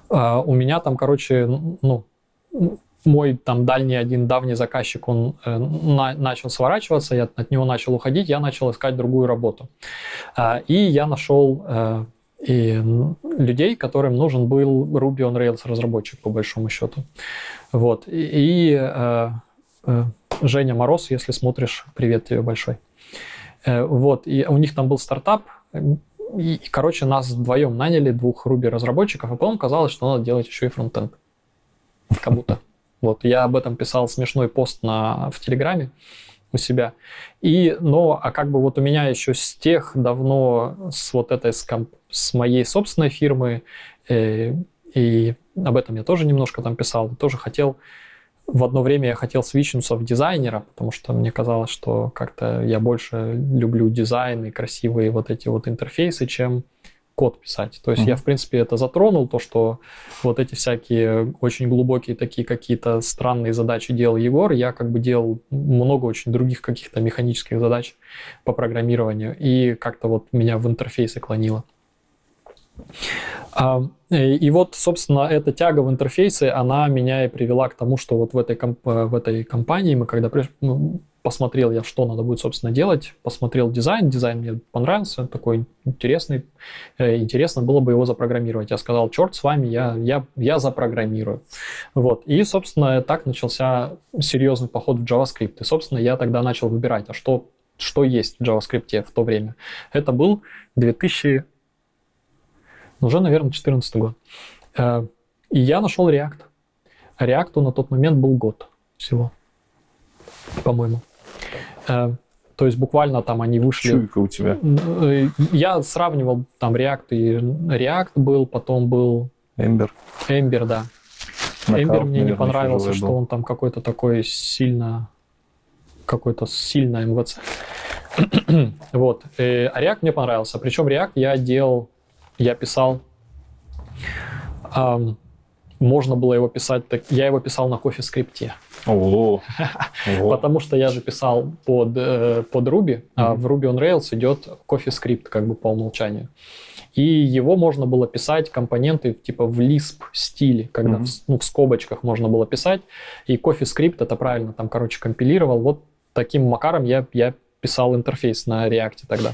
а, у меня там, короче, ну, мой там дальний один давний заказчик, он э, на- начал сворачиваться, я от него начал уходить, я начал искать другую работу. А, И я нашел э, и людей, которым нужен был Ruby on Rails разработчик, по большому счету. Вот. И, и, э, э, Женя Мороз, если смотришь, привет тебе большой. Э, Вот. И у них там был стартап, и, и, короче, нас вдвоем наняли, двух Ruby разработчиков, а потом казалось, что надо делать еще и фронтенд. Как будто. Вот, я об этом писал смешной пост на, в Телеграме у себя. И, но, а как бы вот у меня еще с тех давно, с вот этой, с, комп- с моей собственной фирмы, э, и об этом я тоже немножко там писал, тоже хотел, в одно время я хотел свичнуться в дизайнера, потому что мне казалось, что как-то я больше люблю дизайн и красивые вот эти вот интерфейсы, чем код писать. То есть Мгм. я, в принципе, это затронул, то, что вот эти всякие очень глубокие такие какие-то странные задачи делал Егор, я как бы делал много очень других каких-то механических задач по программированию, и как-то вот меня в интерфейсы клонило. А, И и вот, собственно, эта тяга в интерфейсы, она меня и привела к тому, что вот в этой, комп- э, в этой компании мы когда приш- ну, посмотрел я, что надо будет, собственно, делать, посмотрел дизайн, дизайн мне понравился, такой интересный, Э, интересно было бы его запрограммировать. Я сказал, черт с вами, я, я, я запрограммирую. Вот. И, собственно, так начался серьезный поход в JavaScript. И, собственно, я тогда начал выбирать, а что, что есть в JavaScript в то время. Это был 2000, ну, уже, наверное, 2014 год. Э, И я нашел React. Реакту на тот момент был год всего, по-моему. Э, то есть буквально там они вышли... Чуйка у тебя. Э, Я сравнивал там React и React был, потом был Эмбер. Ember, да. Эмбер мне не наверное, понравился, тяжелый что был. он там какой-то такой сильно какой-то сильно МВЦ. вот. А React мне понравился. Причем React я делал, я писал, ам, можно было его писать, так, я его писал на кофе скрипте. Потому что я же писал под, э, под Ruby, а в Ruby on Rails идет CoffeeScript как бы по умолчанию. И его можно было писать, компоненты типа в Lisp стиле, когда Мгм. в, ну, в скобочках можно было писать. И CoffeeScript это правильно там, короче, компилировал. Вот таким макаром я, я писал интерфейс на React тогда.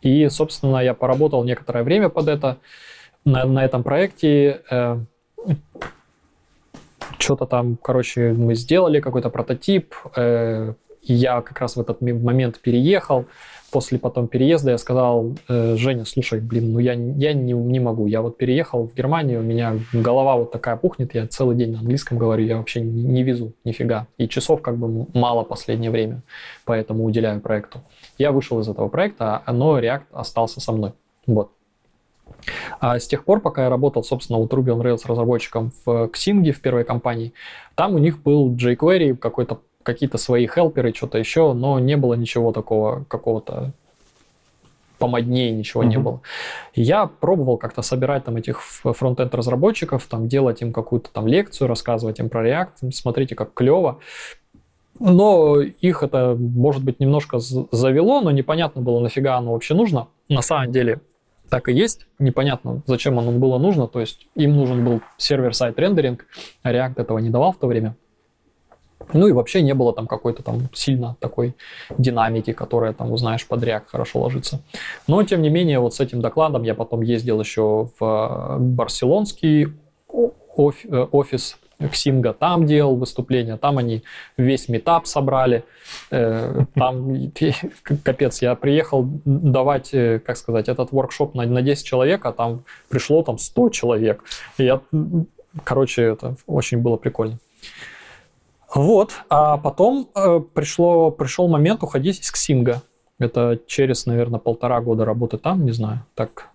И, собственно, я поработал некоторое время под это, на, на этом проекте. э, что-то там, короче, мы сделали какой-то прототип. э, я как раз в этот момент переехал. После потом переезда я сказал, э, Женя, слушай, блин, ну я, я не, не могу. Я вот переехал в Германию, у меня голова вот такая пухнет, я целый день на английском говорю, я вообще не, везу нифига. И часов как бы мало последнее время, поэтому уделяю проекту. Я вышел из этого проекта, но React остался со мной. Вот. А с тех пор, пока я работал, собственно, вот Ruby on Rails разработчиком в Xing, в первой компании, там у них был jQuery, какой-то, какие-то свои хелперы, что-то еще, но не было ничего такого, какого-то помоднее, ничего не Мгм. было. И я пробовал как-то собирать там этих ф- фронтенд разработчиков, там делать им какую-то там лекцию, рассказывать им про React, смотрите, как клево. Но их это, может быть, немножко завело, но непонятно было, нафига оно вообще нужно. На самом деле так и есть. Непонятно, зачем оно было нужно. То есть им нужен был сервер-сайт рендеринг, а React этого не давал в то время. Ну и вообще не было там какой-то там сильно такой динамики, которая там, узнаешь, под React хорошо ложится. Но, тем не менее, вот с этим докладом я потом ездил еще в э, барселонский э, офис Ксинга, там делал выступления, там они весь метап собрали, Э, там капец, я приехал давать, как сказать, этот воркшоп на, на 10 человек, а там пришло там 100 человек. И я, короче, это очень было прикольно. Вот, а потом э, пришло, пришел момент уходить из Ксинга. Это через, наверное, полтора года работы там, не знаю, так.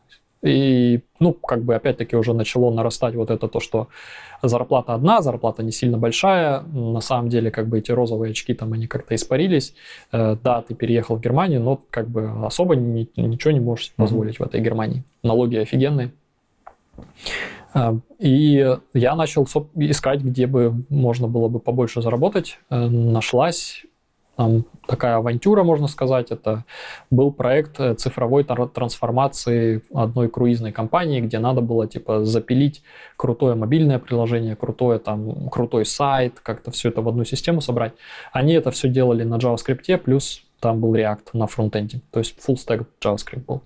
И, ну, как бы, опять-таки, уже начало нарастать вот это то, что зарплата одна, зарплата не сильно большая. На самом деле, как бы, эти розовые очки там, они как-то испарились. Э, да, ты переехал в Германию, но, как бы, особо ни- ничего не можешь позволить в этой Германии. Налоги офигенные. А, И я начал искать, где бы можно было бы побольше заработать. Э, Нашлась там такая авантюра, можно сказать. Это был проект э, цифровой трансформации одной круизной компании, где надо было типа запилить крутое мобильное приложение, крутое там крутой сайт, как-то все это в одну систему собрать. Они это все делали на JavaScript, плюс там был React на фронтенде, то есть full stack JavaScript был.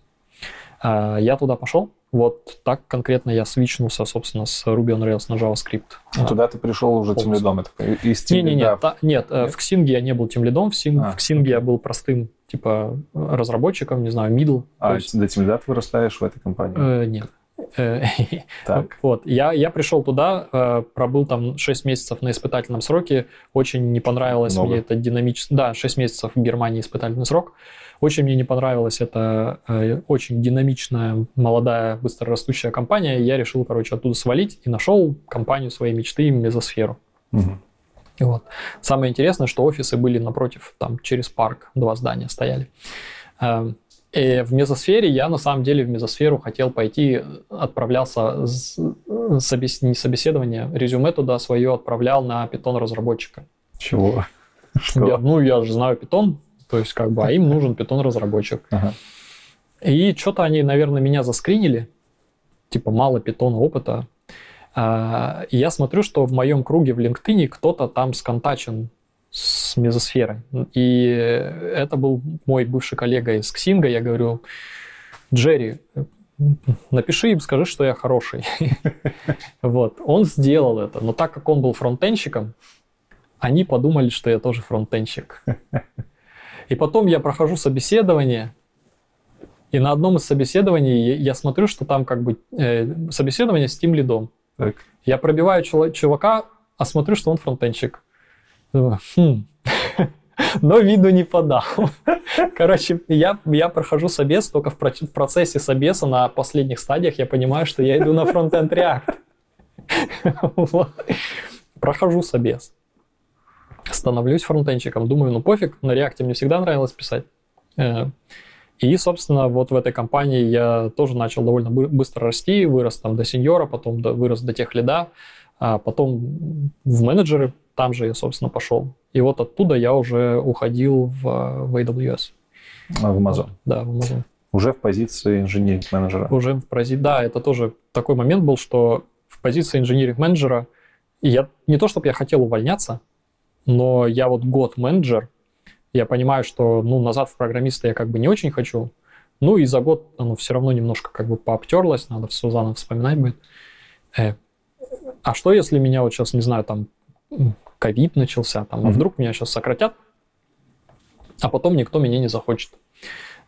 А, Я туда пошел. Вот так конкретно я свичнулся, собственно, с Ruby on Rails на JavaScript. Ну, Туда ты пришел уже тем лидом, из Team Не-не-не, Lead, та- нет, э, Нет? в Xing я не был тем лидом, в, Xing, А, в Xing я был простым, типа, разработчиком, не знаю, middle. А есть, до Team Lead вырастаешь в этой компании. э, нет. Э, Так. Вот, я, я пришел туда, э, пробыл там 6 месяцев на испытательном сроке, очень не понравилось Много. мне это динамическое... Да, 6 месяцев в Германии испытательный срок. Очень мне не понравилась эта э, очень динамичная, молодая, быстрорастущая компания. Я решил, короче, оттуда свалить и нашел компанию своей мечты, Мезосферу. Мгм. Вот. Самое интересное, что офисы были напротив, там через парк два здания стояли. И в мезосфере я на самом деле в мезосферу хотел пойти, отправлялся, с- собес- не собеседование, резюме туда свое отправлял на питон разработчика. Чего? Я, Что? ну, я же знаю питон, то есть как бы, а им нужен питон разработчик. Ага. И что-то они, наверное, меня заскринили, типа мало питона опыта. А, я смотрю, что в моем круге в LinkedIn кто-то там сконтачен с мезосферой. И это был мой бывший коллега из Ксинга. Я говорю, Джерри, напиши им, скажи, что я хороший. Вот. Он сделал это, но так как он был фронтенщиком, они подумали, что я тоже фронтенщик. И потом я прохожу собеседование, и на одном из собеседований я- смотрю, что там как бы э, собеседование с тим лидом. Я пробиваю чувака, а смотрю, что он фронтенщик. Думаю, хм. Но виду не подал. Короче, я, я прохожу собес, только в, в процессе собеса на последних стадиях я понимаю, что я иду на фронтенд React. Прохожу собес. Становлюсь фронтенщиком. Думаю, ну пофиг, на React мне всегда нравилось писать. Э, и, собственно, вот в этой компании я тоже начал довольно быстро расти, вырос там до сеньора, потом вырос до тех лида, а потом в менеджеры, там же я, собственно, пошел. И вот оттуда я уже уходил в, в AWS. А в Amazon? Да, в Amazon. Уже в позиции инженеринг-менеджера? Уже в позиции, да, это тоже такой момент был, что в позиции инженеринг-менеджера я не то, чтобы я хотел увольняться, но я вот год менеджер, я понимаю, что ну, назад в программиста я как бы не очень хочу, ну и за год оно все равно немножко как бы пообтерлось, надо все заново вспоминать будет. Э, а что если меня вот сейчас, не знаю, там ковид начался, там, а вдруг меня сейчас сократят, а потом никто меня не захочет.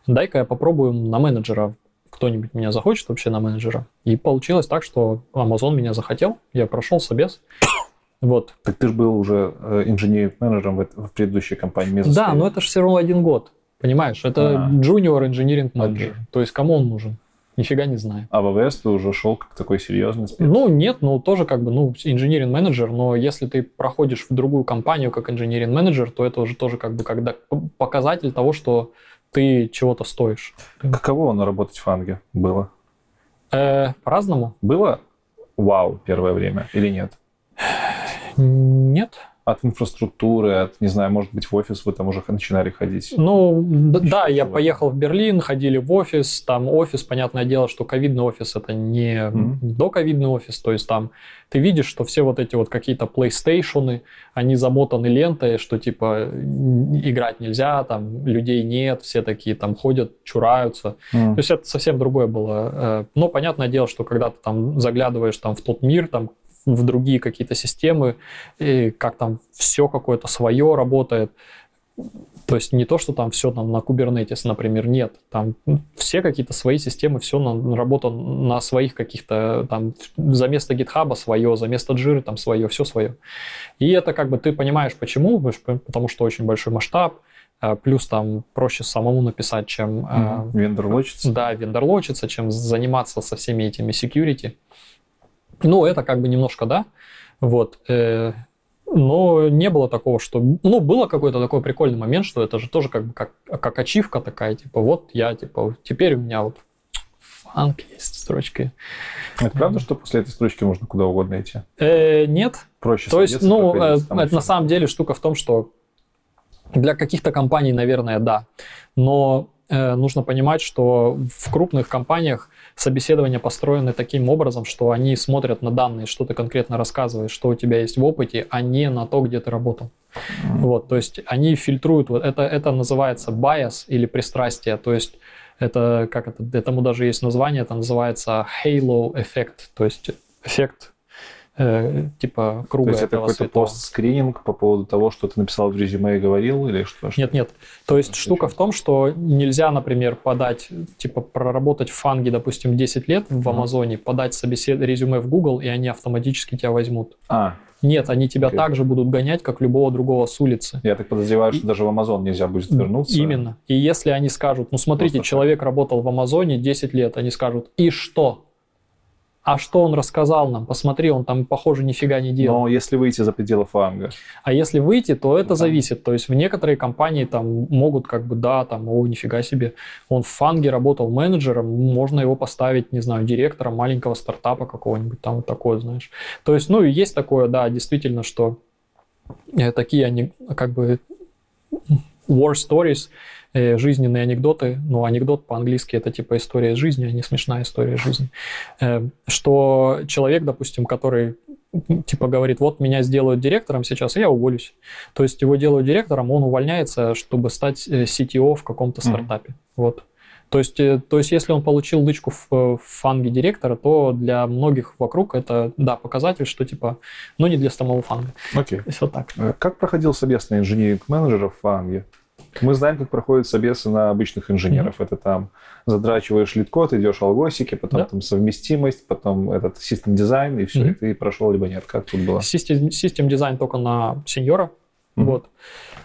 Дай-ка я попробую на менеджера, кто-нибудь меня захочет вообще на менеджера. И получилось так, что Amazon меня захотел, я прошел собес. Вот. Так ты же был уже э, инженеринг-менеджером в, в предыдущей компании. Да, но это же все равно один год. Понимаешь, это junior инженеринг менеджер. То есть кому он нужен? Нифига не знаю. А в ВВС ты уже шел как такой серьезный спец? Ну, нет, ну, тоже как бы, ну, инженеринг менеджер, но если ты проходишь в другую компанию как инженеринг менеджер, то это уже тоже как бы когда показатель того, что ты чего-то стоишь. Каково оно работать в фанге было? Э, по-разному. Было вау первое время или нет? Нет от инфраструктуры, от, не знаю, может быть, в офис вы там уже начинали ходить? Ну, да, я поехал в Берлин, ходили в офис, там офис, понятное дело, что ковидный офис это не mm-hmm. доковидный офис, то есть там ты видишь, что все вот эти вот какие-то PlayStation, они замотаны лентой, что типа играть нельзя, там людей нет, все такие там ходят, чураются. Mm. То есть это совсем другое было. Э, но понятное дело, что когда ты там заглядываешь там в тот мир, там в другие какие-то системы, и как там все какое-то свое работает. То есть не то, что там все там на Kubernetes, например, нет. Там все какие-то свои системы, все на, работа на своих каких-то там за место GitHub свое, за место Jira там свое, все свое. И это как бы ты понимаешь почему, потому что очень большой масштаб, а, плюс там проще самому написать, чем... Mm-hmm. Вендор лочится. Да, вендор лочится, чем заниматься со всеми этими security. Ну, это как бы немножко, да, вот. Э, но не было такого, что... Ну, было какой-то такой прикольный момент, что это же тоже как бы как, как ачивка такая, типа, вот я, типа, теперь у меня вот фанк есть строчки. Это правда, что после этой строчки можно куда угодно идти? Э, нет. Проще То есть, ну, э, это на самом деле штука в том, что для каких-то компаний, наверное, да. Но нужно понимать, что в крупных компаниях собеседования построены таким образом, что они смотрят на данные, что ты конкретно рассказываешь, что у тебя есть в опыте, а не на то, где ты работал. Mm-hmm. Вот, то есть они фильтруют, вот это, это называется bias или пристрастие, то есть это, как это, этому даже есть название, это называется halo эффект, то есть эффект э, типа круга То есть это какой-то пост-скрининг по поводу того, что ты написал в резюме и говорил, или что? Нет, нет. То есть штука в том, что нельзя, например, подать, типа проработать в фанге, допустим, 10 лет в Амазоне, подать собесед... резюме в Google, и они автоматически тебя возьмут. А, нет, они тебя okay. так же будут гонять, как любого другого с улицы. Я так подозреваю, и... что даже в Амазон нельзя будет вернуться. Именно. И если они скажут, ну смотрите, Просто человек так. работал в Амазоне 10 лет, они скажут, и что? А что он рассказал нам? Посмотри, он там, похоже, нифига не делал. Но если выйти за пределы фанга. А если выйти, то это да. зависит. То есть в некоторые компании там могут как бы, да, там, о, нифига себе, он в фанге работал менеджером, можно его поставить, не знаю, директором маленького стартапа какого-нибудь, там вот такое, знаешь. То есть, ну, и есть такое, да, действительно, что э, такие они как бы war stories, Э, жизненные анекдоты, ну, анекдот по-английски это типа история жизни, а не смешная история жизни, э, что человек, допустим, который типа говорит, вот меня сделают директором сейчас, и я уволюсь. То есть его делают директором, он увольняется, чтобы стать э, CTO в каком-то стартапе. Mm-hmm. Вот. То есть, то есть, если он получил лычку в, в фанге директора, то для многих вокруг это, да, показатель, что типа, ну, не для самого фанга. Окей. Okay. Вот так. Как проходил совместный инженеринг менеджера в фанге? Мы знаем, как проходят собесы на обычных инженеров. Это там задрачиваешь LeetCode, идешь алгосики, потом Да. там совместимость, потом этот system design, и все, Мгм. и ты прошел либо нет. Как тут было? System design только на сеньора. Мгм. Вот.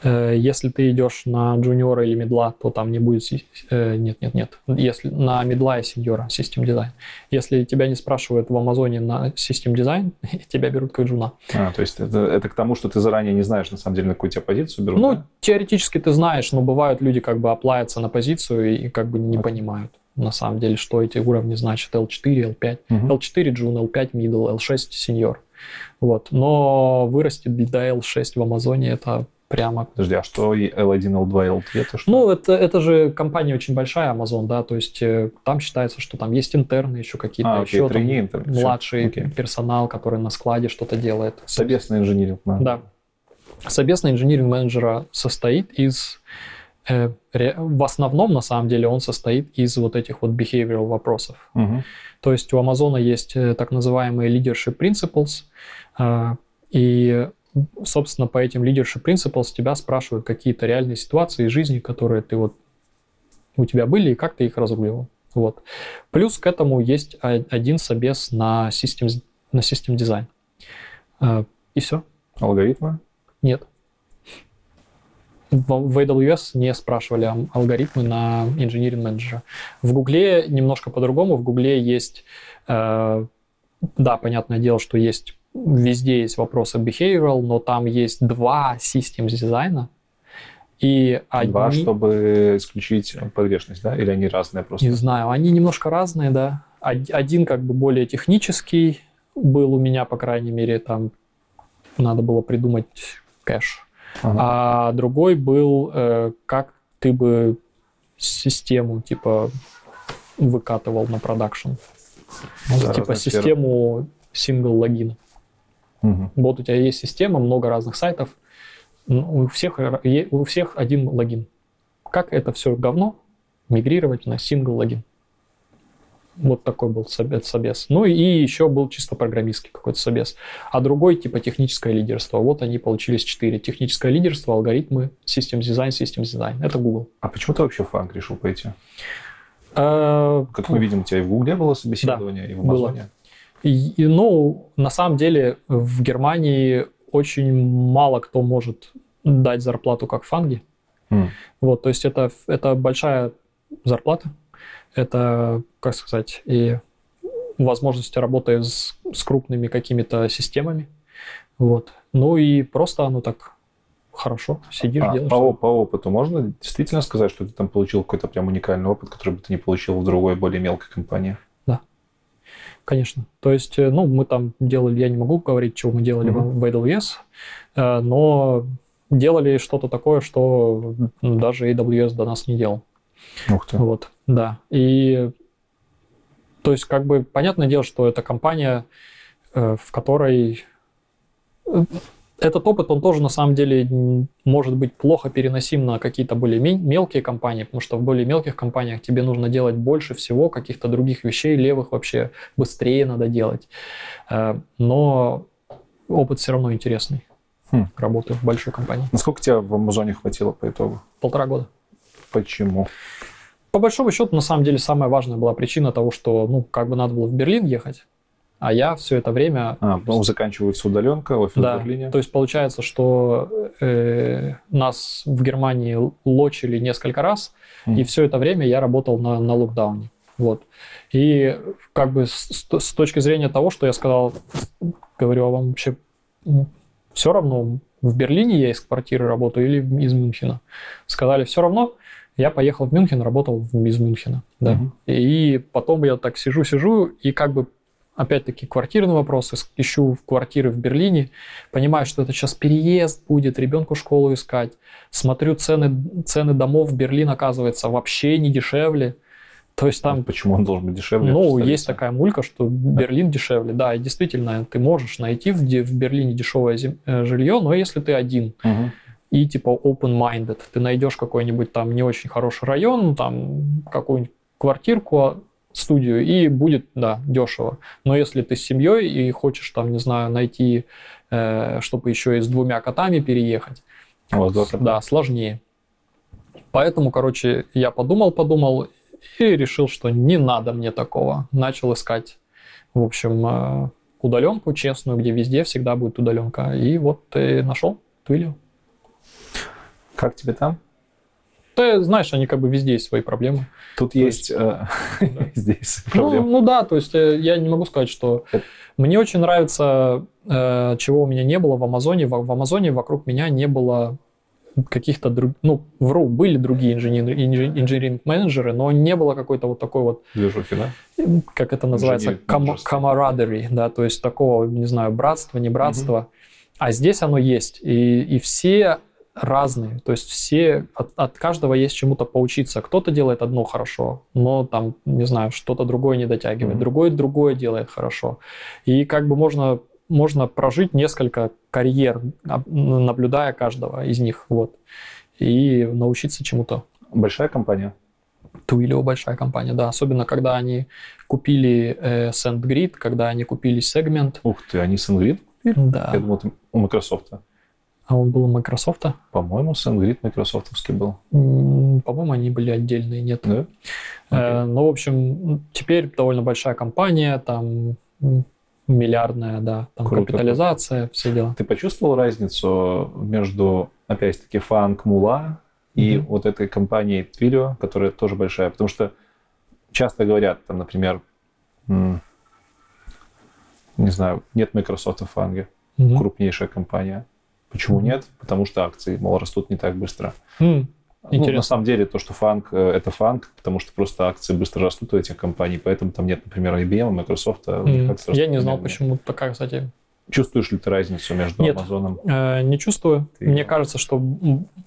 Э, Если ты идешь на джуниора или мидла, то там не будет... э, Нет, нет, нет. Если на мидла и сеньора system design. Если тебя не спрашивают в Амазоне на system design, тебя берут как джуна. А, то есть это, это к тому, что ты заранее не знаешь, на самом деле, на какую тебя позицию берут, Ну, да? теоретически ты знаешь, но бывают люди как бы апплаятся на позицию и как бы не Окей. понимают на самом деле, что эти уровни значат. L4, L5. Мгм. L4 джун, L5 middle, L6 сеньор. Вот. Но вырасти до L6 в Амазоне это прямо... Подожди, а что и L1, L2, L3, это что? Ну, это, это же компания очень большая, Amazon, да, то есть э, там считается, что там есть интерны еще какие-то, а, окей, еще там тройни интерн, всё, младший окей. персонал, который на складе что-то делает. Собесный инжиниринг. Да. Собесный инжиниринг менеджера состоит из... э, в основном, на самом деле, он состоит из вот этих вот behavioral вопросов. Мгм. То есть у Амазона есть э, так называемые leadership principles, и, собственно, по этим leadership principles тебя спрашивают какие-то реальные ситуации из жизни, которые ты вот у тебя были, и как ты их разруливал. Вот. Плюс к этому есть один собес на систем, на систем дизайн. Э, И все. Алгоритмы? Нет. В, AWS не спрашивали алгоритмы на engineering менеджера. В Гугле немножко по-другому. В Гугле есть, э, да, понятное дело, что есть везде есть вопросы behavioral, но там есть два систем дизайна. И одни, Два, чтобы исключить погрешность, да? Или они разные просто? не знаю, они немножко разные, да. Од- Один как бы более технический был у меня, по крайней мере, там надо было придумать кэш. Ага. А другой был, э, как ты бы систему, типа, выкатывал на продакшн. Ну да, типа систему сингл Мгм. Вот у тебя есть система, много разных сайтов, ну, у всех, у всех один логин. Как это все говно мигрировать на single login? Вот такой был собес. Ну и еще был чисто программистский какой-то собес. А другой типа техническое лидерство. Вот они получились четыре. Техническое лидерство, алгоритмы, system design, system design. Это Google. А почему ты вообще в FAANG решил пойти? Э, Как мы видим, у тебя и в Гугле было собеседование, и в было. И, и, ну, на самом деле в Германии очень мало кто может дать зарплату как фанги. М. Вот, то есть это, это большая зарплата, это, как сказать, и возможности работы с, с крупными какими-то системами. Вот. Ну и просто оно так хорошо, сидишь, А делаешь. по, по опыту можно действительно сказать, что ты там получил какой-то прям уникальный опыт, который бы ты не получил в другой, более мелкой компании? Конечно. То есть, э, ну, мы там делали, я не могу говорить, чего мы делали Мгм. в AWS, э, но делали что-то такое, что даже AWS до нас не делал. Ух ты. Вот, да. И, то есть, как бы, понятное дело, что это компания, э, в которой этот опыт, он тоже на самом деле может быть плохо переносим на какие-то более мелкие компании, потому что в более мелких компаниях тебе нужно делать больше всего, каких-то других вещей, левых вообще быстрее надо делать. Э, Но опыт все равно интересный. Хм. Работы в большой компании. Насколько тебя в Амазоне хватило по итогу? Полтора года. Почему? По большому счету, на самом деле, самая важная была причина того, что, ну, как бы надо было в Берлин ехать, а я все это время... А, ну, заканчивается удаленка, офис да, в Берлине. то есть получается, что э, нас в Германии лочили несколько раз, Мгм. и все это время я работал на, на локдауне. Вот. И как бы с, с- точки зрения того, что я сказал, говорю, а вам вообще все равно, в Берлине я из квартиры работаю или из Мюнхена? Сказали, все равно. Я поехал в Мюнхен, работал из Мюнхена. Да. Мгм. И потом я так сижу-сижу, и как бы опять-таки квартирные вопросы, с- ищу квартиры в Берлине, понимаю, что это сейчас переезд будет, ребенку школу искать. Смотрю цены, цены домов в Берлин, оказывается, вообще не дешевле. То есть там Почему он должен быть дешевле? ну, есть такая мулька, что Берлин дешевле. Да, и действительно, ты можешь найти в, в Берлине дешевое зем- э, жилье, но если ты один Мгм. и типа open-minded, ты найдешь какой-нибудь там не очень хороший район, там какую-нибудь квартирку, а, студию, и будет, да, дешево. Но если ты с семьей и хочешь там, не знаю, найти, э, чтобы еще и с двумя котами переехать, вас два кота? да, сложнее. Поэтому, короче, я подумал-подумал и решил, что не надо мне такого. Начал искать, в общем, э, удаленку честную, где везде всегда будет удаленка. И вот ты нашел Twilio. Как тебе там? Ты знаешь, они как бы везде есть свои проблемы. Тут То есть, э, здесь Ну, проблема. ну да, то есть э, я не могу сказать, что... Это- Мне очень нравится, э, чего у меня не было в Амазоне. В, в Амазоне вокруг меня не было каких-то друг... Ну, вру, были другие инженер- инж- инженеринг-менеджеры, но не было какой-то вот такой вот Движухи, да? как это называется, кам- camaraderie, да, то есть такого, не знаю, братства, не братства. А здесь оно есть, и, и все разные, то есть все, от, от каждого есть чему-то поучиться. Кто-то делает одно хорошо, но там, не знаю, что-то другое не дотягивает, Мгм. другой другое делает хорошо. И как бы можно, можно прожить несколько карьер, об- наблюдая каждого из них, вот, и научиться чему-то. Большая компания? Twilio большая компания, да. Особенно, когда они купили э, SendGrid, когда они купили Segment. Ух ты, они SendGrid? Да. Я думал, это у Microsoft. А он был у Microsoft. По-моему, SendGrid Microsoftовский был. По-моему, они были отдельные, нет. Да? Э, ну, в общем, теперь довольно большая компания, там миллиардная, да, там Круто. капитализация, все дела. Ты почувствовал разницу между, опять-таки, Фанк Мула и Мгм. вот этой компанией Twilio, которая тоже большая? Потому что часто говорят, там, например, не знаю, нет Microsoft в Фанге, Мгм. крупнейшая компания. Почему нет? Потому что акции, мол, растут не так быстро. М, Ну, Интересно. на самом деле, то, что фанк, э, это фанк, потому что просто акции быстро растут у этих компаний, поэтому там нет, например, IBM, Microsoft. акции Я не знал, почему такая, кстати, Чувствуешь ли ты разницу между Нет. Амазоном? Э, Не чувствую. Ты- Мне кажется, что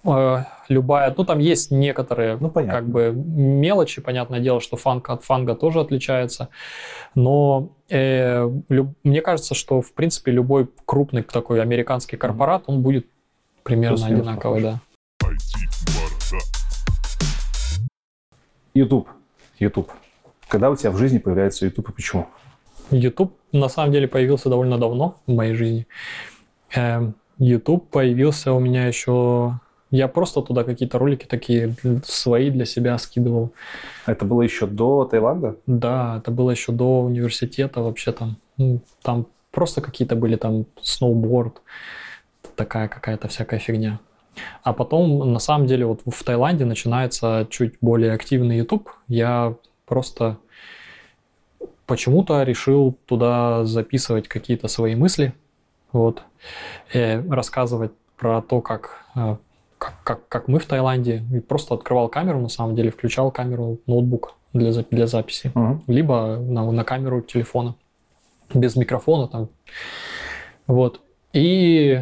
э, любая... Ну, там есть некоторые Ну, понятно. как бы мелочи. Понятное дело, что фанк от фанга тоже отличается. Но э, люб- мне кажется, что, в принципе, любой крупный такой американский корпорат, он будет примерно Плюс-минус одинаковый, да. YouTube. YouTube. Когда у тебя в жизни появляется YouTube и почему? YouTube на самом деле появился довольно давно в моей жизни. Эм, YouTube появился у меня еще... Я просто туда какие-то ролики такие свои для себя скидывал. Это было еще до Таиланда? Да, это было еще до университета вообще там. Ну, Там просто какие-то были там сноуборд, такая какая-то всякая фигня. А потом, на самом деле, вот в Таиланде начинается чуть более активный YouTube. Я просто почему-то решил туда записывать какие-то свои мысли, вот, э, рассказывать про то, как, э, как, как, как мы в Таиланде. И просто открывал камеру, на самом деле, включал камеру ноутбука для, для записи Мгм. либо на, на камеру телефона без микрофона там. Вот. И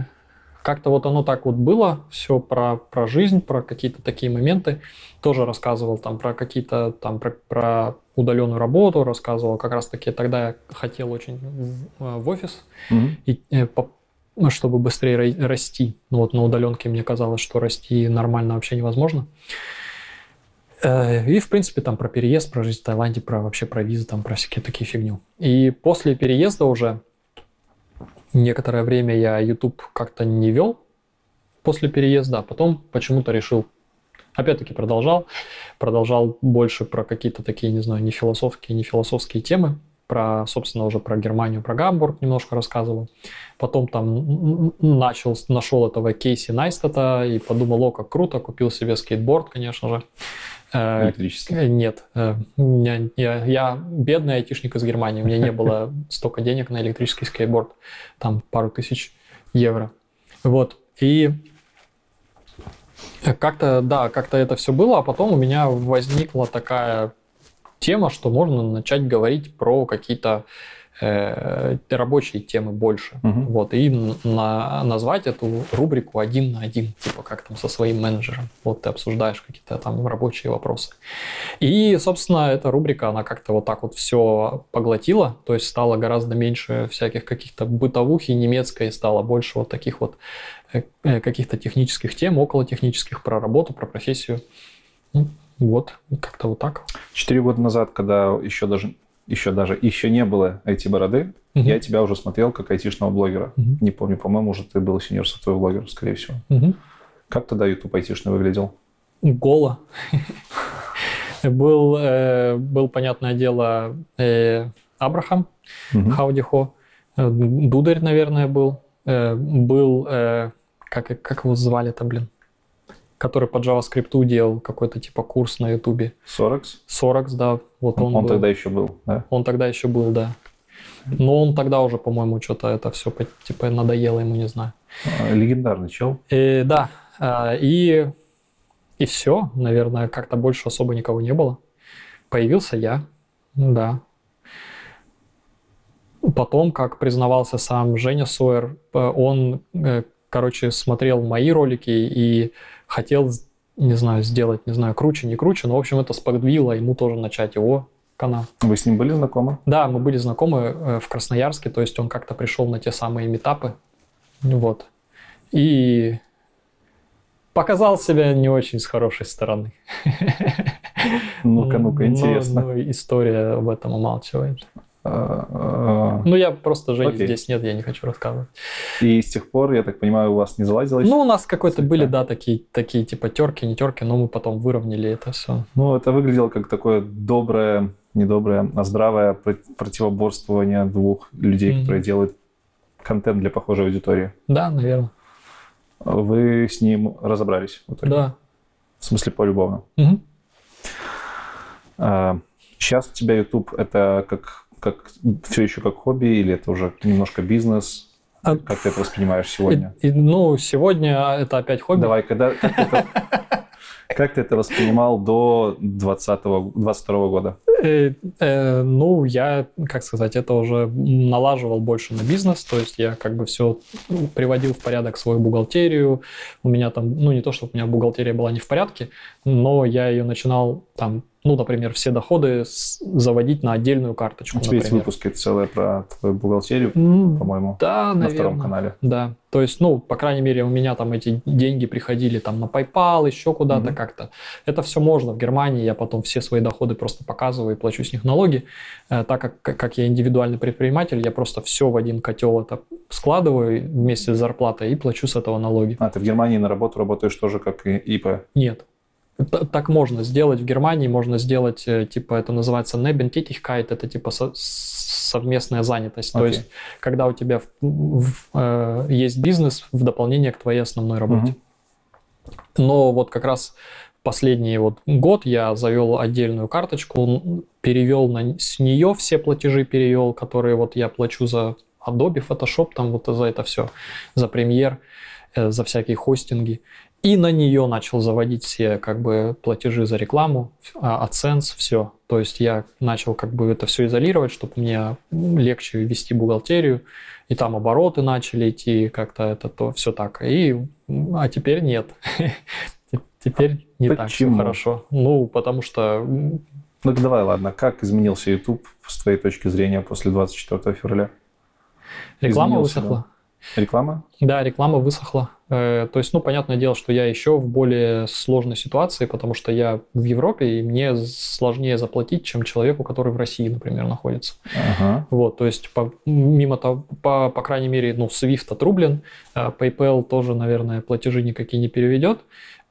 как-то вот оно так вот было, все про, про жизнь, про какие-то такие моменты. Тоже рассказывал там про какие-то там про, про удаленную работу, рассказывал как раз таки тогда я хотел очень в, э, в офис, Мгм. и, э, по- ну, чтобы быстрее ра- расти. Ну вот на удаленке мне казалось, что расти нормально вообще невозможно. Э, И, в принципе, там про переезд, про жизнь в Таиланде, про вообще про визы, там про всякие такие фигню. И после переезда уже некоторое время я YouTube как-то не вел после переезда, а потом почему-то решил, опять-таки продолжал, продолжал больше про какие-то такие, не знаю, не философские, не философские темы, про, собственно, уже про Германию, про Гамбург немножко рассказывал. Потом там начал, нашел этого Кейси Найстата и подумал, о, как круто, купил себе скейтборд, конечно же. Э, Электрический. Э, Нет, э, меня- я, я бедный айтишник из Германии, у меня не было столько денег на электрический скейтборд, там пару тысяч евро. Вот, и как-то, да, как-то это все было, а потом у меня возникла такая тема, что можно начать говорить про какие-то э, рабочие темы больше. Мгм. Вот, и на, назвать эту рубрику один на один, типа как там со своим менеджером. Вот ты обсуждаешь какие-то там рабочие вопросы. И, собственно, эта рубрика, она как-то вот так вот все поглотила, то есть стало гораздо меньше всяких каких-то бытовухи немецкой, стало больше вот таких вот э, э, каких-то технических тем, около технических, про работу, про профессию. Ну, вот, как-то вот так. Четыре года назад, когда еще даже, еще даже, еще не было IT-бороды, Мгм. я тебя уже смотрел как айтишного блогера. Мгм. Не помню, по-моему, уже ты был сеньор софтвер блогер, скорее всего. Мгм. Как тогда YouTube айтишный выглядел? Гола. был, э, был, понятное дело, э, Абрахам Мгм. Хаудихо, э, Дударь, наверное, был. Э, был, э, как, как его звали-то, блин? Который по JavaScript делал какой-то типа курс на Ютубе. Сорокс? Соракс, да, вот он, Он, был. тогда еще был, да? Он тогда еще был, да. Но он тогда уже, по-моему, что-то это все типа надоело ему, не знаю. А, Легендарный чел. И, да, а, и, и все, наверное, как-то больше особо никого не было. Появился я, да. Потом, как признавался сам Женя Сойер, э, он, э, короче, смотрел мои ролики и хотел, не знаю, сделать, не знаю, круче, не круче, но, в общем, это сподвигло ему тоже начать его канал. Вы с ним были знакомы? Да, мы были знакомы э, в Красноярске, то есть он как-то пришел на те самые метапы, ну вот, и показал себя не очень с хорошей стороны. Ну-ка, ну-ка, Ну, интересно. ну, история об этом умалчивает. А, а, Ну, я просто Жени Окей. здесь нет, я не хочу рассказывать. И с тех пор, я так понимаю, у вас не заладилось? Ну, у нас какой-то были, да, такие, такие типа терки, не терки, но мы потом выровняли это все. Ну, это выглядело как такое доброе, недоброе, а здравое про- противоборствование двух людей, Мгм. которые делают контент для похожей аудитории. Да, наверное. Вы с ним разобрались в итоге? Да. В смысле, полюбовно. Мгм. сейчас у тебя YouTube это как, как все еще как хобби или это уже немножко бизнес? А- Как ты это воспринимаешь сегодня? И- и, ну, сегодня это опять хобби. Давай, когда, как, ты это, воспринимал до 20 22 года? Э, э, ну, я, как сказать, это уже налаживал больше на бизнес, то есть я как бы все приводил в порядок свою бухгалтерию. У меня там, ну, не то, чтобы у меня бухгалтерия была не в порядке, но я ее начинал там, ну, например, все доходы заводить на отдельную карточку, У тебя есть например. выпуски целые про твою бухгалтерию, М, по-моему, Да, на наверное. втором канале. Да, то есть, ну, по крайней мере, у меня там эти деньги приходили там на PayPal, еще куда-то Мгм. Как-то. Это все можно в Германии, я потом все свои доходы просто показываю и плачу с них налоги. Э, Так как, как- я индивидуальный предприниматель, я просто все в один котел это складываю вместе с зарплатой и плачу с этого налоги. А, ты в Германии на работу работаешь тоже как ИП. Нет. Так можно сделать в Германии, можно сделать, э, типа, это называется Nebentätigkeit, это типа со- совместная занятость. То Окей. есть, когда у тебя в- в- э, есть бизнес в дополнение к твоей основной работе. Но вот как раз последний вот год я завел отдельную карточку, перевел на, с нее все платежи перевел, которые вот я плачу за Adobe, Photoshop, там вот за это все, за Premiere, э, за всякие хостинги. И на нее начал заводить все как бы платежи за рекламу, а, AdSense, все. То есть я начал как бы это все изолировать, чтобы мне легче вести бухгалтерию, и там обороты начали идти, как-то это то все так. И, а теперь нет. Теперь не так все Почему? хорошо. Ну, потому что Ну давай, ладно, как изменился YouTube с твоей точки зрения после 24 февраля? реклама Изменился, высохла. Реклама? Да, реклама высохла. Э, То есть, ну, понятное дело, что я еще в более сложной ситуации, потому что я в Европе, и мне сложнее заплатить, чем человеку, который в России, например, находится. Ага. Вот, то есть, по, мимо того, по, по крайней мере, ну, Swift отрублен, а PayPal тоже, наверное, платежи никакие не переведет.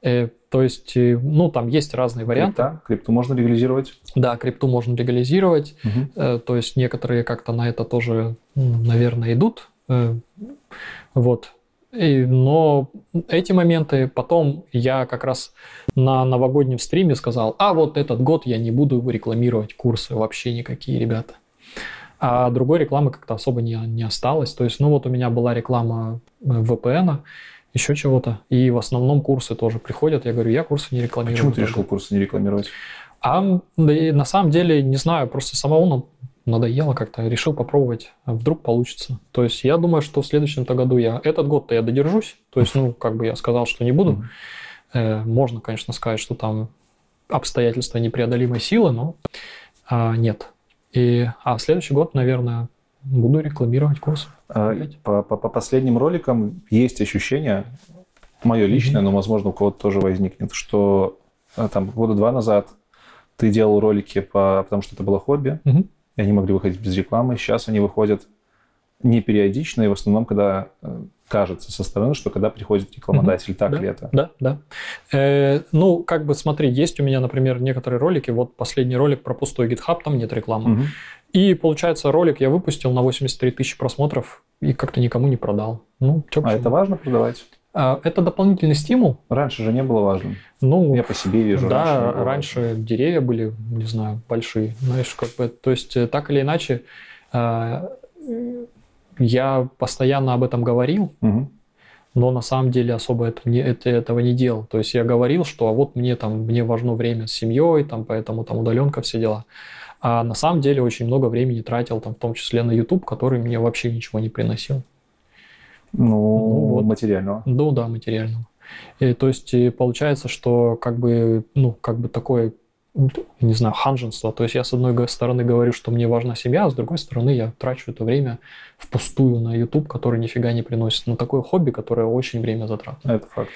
Э, То есть, э, ну, там есть разные варианты. Крипта? Крипту можно легализировать? Да, крипту можно легализировать. Э, То есть некоторые как-то на это тоже, наверное, идут. Вот. И- но эти моменты потом я как раз на новогоднем стриме сказал, а вот этот год я не буду рекламировать курсы вообще никакие, ребята. А другой рекламы как-то особо не, не осталось. То есть, ну вот у меня была реклама э, VPN, еще чего-то. И в основном курсы тоже приходят. Я говорю, я курсы не рекламирую. Почему ты даже». решил курсы не рекламировать? А да на самом деле, не знаю, просто нам надоело как-то, решил попробовать, а вдруг получится. То есть я думаю, что в следующем-то году я, этот год-то я додержусь, то есть, ну, как бы я сказал, что не буду. Э, можно, конечно, сказать, что там обстоятельства непреодолимой силы, но а, нет. И, а в следующий год, наверное, буду рекламировать курс. А? По, по- по последним роликам есть ощущение, мое личное, но, возможно, у кого-то тоже возникнет, что а, там года два назад ты делал ролики, по, потому что это было хобби, Мгм. И они могли выходить без рекламы. Сейчас они выходят не периодично, и в основном, когда э, кажется со стороны, что когда приходит рекламодатель, так да, ли это? Да, да. Э, ну, как бы смотри, есть у меня, например, некоторые ролики. Вот последний ролик про пустой GitHub, там нет рекламы. Мгм. И получается, ролик я выпустил на 83 тысячи просмотров и как-то никому не продал. Ну, чё А это важно продавать? А, это дополнительный стимул. Раньше же не было важным. Ну, Я по себе вижу. да, раньше раньше, деревья были, не знаю, большие, знаешь, как бы, то есть э, так или иначе, э, я постоянно об этом говорил. Мгм. но на самом деле особо это не, это, этого не делал. То есть я говорил, что а вот мне там мне важно время с семьей, там поэтому там удаленка все дела. А на самом деле очень много времени тратил там в том числе на YouTube, который мне вообще ничего не приносил. Ну, вот. материального. Ну да, материального. И, то есть получается, что как бы, ну, как бы такое, ну, не знаю, ханженство. То есть я с одной стороны говорю, что мне важна семья, а с другой стороны я трачу это время впустую на YouTube, который нифига не приносит. На такое хобби, которое очень время затратно. Это факт.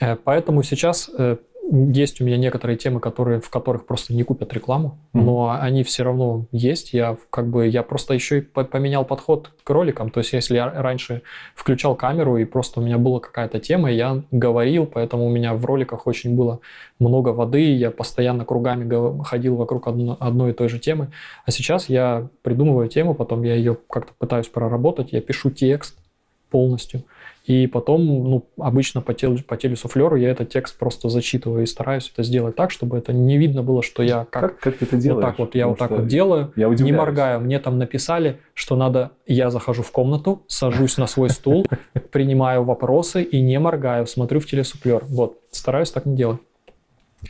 Э, Поэтому сейчас э, есть у меня некоторые темы, которые, в которых просто не купят рекламу, Мгм. но они все равно есть. Я как бы я просто еще и по- поменял подход к роликам. То есть, если я раньше включал камеру и просто у меня была какая-то тема, я говорил, поэтому у меня в роликах очень было много воды, я постоянно кругами ходил вокруг одно- одной и той же темы. А сейчас я придумываю тему, потом я ее как-то пытаюсь проработать, я пишу текст полностью. И потом, ну, обычно по, теле, по телесуфлеру я этот текст просто зачитываю и стараюсь это сделать так, чтобы это не видно было, что я как, Как, как ты это вот делаешь? так вот, я Потому вот так вот делаю, Я не моргаю. Мне там написали, что надо, я захожу в комнату, сажусь на свой стул, принимаю вопросы и не моргаю, смотрю в телесуфлер. Вот, стараюсь так не делать.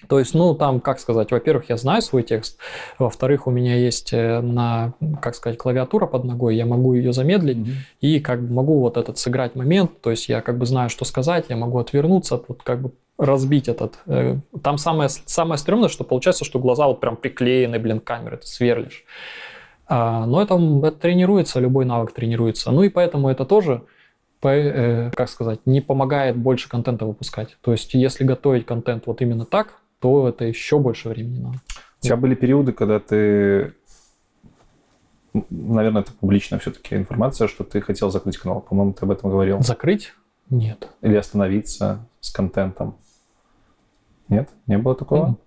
То есть, ну, там, как сказать, во-первых, я знаю свой текст, во-вторых, у меня есть э, на, как сказать, клавиатура под ногой, я могу ее замедлить, Мгм. и как бы могу вот этот сыграть момент, то есть я как бы знаю, что сказать, я могу отвернуться, вот как бы разбить этот. э, Там самое, самое стрёмное, что получается, что глаза вот прям приклеены, блин, к камере, ты сверлишь. А, но это, это тренируется, любой навык тренируется. Ну и поэтому это тоже, по- э, как сказать, не помогает больше контента выпускать. То есть если готовить контент вот именно так, то это еще больше времени надо. У тебя были периоды, когда ты, наверное, это публичная все-таки информация, что ты хотел закрыть канал. По-моему, ты об этом говорил. Закрыть? Нет. Или остановиться с контентом. Нет? Не было такого? Мгм.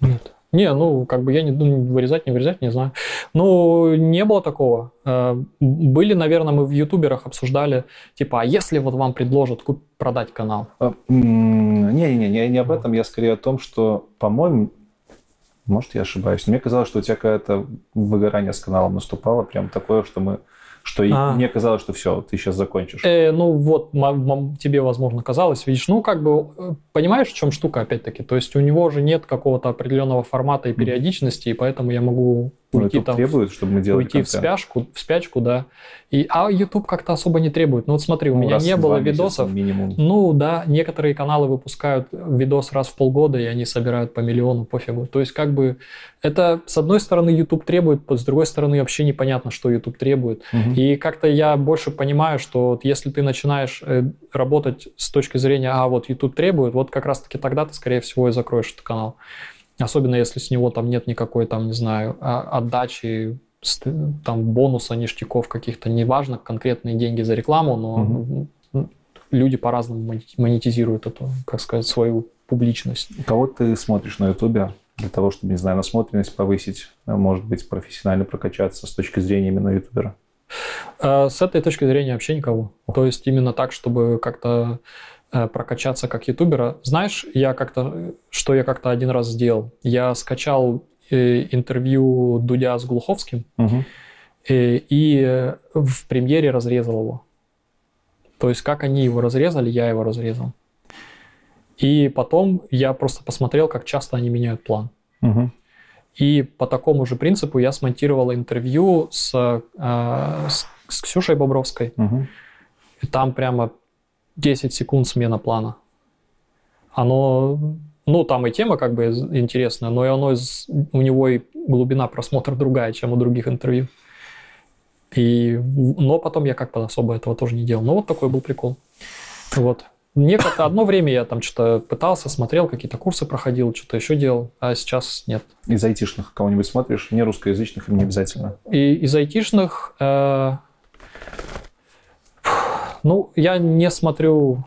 Нет. Не, ну, как бы я не думаю, вырезать, не вырезать, не знаю. Ну, не было такого. Э, Были, наверное, мы в ютуберах обсуждали, типа, а если вот вам предложат куп- продать канал? М, Не-не-не, я не об этом, я скорее о том, что, по-моему, может, я ошибаюсь, мне казалось, что у тебя какое-то выгорание с каналом наступало, прям такое, что мы, что А. мне казалось, что все, ты сейчас закончишь. Э, ну, вот, тебе, возможно, казалось, видишь, ну, как бы, э, понимаешь, в чем штука, опять-таки? То есть у него же нет какого-то определенного формата и периодичности, и поэтому я могу уйти YouTube там требует, чтобы мы делали уйти в спячку, в спячку, да. И, а YouTube как-то особо не требует. Ну вот смотри, у Ну, меня не было видосов. минимум. Ну да, некоторые каналы выпускают видос раз в полгода, и они собирают по миллиону, пофигу. То есть как бы это с одной стороны YouTube требует, с другой стороны вообще непонятно, что YouTube требует. Мгм. И как-то я больше понимаю, что вот если ты начинаешь э, работать с точки зрения, а вот YouTube требует, вот как раз-таки тогда ты, скорее всего, и закроешь этот канал. Особенно если с него там нет никакой, там, не знаю, а- отдачи, там, бонуса, ништяков каких-то. Неважно, конкретные деньги за рекламу, но м, люди по-разному монетизируют эту, как сказать, свою публичность. Кого ты смотришь на Ютубе для того, чтобы, не знаю, насмотренность повысить, а может быть, профессионально прокачаться с точки зрения именно ютубера? А С этой точки зрения вообще никого. То есть именно так, чтобы как-то э, прокачаться как ютубера. Знаешь, я как-то, что я как-то один раз сделал? Я скачал э, интервью Дудя с Глуховским Мгм. э, и э, в премьере разрезал его. То есть как они его разрезали, я его разрезал. И потом я просто посмотрел, как часто они меняют план. Мгм. И по такому же принципу я смонтировал интервью с, э, с, с Ксюшей Бобровской. Мгм. И там прямо 10 секунд смена плана. Оно, ну, там и тема как бы интересная, но и оно из- у него и глубина просмотра другая, чем у других интервью. И, но потом я как-то особо этого тоже не делал. Но вот такой был прикол. Вот. Некогда одно время я там что-то пытался, смотрел, какие-то курсы проходил, что-то еще делал, а сейчас нет. Из айтишных кого-нибудь смотришь? Не русскоязычных не обязательно? И из айтишных, э, Ну, я не смотрю,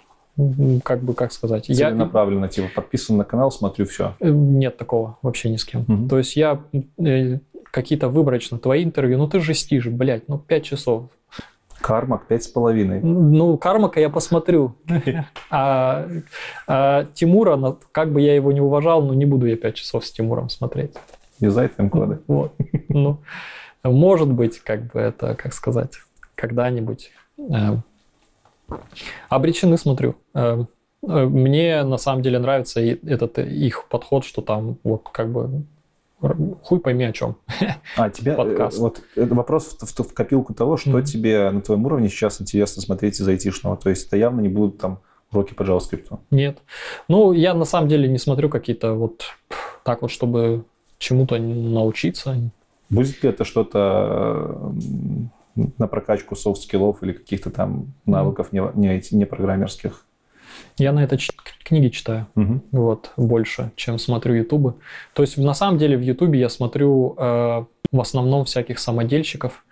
как бы, как сказать, я, Целенаправленно, типа, подписан на канал, смотрю все. Э, Нет такого вообще ни с кем. Мгм. То есть я э, какие-то выборочно твои интервью, ну ты жестишь, блядь, ну пять часов. Кармак пять с половиной. Ну, Кармака я посмотрю. А, а Тимура, как бы я его не уважал, но не буду я пять часов с Тимуром смотреть. Юзай тайм-коды. Вот. Ну, может быть, как бы это, как сказать, когда-нибудь. Обречены смотрю. Э, э, Мне на самом деле нравится этот э, их подход, что там вот как бы хуй пойми о чем. А, тебя, э, Подкаст. вот это вопрос в, в- в копилку того, что Мгм. тебе на твоем уровне сейчас интересно смотреть из айтишного. То есть это явно не будут там уроки по JavaScript. Нет. Ну, я на самом деле не смотрю какие-то вот так вот, чтобы чему-то научиться. Будет ли это что-то на прокачку софт-скиллов или каких-то там навыков не, не, не программерских? Я на это книги читаю. Мгм. вот, больше, чем смотрю Ютубы. То есть, на самом деле, в Ютубе я смотрю э, в основном всяких самодельщиков.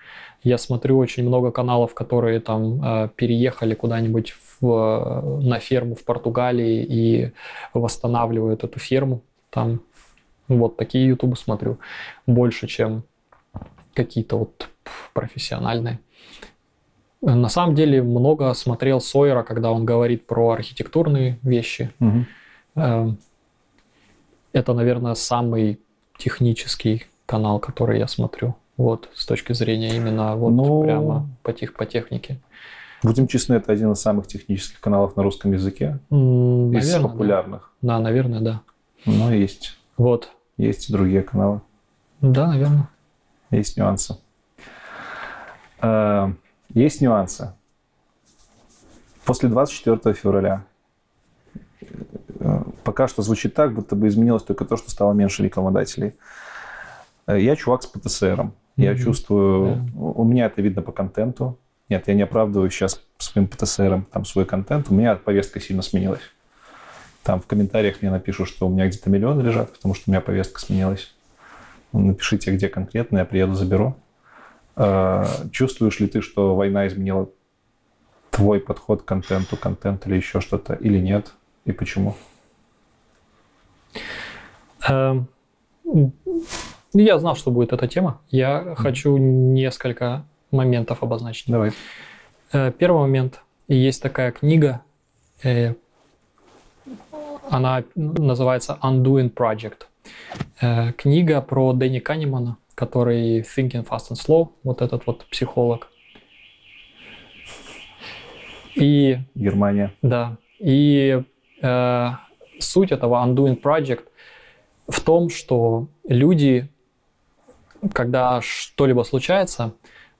Я смотрю очень много каналов, которые там э, переехали куда-нибудь в, на ферму в Португалии и восстанавливают эту ферму. Там вот такие Ютубы смотрю больше, чем какие-то вот профессиональные. На самом деле много смотрел Сойера, когда он говорит про архитектурные вещи. Эм, Это, наверное, самый технический канал, который я смотрю. Вот, с точки зрения именно вот Ну- прямо по, тех, по технике. Будем честны, это один из самых технических каналов на русском языке. М, из Наверное, да. популярных. Да, наверное, да. Но есть, Вот. есть и другие каналы. Да, наверное. Есть нюансы. Э, Есть нюансы. После 24 февраля э, пока что звучит так, будто бы изменилось только то, что стало меньше рекламодателей. Э, Я чувак с ПТСРом. Я Мгм. чувствую, у у меня это видно по контенту. Нет, я не оправдываю сейчас своим ПТСРом там свой контент. У меня повестка сильно сменилась. Там в комментариях мне напишут, что у меня где-то миллионы лежат, потому что у меня повестка сменилась. Ну, Напишите, где конкретно, я приеду, заберу. Э, Чувствуешь ли ты, что война изменила твой подход к контенту, контент или еще что-то, или нет? И почему? Эм, м, Я знал, что будет эта тема. Я хочу несколько моментов обозначить. Давай. Э, Первый момент. Есть такая книга, э, она называется Undoing Project. Книга про Дэнни Канемана, который Thinking Fast and Slow, вот этот вот психолог. И Германия. да. И э, суть этого Undoing Project в том, что люди, когда что-либо случается,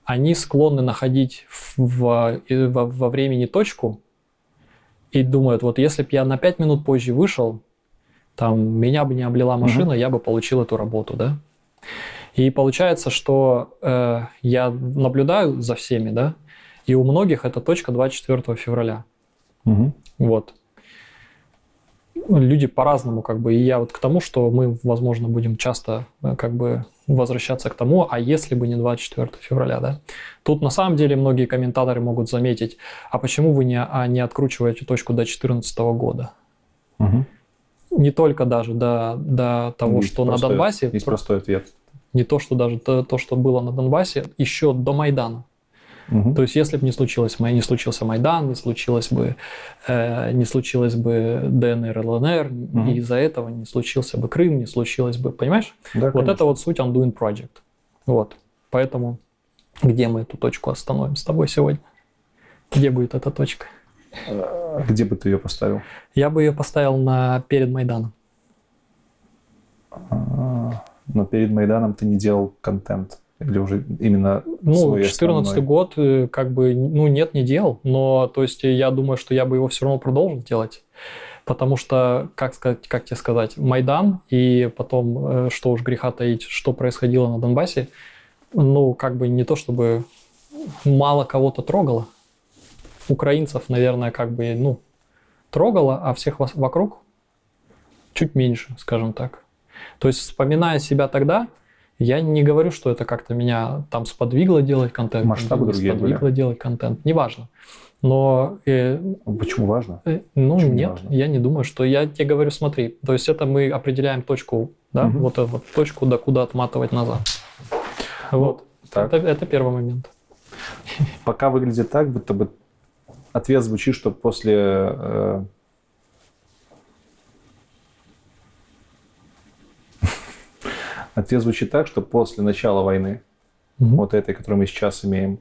они склонны находить в- в- во, во времени точку и думают, вот если бы я на 5 минут позже вышел, там меня бы не облила машина, я бы получил эту работу, да? И получается, что э, я наблюдаю за всеми, да, и у многих это точка 24 февраля. Мгм. Вот. Люди по-разному, как бы, и я вот к тому, что мы, возможно, будем часто э, как бы возвращаться к тому, а если бы не 24 февраля, да? Тут на самом деле многие комментаторы могут заметить, а почему вы не, а, не откручиваете точку до 2014 года? Мгм. Не только даже до, до того, Есть что на простой- Донбассе, Есть про- простой ответ. Не то, что даже то, то, что было на Донбассе, еще до Майдана. Мгм. То есть, если бы не случилось, не случился Майдан, не случилось бы, э, не случилось бы ДНР, ЛНР, Мгм. и из-за этого не случился бы Крым, не случилось бы, понимаешь? Да, Вот конечно. это вот суть Undoing Project. Вот. Поэтому где мы эту точку остановим с тобой сегодня? Где будет эта точка? А Где бы ты ее поставил? Я бы ее поставил на перед Майданом. А, Но перед Майданом ты не делал контент. Или уже именно Ну, свой 14 основной? год, э, как бы, ну, нет, не делал, но, то есть, я думаю, что я бы его все равно продолжил делать, потому что, как сказать, как тебе сказать, Майдан и потом, э, что уж греха таить, что происходило на Донбассе, ну, как бы не то, чтобы мало кого-то трогало. Украинцев, наверное, как бы, ну, трогало, а всех вокруг чуть меньше, скажем так. То есть, вспоминая себя тогда, Я не говорю, что это как-то меня там сподвигло делать контент. Масштабы не другие сподвигло были. делать контент. Неважно. Но, э, Почему важно? э, ну, Почему нет, важно? я не думаю, что... Я тебе говорю, смотри, то есть это мы определяем точку, да, Мгм. вот эту вот точку, до куда отматывать назад. Вот. так. Это, это первый момент. Пока выглядит так, будто бы ответ звучит, что после ответ звучит так, что после начала войны, Мгм. вот этой, которую мы сейчас имеем,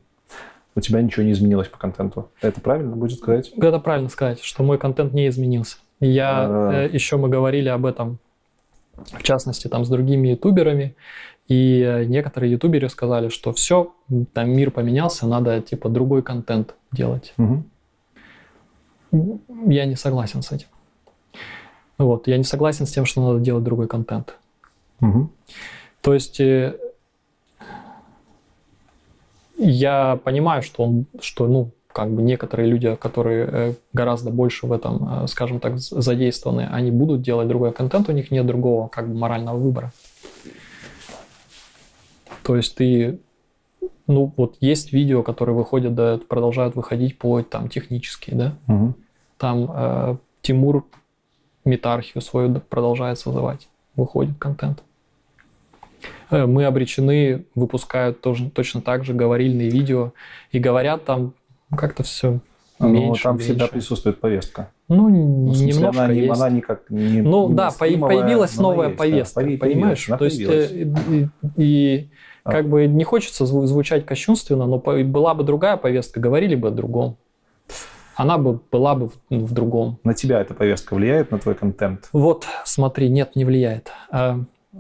у тебя ничего не изменилось по контенту. Это правильно будет сказать? Это правильно сказать, что мой контент не изменился. Я А. э, еще мы говорили об этом, в частности, там с другими ютуберами, и э, некоторые ютуберы сказали, что все, там мир поменялся, надо типа другой контент делать. Мгм. Я не согласен с этим. Вот, я не согласен с тем, что надо делать другой контент. Мгм. То есть э, я понимаю, что он, что, ну, как бы некоторые люди, которые э, гораздо больше в этом, э, скажем так, задействованы, они будут делать другой контент, у них нет другого как бы морального выбора. То есть ты, ну, вот есть видео, которые выходят, да, продолжают выходить по там технические, да, Мгм. там э, Тимур метархию свою продолжает создавать. Выходит контент. Э, Мы обречены, выпускают тоже, точно так же говорильные видео. И говорят там как-то все Но меньше, там всегда меньше. присутствует повестка. Ну, Ну, смысле, немножко она, есть. она никак не Ну не да, по- появилась новая есть, да. повестка, Появи- понимаешь? То есть э, и, и А. как бы не хочется зву- звучать кощунственно, но была бы другая повестка, говорили бы о другом. Она бы была бы в, в другом. На тебя эта повестка влияет, на твой контент? Вот, смотри, нет, не влияет.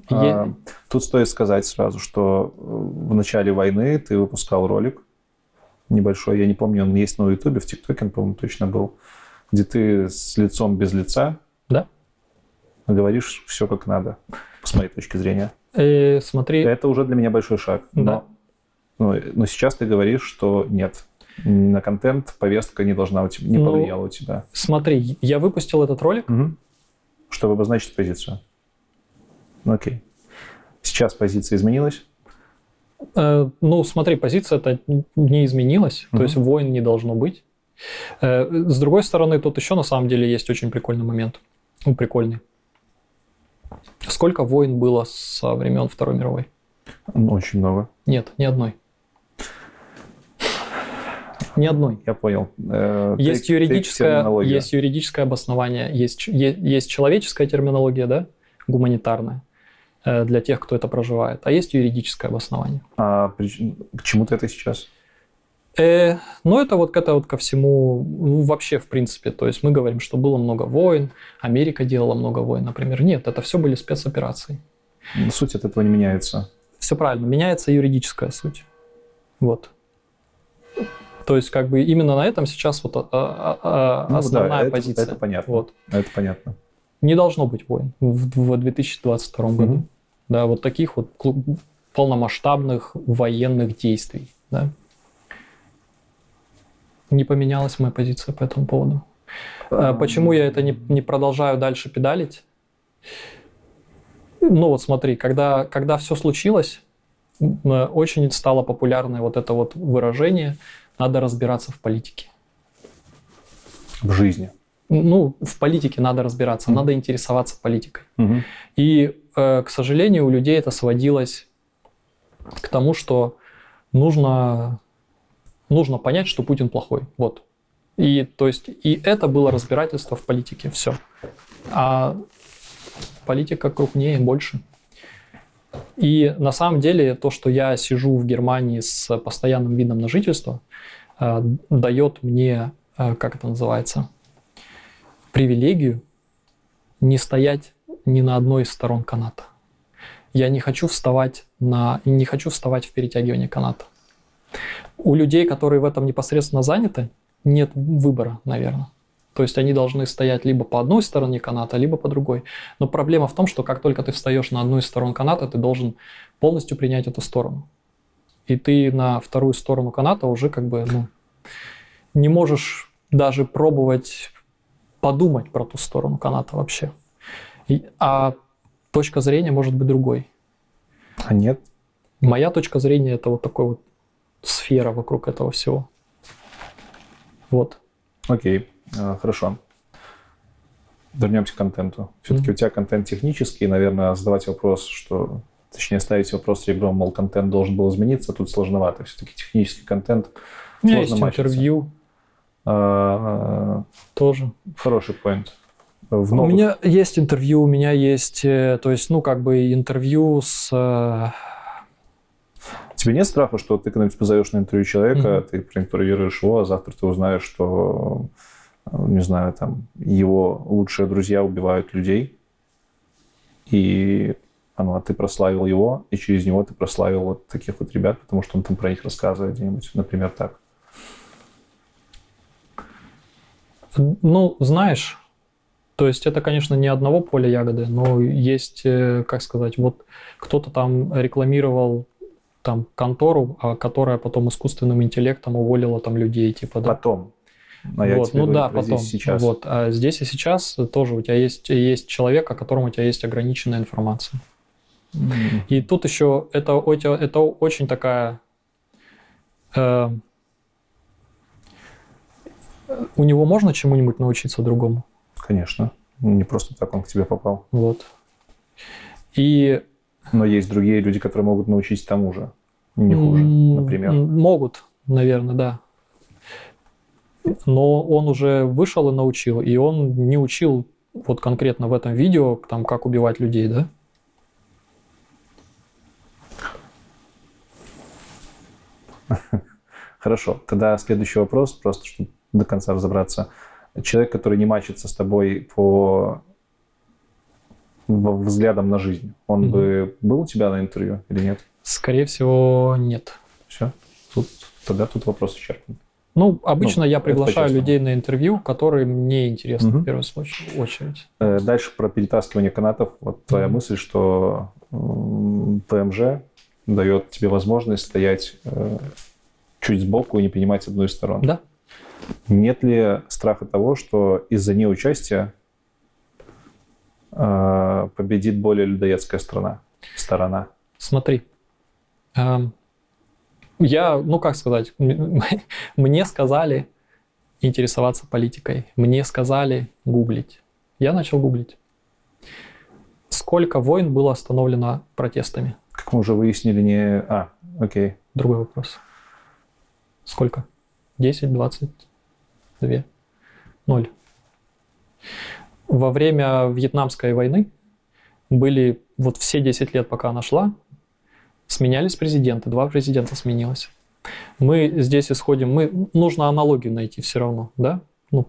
А, Тут стоит сказать сразу, что в начале войны ты выпускал ролик небольшой, я не помню, он есть на Ютубе, в ТикТоке он, по-моему, точно был, где ты с лицом без лица Да. говоришь все как надо, с моей точки зрения. э, смотри, Это уже для меня большой шаг. Да. Но, но, но сейчас ты говоришь, что нет, на контент повестка не должна у тебя, не Ну, повлияла у тебя. смотри, я выпустил этот ролик. Мгм. Чтобы обозначить позицию. Ну, Окей. Сейчас позиция изменилась? Э, ну, смотри, позиция-то не изменилась, Мгм. то есть войн не должно быть. Э, с другой стороны, тут еще на самом деле есть очень прикольный момент. Ну, прикольный. Сколько войн было со времен Второй мировой? Ну, Очень много. Нет, ни одной. Ни одной. Я понял. Э, Есть ты- юридическое, есть юридическое обоснование, есть, есть человеческая терминология, да, гуманитарная, для тех, кто это проживает, а есть юридическое обоснование. А к чему ты это сейчас? Э, ну, это вот, это вот ко всему, ну, вообще, в принципе. То есть мы говорим, что было много войн, Америка делала много войн, например. Нет, это все были спецоперации. Суть от этого не меняется. Все правильно, меняется юридическая суть. Вот. То есть, как бы именно на этом сейчас вот а, а, а, Ну да, это- позиция. это понятно. Вот. Это понятно. Не должно быть войн в, в 2022 году. Да, вот таких вот полномасштабных военных действий. Да. Не поменялась моя позиция по этому поводу. А Почему я это не, не продолжаю дальше педалить? Ну вот смотри, когда, когда все случилось, э, очень стало популярное вот это вот выражение «надо разбираться в политике». В жизни. Ну, в политике надо разбираться, Мгм. надо интересоваться политикой. Мгм. И, к сожалению, у людей это сводилось к тому, что нужно, нужно понять, что Путин плохой. Вот. И, то есть, и это было разбирательство в политике. Все. А политика крупнее, больше. И на самом деле то, что я сижу в Германии с постоянным видом на жительство, э, дает мне, э, как это называется, привилегию не стоять ни на одной из сторон каната. Я не хочу вставать на, не хочу вставать в перетягивание каната. У людей, которые в этом непосредственно заняты, нет выбора, наверное. То есть они должны стоять либо по одной стороне каната, либо по другой. Но проблема в том, что как только ты встаешь на одну из сторон каната, ты должен полностью принять эту сторону. И ты на вторую сторону каната уже как бы ну, не можешь даже пробовать подумать про ту сторону каната вообще. А точка зрения может быть другой. А нет? Моя точка зрения это вот такой вот сфера вокруг этого всего. Вот. Окей, э, хорошо. Вернемся к контенту. Все-таки Мгм. у тебя контент технический, наверное, задавать вопрос, что... Точнее, ставить вопрос ребром, мол, контент должен был измениться, тут сложновато. Все-таки технический контент У меня Сложно есть мачиться. интервью э, тоже. хороший поинт. В У новых- меня есть интервью, у меня есть, э, то есть, ну, как бы интервью с... э, Тебе нет страха, что ты когда-нибудь позовешь на интервью человека, Мгм. ты проинтервьюируешь его, а завтра ты узнаешь, что, э, не знаю, там, его лучшие друзья убивают людей, и ну, а ты прославил его, и через него ты прославил вот таких вот ребят, потому что он там про них рассказывает где-нибудь, например, так. Ну, знаешь, то есть это, конечно, не одного поля ягоды, но есть, э, как сказать, вот кто-то там рекламировал там контору, а которая потом искусственным интеллектом уволила там людей, типа, да. Потом. Я вот, тебе ну да, потом. здесь сейчас. Вот, а здесь и сейчас тоже у тебя есть, есть человек, о котором у тебя есть ограниченная информация. М. И тут еще это, очень- это очень такая... э, у него можно чему-нибудь научиться другому? Конечно. Не просто так он к тебе попал. Вот. И Но есть другие люди, которые могут научить тому же. Не хуже, например. могут, наверное, да. Но он уже вышел и научил, и он не учил вот конкретно в этом видео, там, как убивать людей, да? Хорошо. Тогда следующий вопрос, просто чтобы до конца разобраться. Человек, который не мачится с тобой по взглядам на жизнь, он Мгм. бы был у тебя на интервью или нет? Скорее всего, нет. Все? Тут, тогда тут вопрос исчерпан. Ну, обычно Ну, я приглашаю людей на интервью, которые мне интересны Мгм. в первую очередь. Э, Дальше про перетаскивание канатов. Вот твоя Мгм. мысль, что ПМЖ дает тебе возможность стоять э, чуть сбоку и не принимать одну из сторон. Да. Нет ли страха того, что из-за неучастия э, победит более людоедская страна, сторона? Смотри, эм, я, ну как сказать, мне сказали интересоваться политикой, мне сказали гуглить. Я начал гуглить. Сколько войн было остановлено протестами? Как мы уже выяснили, не... А, окей. Другой вопрос. Сколько? 10, 22? Ноль. Во время Вьетнамской войны были вот все 10 лет, пока она шла, сменялись президенты, два президента сменилось. Мы здесь исходим, мы, нужно аналогию найти все равно, да? Ну,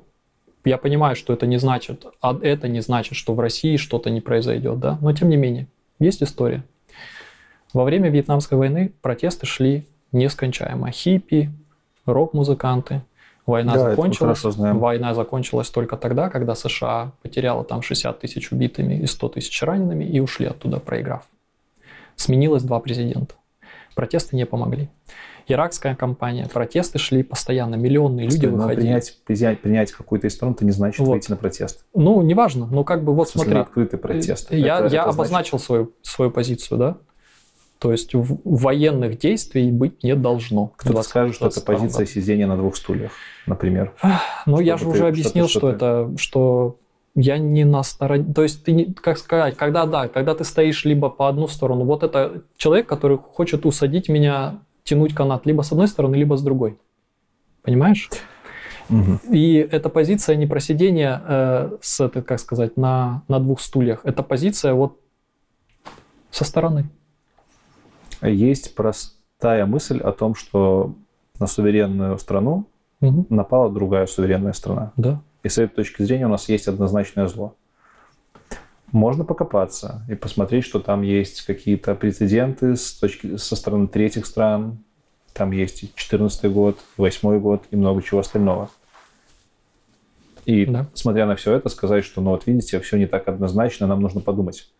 я понимаю, что это не значит, а это не значит, что в России что-то не произойдет, да? Но тем не менее, есть история. Во время Вьетнамской войны протесты шли нескончаемо. Хиппи, рок-музыканты. Война Да, закончилась. Война закончилась только тогда, когда США потеряла там 60 тысяч убитыми и 100 тысяч ранеными и ушли оттуда, проиграв. Сменилось два президента. Протесты не помогли. Иракская кампания, протесты шли постоянно, миллионные люди Стой, выходили. принять, принять, принять какую-то из сторон, это не значит Вот. выйти на протест. Ну, неважно, но как бы вот В смысле, смотри. открытый протест. Я, Это- я это значит- обозначил свою, свою позицию, да? То есть в- военных действий быть не должно. Кто-то 20 скажет, что это 22 позиция сидения на двух стульях, например. Ну, я же уже ты- объяснил, что что, ты- это, что я не на стороне. То есть ты, не, как сказать, когда да, когда ты стоишь либо по одну сторону, вот это человек, который хочет усадить меня, тянуть канат либо с одной стороны, либо с другой. Понимаешь? И эта позиция не про сидение э, с, этой, как сказать, на, на двух стульях. Это позиция вот со стороны. Есть простая мысль о том, что на суверенную страну Мгм. напала другая суверенная страна. Да. И с этой точки зрения у нас есть однозначное зло. Можно покопаться и посмотреть, что там есть какие-то прецеденты с точки, со стороны третьих стран. Там есть и 14 год, 8 год и много чего остального. И Да. смотря на все это, сказать, что, ну вот видите, все не так однозначно, нам нужно подумать.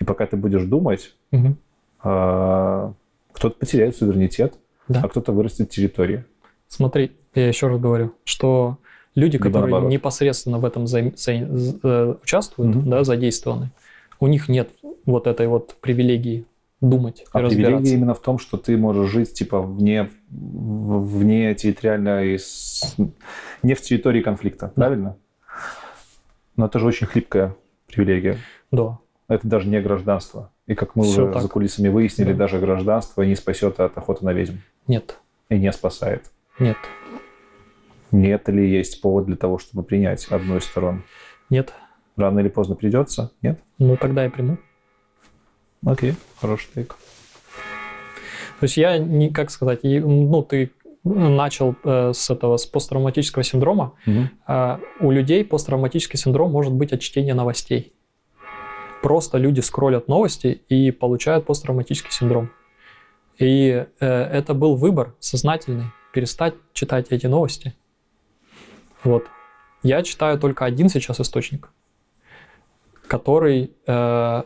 И пока ты будешь думать, Мгм. А, кто-то потеряет суверенитет, Да. а кто-то вырастет территории. Смотри, я еще раз говорю, что люди, Либо которые наоборот. непосредственно в этом за- за- э, участвуют, Мгм. да, задействованы, у них нет вот этой вот привилегии думать А и привилегия именно в том, что ты можешь жить типа вне, вне территориальной, не в территории конфликта, правильно? Но это же очень хлипкая привилегия. Да. Это даже не гражданство. И как мы Всё уже так. за кулисами выяснили, Да. даже гражданство не спасет от охоты на ведьм. Нет. И не спасает. Нет. Нет ли есть повод для того, чтобы принять одну из сторон? Нет. Рано или поздно придется? Нет? Ну, тогда я приму. Окей, хороший тейк. То есть я не, как сказать, ну, ты начал э, с этого, с посттравматического синдрома. Мгм. А у людей посттравматический синдром может быть от чтения новостей. Просто люди скроллят новости и получают посттравматический синдром. И э, это был выбор сознательный перестать читать эти новости. Вот. Я читаю только один сейчас источник, который, э,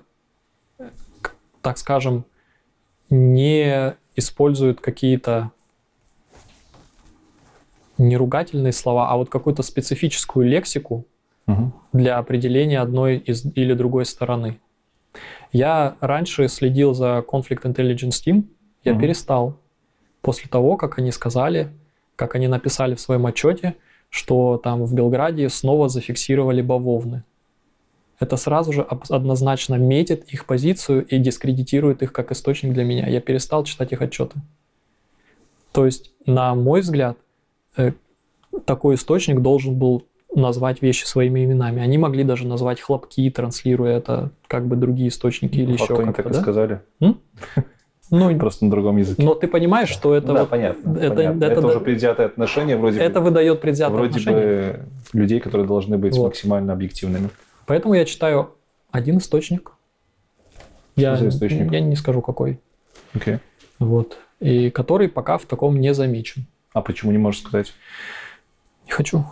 так скажем, не использует какие-то не ругательные слова, а вот какую-то специфическую лексику Для определения одной из или другой стороны. Я раньше следил за Conflict Intelligence Team, я Мгм. перестал после того, как они сказали, как они написали в своем отчете, что там в Белграде снова зафиксировали бавовны. Это сразу же однозначно метит их позицию и дискредитирует их как источник для меня. Я перестал читать их отчеты. То есть, на мой взгляд, э, такой источник должен был назвать вещи своими именами. Они могли даже назвать хлопки, транслируя это как бы другие источники или По еще как-то, так и да? сказали, Ну, просто на другом языке. но ты понимаешь, что это да, вот- понятно. это- понятно. это Это, уже предвзятое отношение, вроде, это бы, выдает предвзятое вроде отношение. бы людей, которые должны быть Вот. максимально объективными. Поэтому я читаю один источник. Я, за источник? я не скажу какой. Окей. Вот. И который пока в таком не замечен. А почему не можешь сказать? Не хочу.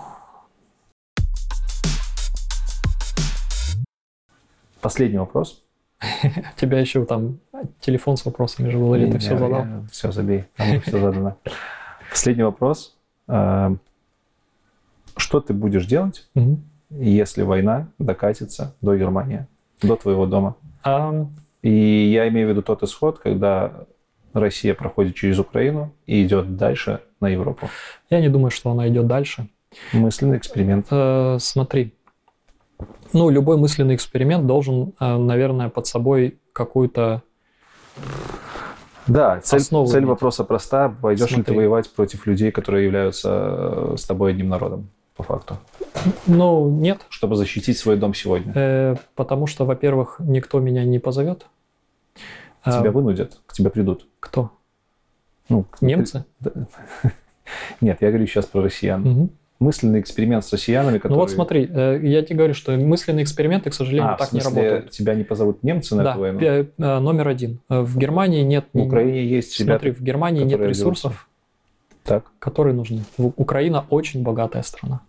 Последний вопрос. У тебя еще там телефон с вопросами же был, или ты все задал? Все, забей. Все задано. Последний вопрос. А, Что ты будешь делать, если война докатится до Германии, до твоего дома? И я имею в виду тот исход, когда Россия проходит через Украину и идет дальше на Европу. я не думаю, что она идет дальше. Мысленный эксперимент. Э, смотри, ну, любой мысленный эксперимент должен, э, наверное, под собой какую-то... Да, цель, Основу цель вопроса проста. Пойдешь ли ты Смотри. воевать против людей, которые являются э, с тобой одним народом, по факту? Ну, нет, Чтобы защитить свой дом сегодня. э, потому что, во-первых, никто меня не позовет. А, Тебя вынудят, к тебе придут. Кто? Ну, Немцы? Нет, я говорю сейчас про россиян. Мгм. Мысленный эксперимент с россиянами, которые... Ну вот смотри, э, я тебе говорю, что мысленные эксперименты, к сожалению, А, в так не смысле, работают. тебя не позовут немцы на Да, эту войну? пе- э, номер один. Э, В Германии нет... В Украине есть Смотри, ребята... в Германии нет ресурсов, Так, которые нужны. В- Украина очень богатая страна.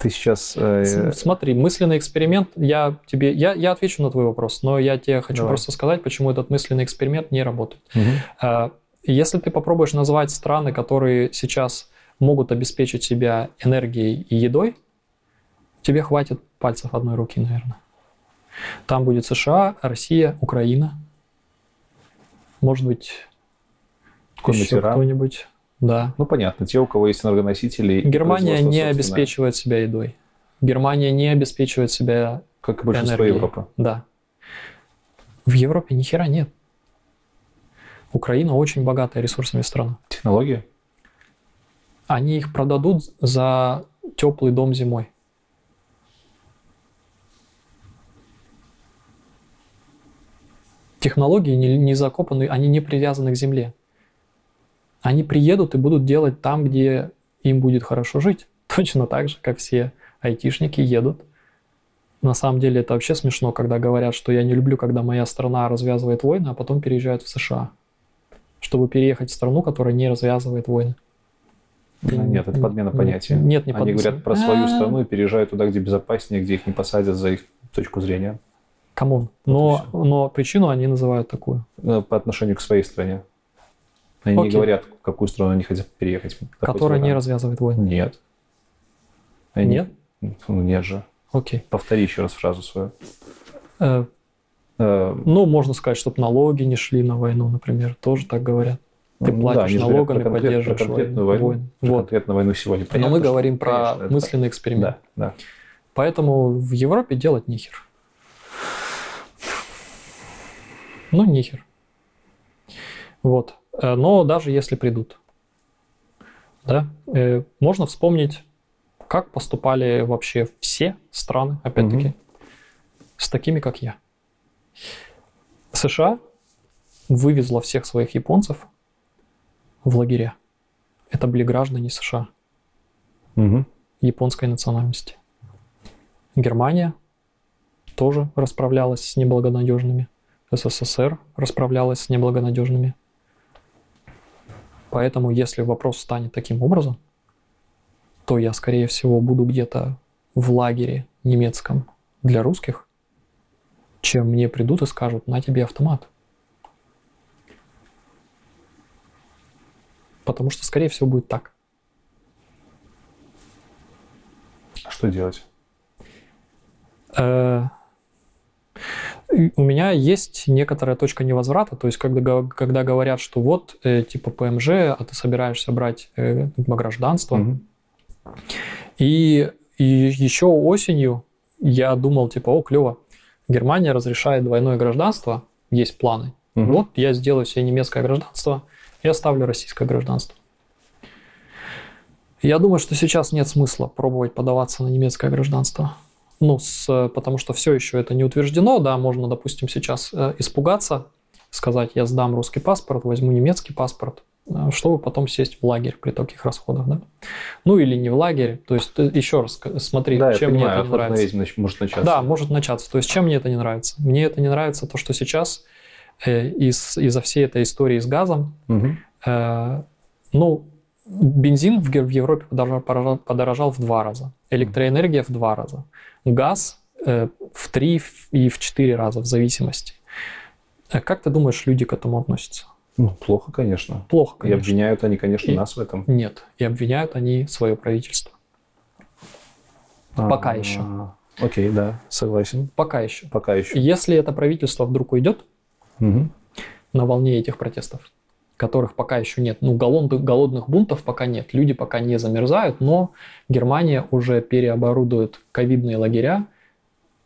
ты сейчас... э, Смотри, мысленный эксперимент, я тебе, я, я отвечу на твой вопрос, но я тебе хочу Давай. просто сказать, почему этот мысленный эксперимент не работает. А, Если ты попробуешь назвать страны, которые сейчас могут обеспечить себя энергией и едой, тебе хватит пальцев одной руки, наверное. Там будет США, Россия, Украина. Может быть, Иран. кто-нибудь. Да. Ну, понятно, те, у кого есть энергоносители... Германия не обеспечивает себя едой. Германия не обеспечивает себя Как и большинство энергией. Европы. Да. В Европе ни хера нет. Украина очень богатая ресурсами страна. Технологии? Они их продадут за теплый дом зимой. Технологии не, не закопаны, они не привязаны к земле. Они приедут и будут делать там, где им будет хорошо жить. Точно так же, как все айтишники едут. На самом деле это вообще смешно, когда говорят, что я не люблю, когда моя страна развязывает войны, а потом переезжают в США, чтобы переехать в страну, которая не развязывает войны. Нет, это подмена понятия. Нет, не Они подмена. говорят про свою А, страну и переезжают туда, где безопаснее, где их не посадят за их точку зрения. И Но, но причину они называют такую. Ну, По отношению к своей стране. Они не Окей. говорят, в какую страну они хотят переехать. Которая не развязывает войны. Нет. Они- Нет? Ну, нет же. Окей. Повтори еще раз фразу свою. Э, Э, Ну, можно сказать, чтобы налоги не шли на войну, например, тоже так говорят. Ты ну да, платишь говорят налогами, про конкрет- поддерживаешь про конкретную войну. войну. Вот. конкретную войну сегодня. Но понятно, мы что, говорим про конечно, это- мысленный эксперимент. Да, да. Поэтому в Европе делать нихер. Ну, нихер. Вот. Э, Но даже если придут, да, э, можно вспомнить, как поступали вообще все страны, опять-таки, Мгм. с такими, как я. США вывезла всех своих японцев в лагеря. Это были граждане США Мгм. японской национальности. Германия тоже расправлялась с неблагонадежными. СССР расправлялась с неблагонадежными. Поэтому, если вопрос станет таким образом, то я, скорее всего, буду где-то в лагере немецком для русских, чем мне придут и скажут, на тебе автомат. Потому что, скорее всего, будет так. А что делать? Э, У меня есть некоторая точка невозврата, то есть когда, когда говорят, что вот э, типа ПМЖ, а ты собираешься брать э, гражданство, Мгм. и, и еще осенью я думал типа, о, клево, Германия разрешает двойное гражданство, есть планы. Мгм. Вот я сделаю себе немецкое гражданство и оставлю российское гражданство. Я думаю, что сейчас нет смысла пробовать подаваться на немецкое гражданство. Ну, с, потому что все еще это не утверждено, да, можно, допустим, сейчас э, испугаться, сказать, я сдам русский паспорт, возьму немецкий паспорт, э, чтобы потом сесть в лагерь при таких расходах, да. Ну, или не в лагерь, то есть ты еще раз смотри, Да, я чем мне понимаю, это не нравится. нач- может начаться. Да, может начаться. То есть чем мне это не нравится? Мне это не нравится то, что сейчас э, из, из-за всей этой истории с газом, э, ну, бензин в, Европе подорожал, в два раза, электроэнергия в два раза, газ э, в три и в четыре раза в зависимости. Э, Как ты думаешь, люди к этому относятся? Ну, плохо, конечно. Плохо, И конечно. обвиняют они, конечно, И- нас в этом. Нет, и обвиняют они свое правительство. Пока А, еще. Окей, да, согласен. Пока еще. Пока еще. Если это правительство вдруг уйдет, Мгм. на волне этих протестов, которых пока еще нет. Ну, голодных, голодных бунтов пока нет. Люди пока не замерзают, но Германия уже переоборудует ковидные лагеря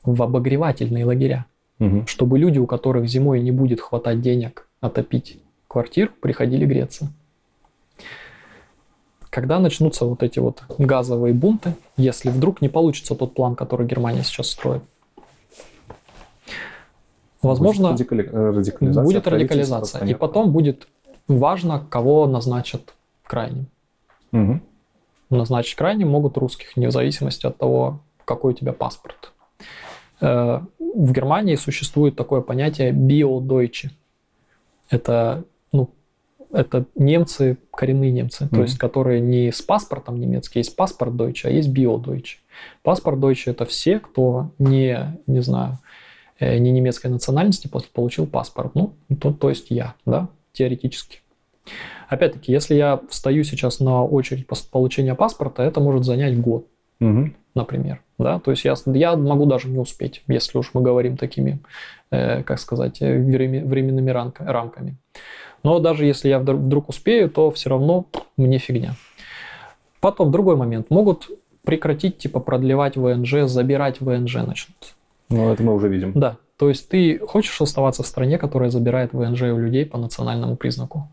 в обогревательные лагеря, Мгм. чтобы люди, у которых зимой не будет хватать денег отопить квартиру, приходили греться. Когда начнутся вот эти вот газовые бунты, если вдруг не получится тот план, который Германия сейчас строит? Возможно, Будет э, радикализация. будет радикализация. И потом будет важно, кого назначат крайним. Мгм. Назначить крайним могут русских, вне зависимости от того, какой у тебя паспорт. Э, В Германии существует такое понятие биодойче. Это, ну, это немцы, коренные немцы, то Мгм. есть которые не с паспортом немецкий, есть паспорт Deutsche, а есть биодойче. Паспорт Deutsche это все, кто не, не знаю, не немецкой национальности получил паспорт. Ну, то, то есть я, да, теоретически. Опять-таки, если я встаю сейчас на очередь получения паспорта, это может занять год, Мгм. например. Да? То есть я, я могу даже не успеть, если уж мы говорим такими, э, как сказать, э, време- временными рамка- рамками. Но даже если я вдруг успею, то все равно мне фигня. Потом другой момент. Могут прекратить, типа, продлевать ВНЖ, забирать ВНЖ начнут. Ну, это мы уже видим. Да, то есть ты хочешь оставаться в стране, которая забирает ВНЖ у людей по национальному признаку?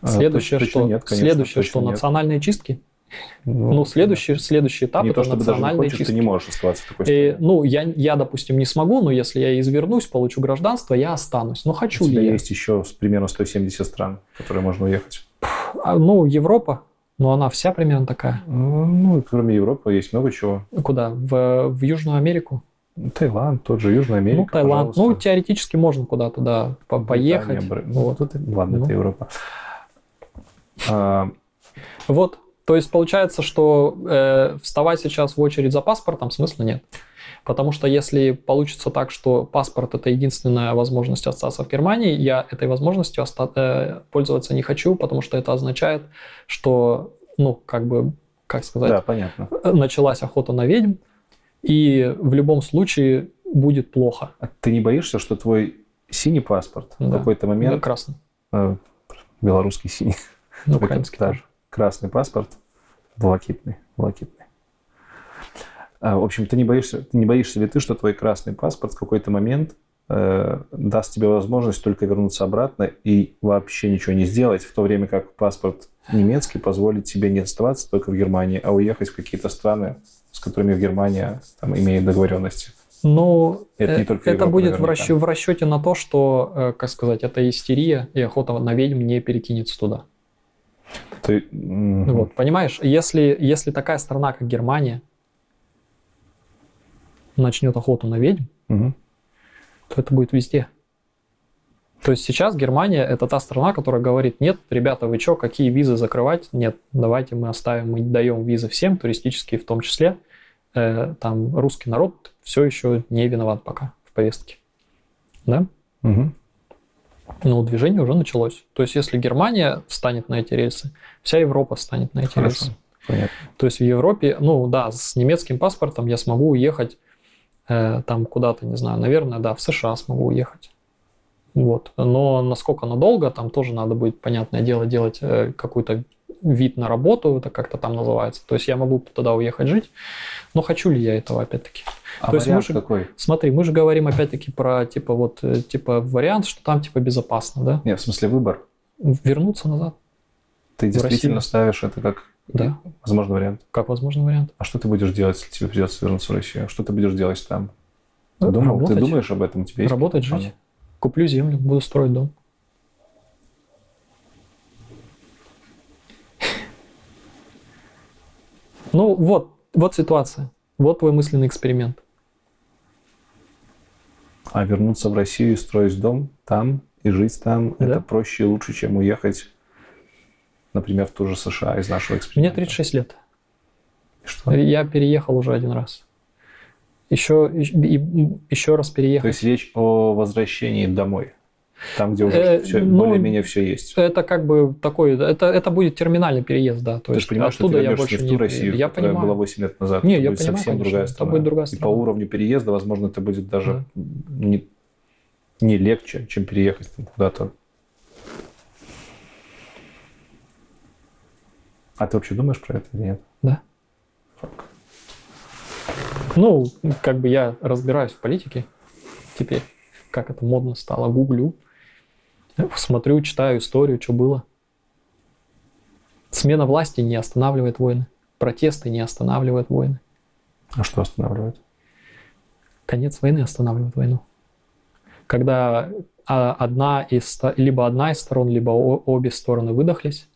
А, Следующее, точно что, нет, конечно, следующее, что нет. национальные чистки. Ну, следующий, следующий этап Не это то, чтобы даже не национальные хочешь, чистки. ты не можешь оставаться в такой И, стране. ну, я, я, допустим, не смогу, но если я извернусь, получу гражданство, я останусь. Но У хочу тебя ли я? есть еще примерно 170 стран, в которые можно уехать. А, ну, Европа, но она вся примерно такая. Ну, кроме Европы есть много чего. Куда? В, в Южную Америку? Таиланд, тот же Южная Америка, ну, Таиланд. пожалуйста. Ну, теоретически можно куда-то, да, по- Британия, поехать. Бр- Вот. Ну, тут- ладно, Ну. это Европа. А, Вот, то есть получается, что э, вставать сейчас в очередь за паспортом смысла нет. Потому что если получится так, что паспорт это единственная возможность остаться в Германии, я этой возможностью оста- э, пользоваться не хочу, потому что это означает, что, ну, как бы, как сказать, да, понятно. началась охота на ведьм, и в любом случае будет плохо. А ты не боишься, что твой синий паспорт в Да. какой-то Ну, момент, красный. э, белорусский синий, Ну, украинский да, тоже. красный паспорт, блакитный, блакитный. А, в общем, ты не боишься, ты не боишься ли ты, что твой красный паспорт в какой-то момент э, даст тебе возможность только вернуться обратно и вообще ничего не сделать, в то время как паспорт немецкий позволит тебе не оставаться только в Германии, а уехать в какие-то страны, с которыми Германия там, имеет договоренности. Ну, Это не э, только это будет в, расчё- в расчете на то, что, э, как сказать, это истерия и охота на ведьм не перекинется туда. Ты, Вот, понимаешь, если, если такая страна, как Германия, начнет охоту на ведьм, мгм. то это будет везде. То есть сейчас Германия это та страна, которая говорит, нет, ребята, вы что, какие визы закрывать? Нет, давайте мы оставим, мы даем визы всем, туристические в том числе. Э, там русский народ все еще не виноват пока в повестке. Да? Мгм. Но движение уже началось. То есть если Германия встанет на эти рельсы, вся Европа встанет на эти Хорошо. рельсы. Понятно. То есть в Европе, ну да, с немецким паспортом я смогу уехать э, там куда-то, не знаю, наверное, да, в США смогу уехать. Вот. Но насколько надолго, там тоже надо будет, понятное дело, делать э, какой-то вид на работу, это как-то там называется. То есть я могу туда уехать жить, но хочу ли я этого опять-таки? А То есть мы же- какой? Смотри, мы же говорим опять-таки про типа вот э, типа вариант, что там типа безопасно, да? Нет, в смысле выбор. Вернуться назад, Ты действительно ставишь это как да, возможный вариант. как возможный вариант. А что ты будешь делать, если тебе придется вернуться в Россию? Что ты будешь делать там? Ты, думал, Работать. ты думаешь об этом? Есть Работать, планы? жить. Куплю землю, буду строить дом. Ну вот, вот ситуация. Вот твой мысленный эксперимент. А вернуться в Россию и строить дом там и жить там, Да. это проще и лучше, чем уехать, например, в ту же США из нашего Мне эксперимента. 36 лет. И что? Я переехал уже один раз. Еще, и- еще раз То переехать. есть речь о возвращении домой. Там, где уже Э, всё- ну, более-менее все есть. Это как бы такой, это, это будет терминальный переезд, да. То Ты есть понимаешь, что ты оттуда я больше не в ту Россию, Я которая понимаю. была 8 лет назад. Не, Это я будет понимаю, совсем конечно, другая это страна. будет другая И по страна. уровню переезда, возможно, это будет даже не, не легче, чем переехать там куда-то. А ты вообще думаешь про это или нет? Да. Фак. Ну, как бы я разбираюсь в политике теперь, как это модно стало, гуглю, смотрю, читаю историю, что было. Смена власти не останавливает войны, протесты не останавливают войны, А что останавливает? конец войны останавливает войну. Когда а, одна из, либо одна из сторон, либо обе стороны выдохлись,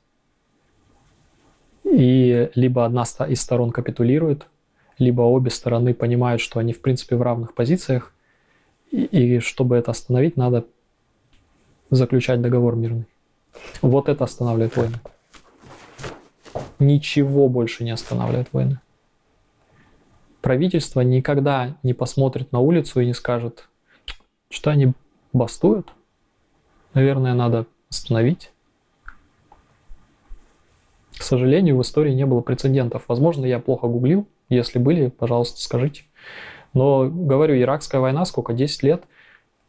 и либо одна из сторон капитулирует, либо обе стороны понимают, что они в принципе в равных позициях, и, и чтобы это остановить, надо заключать договор мирный. Вот это останавливает войны. Ничего больше не останавливает войны. Правительство никогда не посмотрит на улицу и не скажет, что они бастуют. Наверное, надо остановить. К сожалению, в истории не было прецедентов. Возможно, я плохо гуглил. Если были, пожалуйста, скажите. Но, говорю, Иракская война, сколько, 10 лет.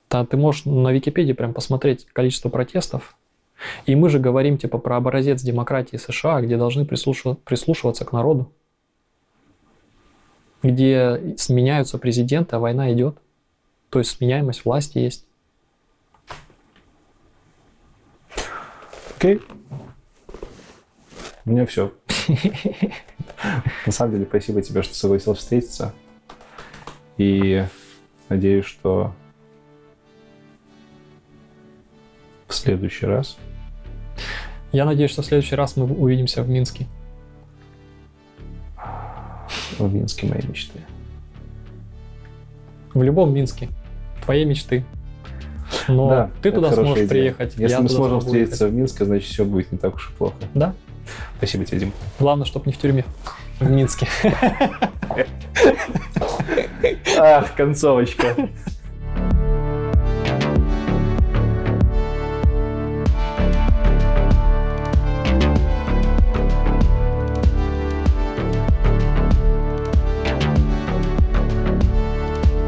Та, ты можешь на Википедии прям посмотреть количество протестов. И мы же говорим типа про образец демократии США, где должны прислушиваться, прислушиваться к народу. Где сменяются президенты, а война идет. То есть сменяемость власти есть. Окей. У меня все. На самом деле, спасибо тебе, что согласился встретиться. И надеюсь, что в следующий раз Я надеюсь, что в следующий раз мы увидимся в Минске. в Минске моей мечты. В любом Минске. Твоей мечты. Но Да, ты туда сможешь идея. приехать. Если я мы сможем встретиться в Минске, значит все будет не так уж и плохо. Да. Спасибо тебе, Дим. Главное, чтобы не в тюрьме. В Минске. Ах, концовочка.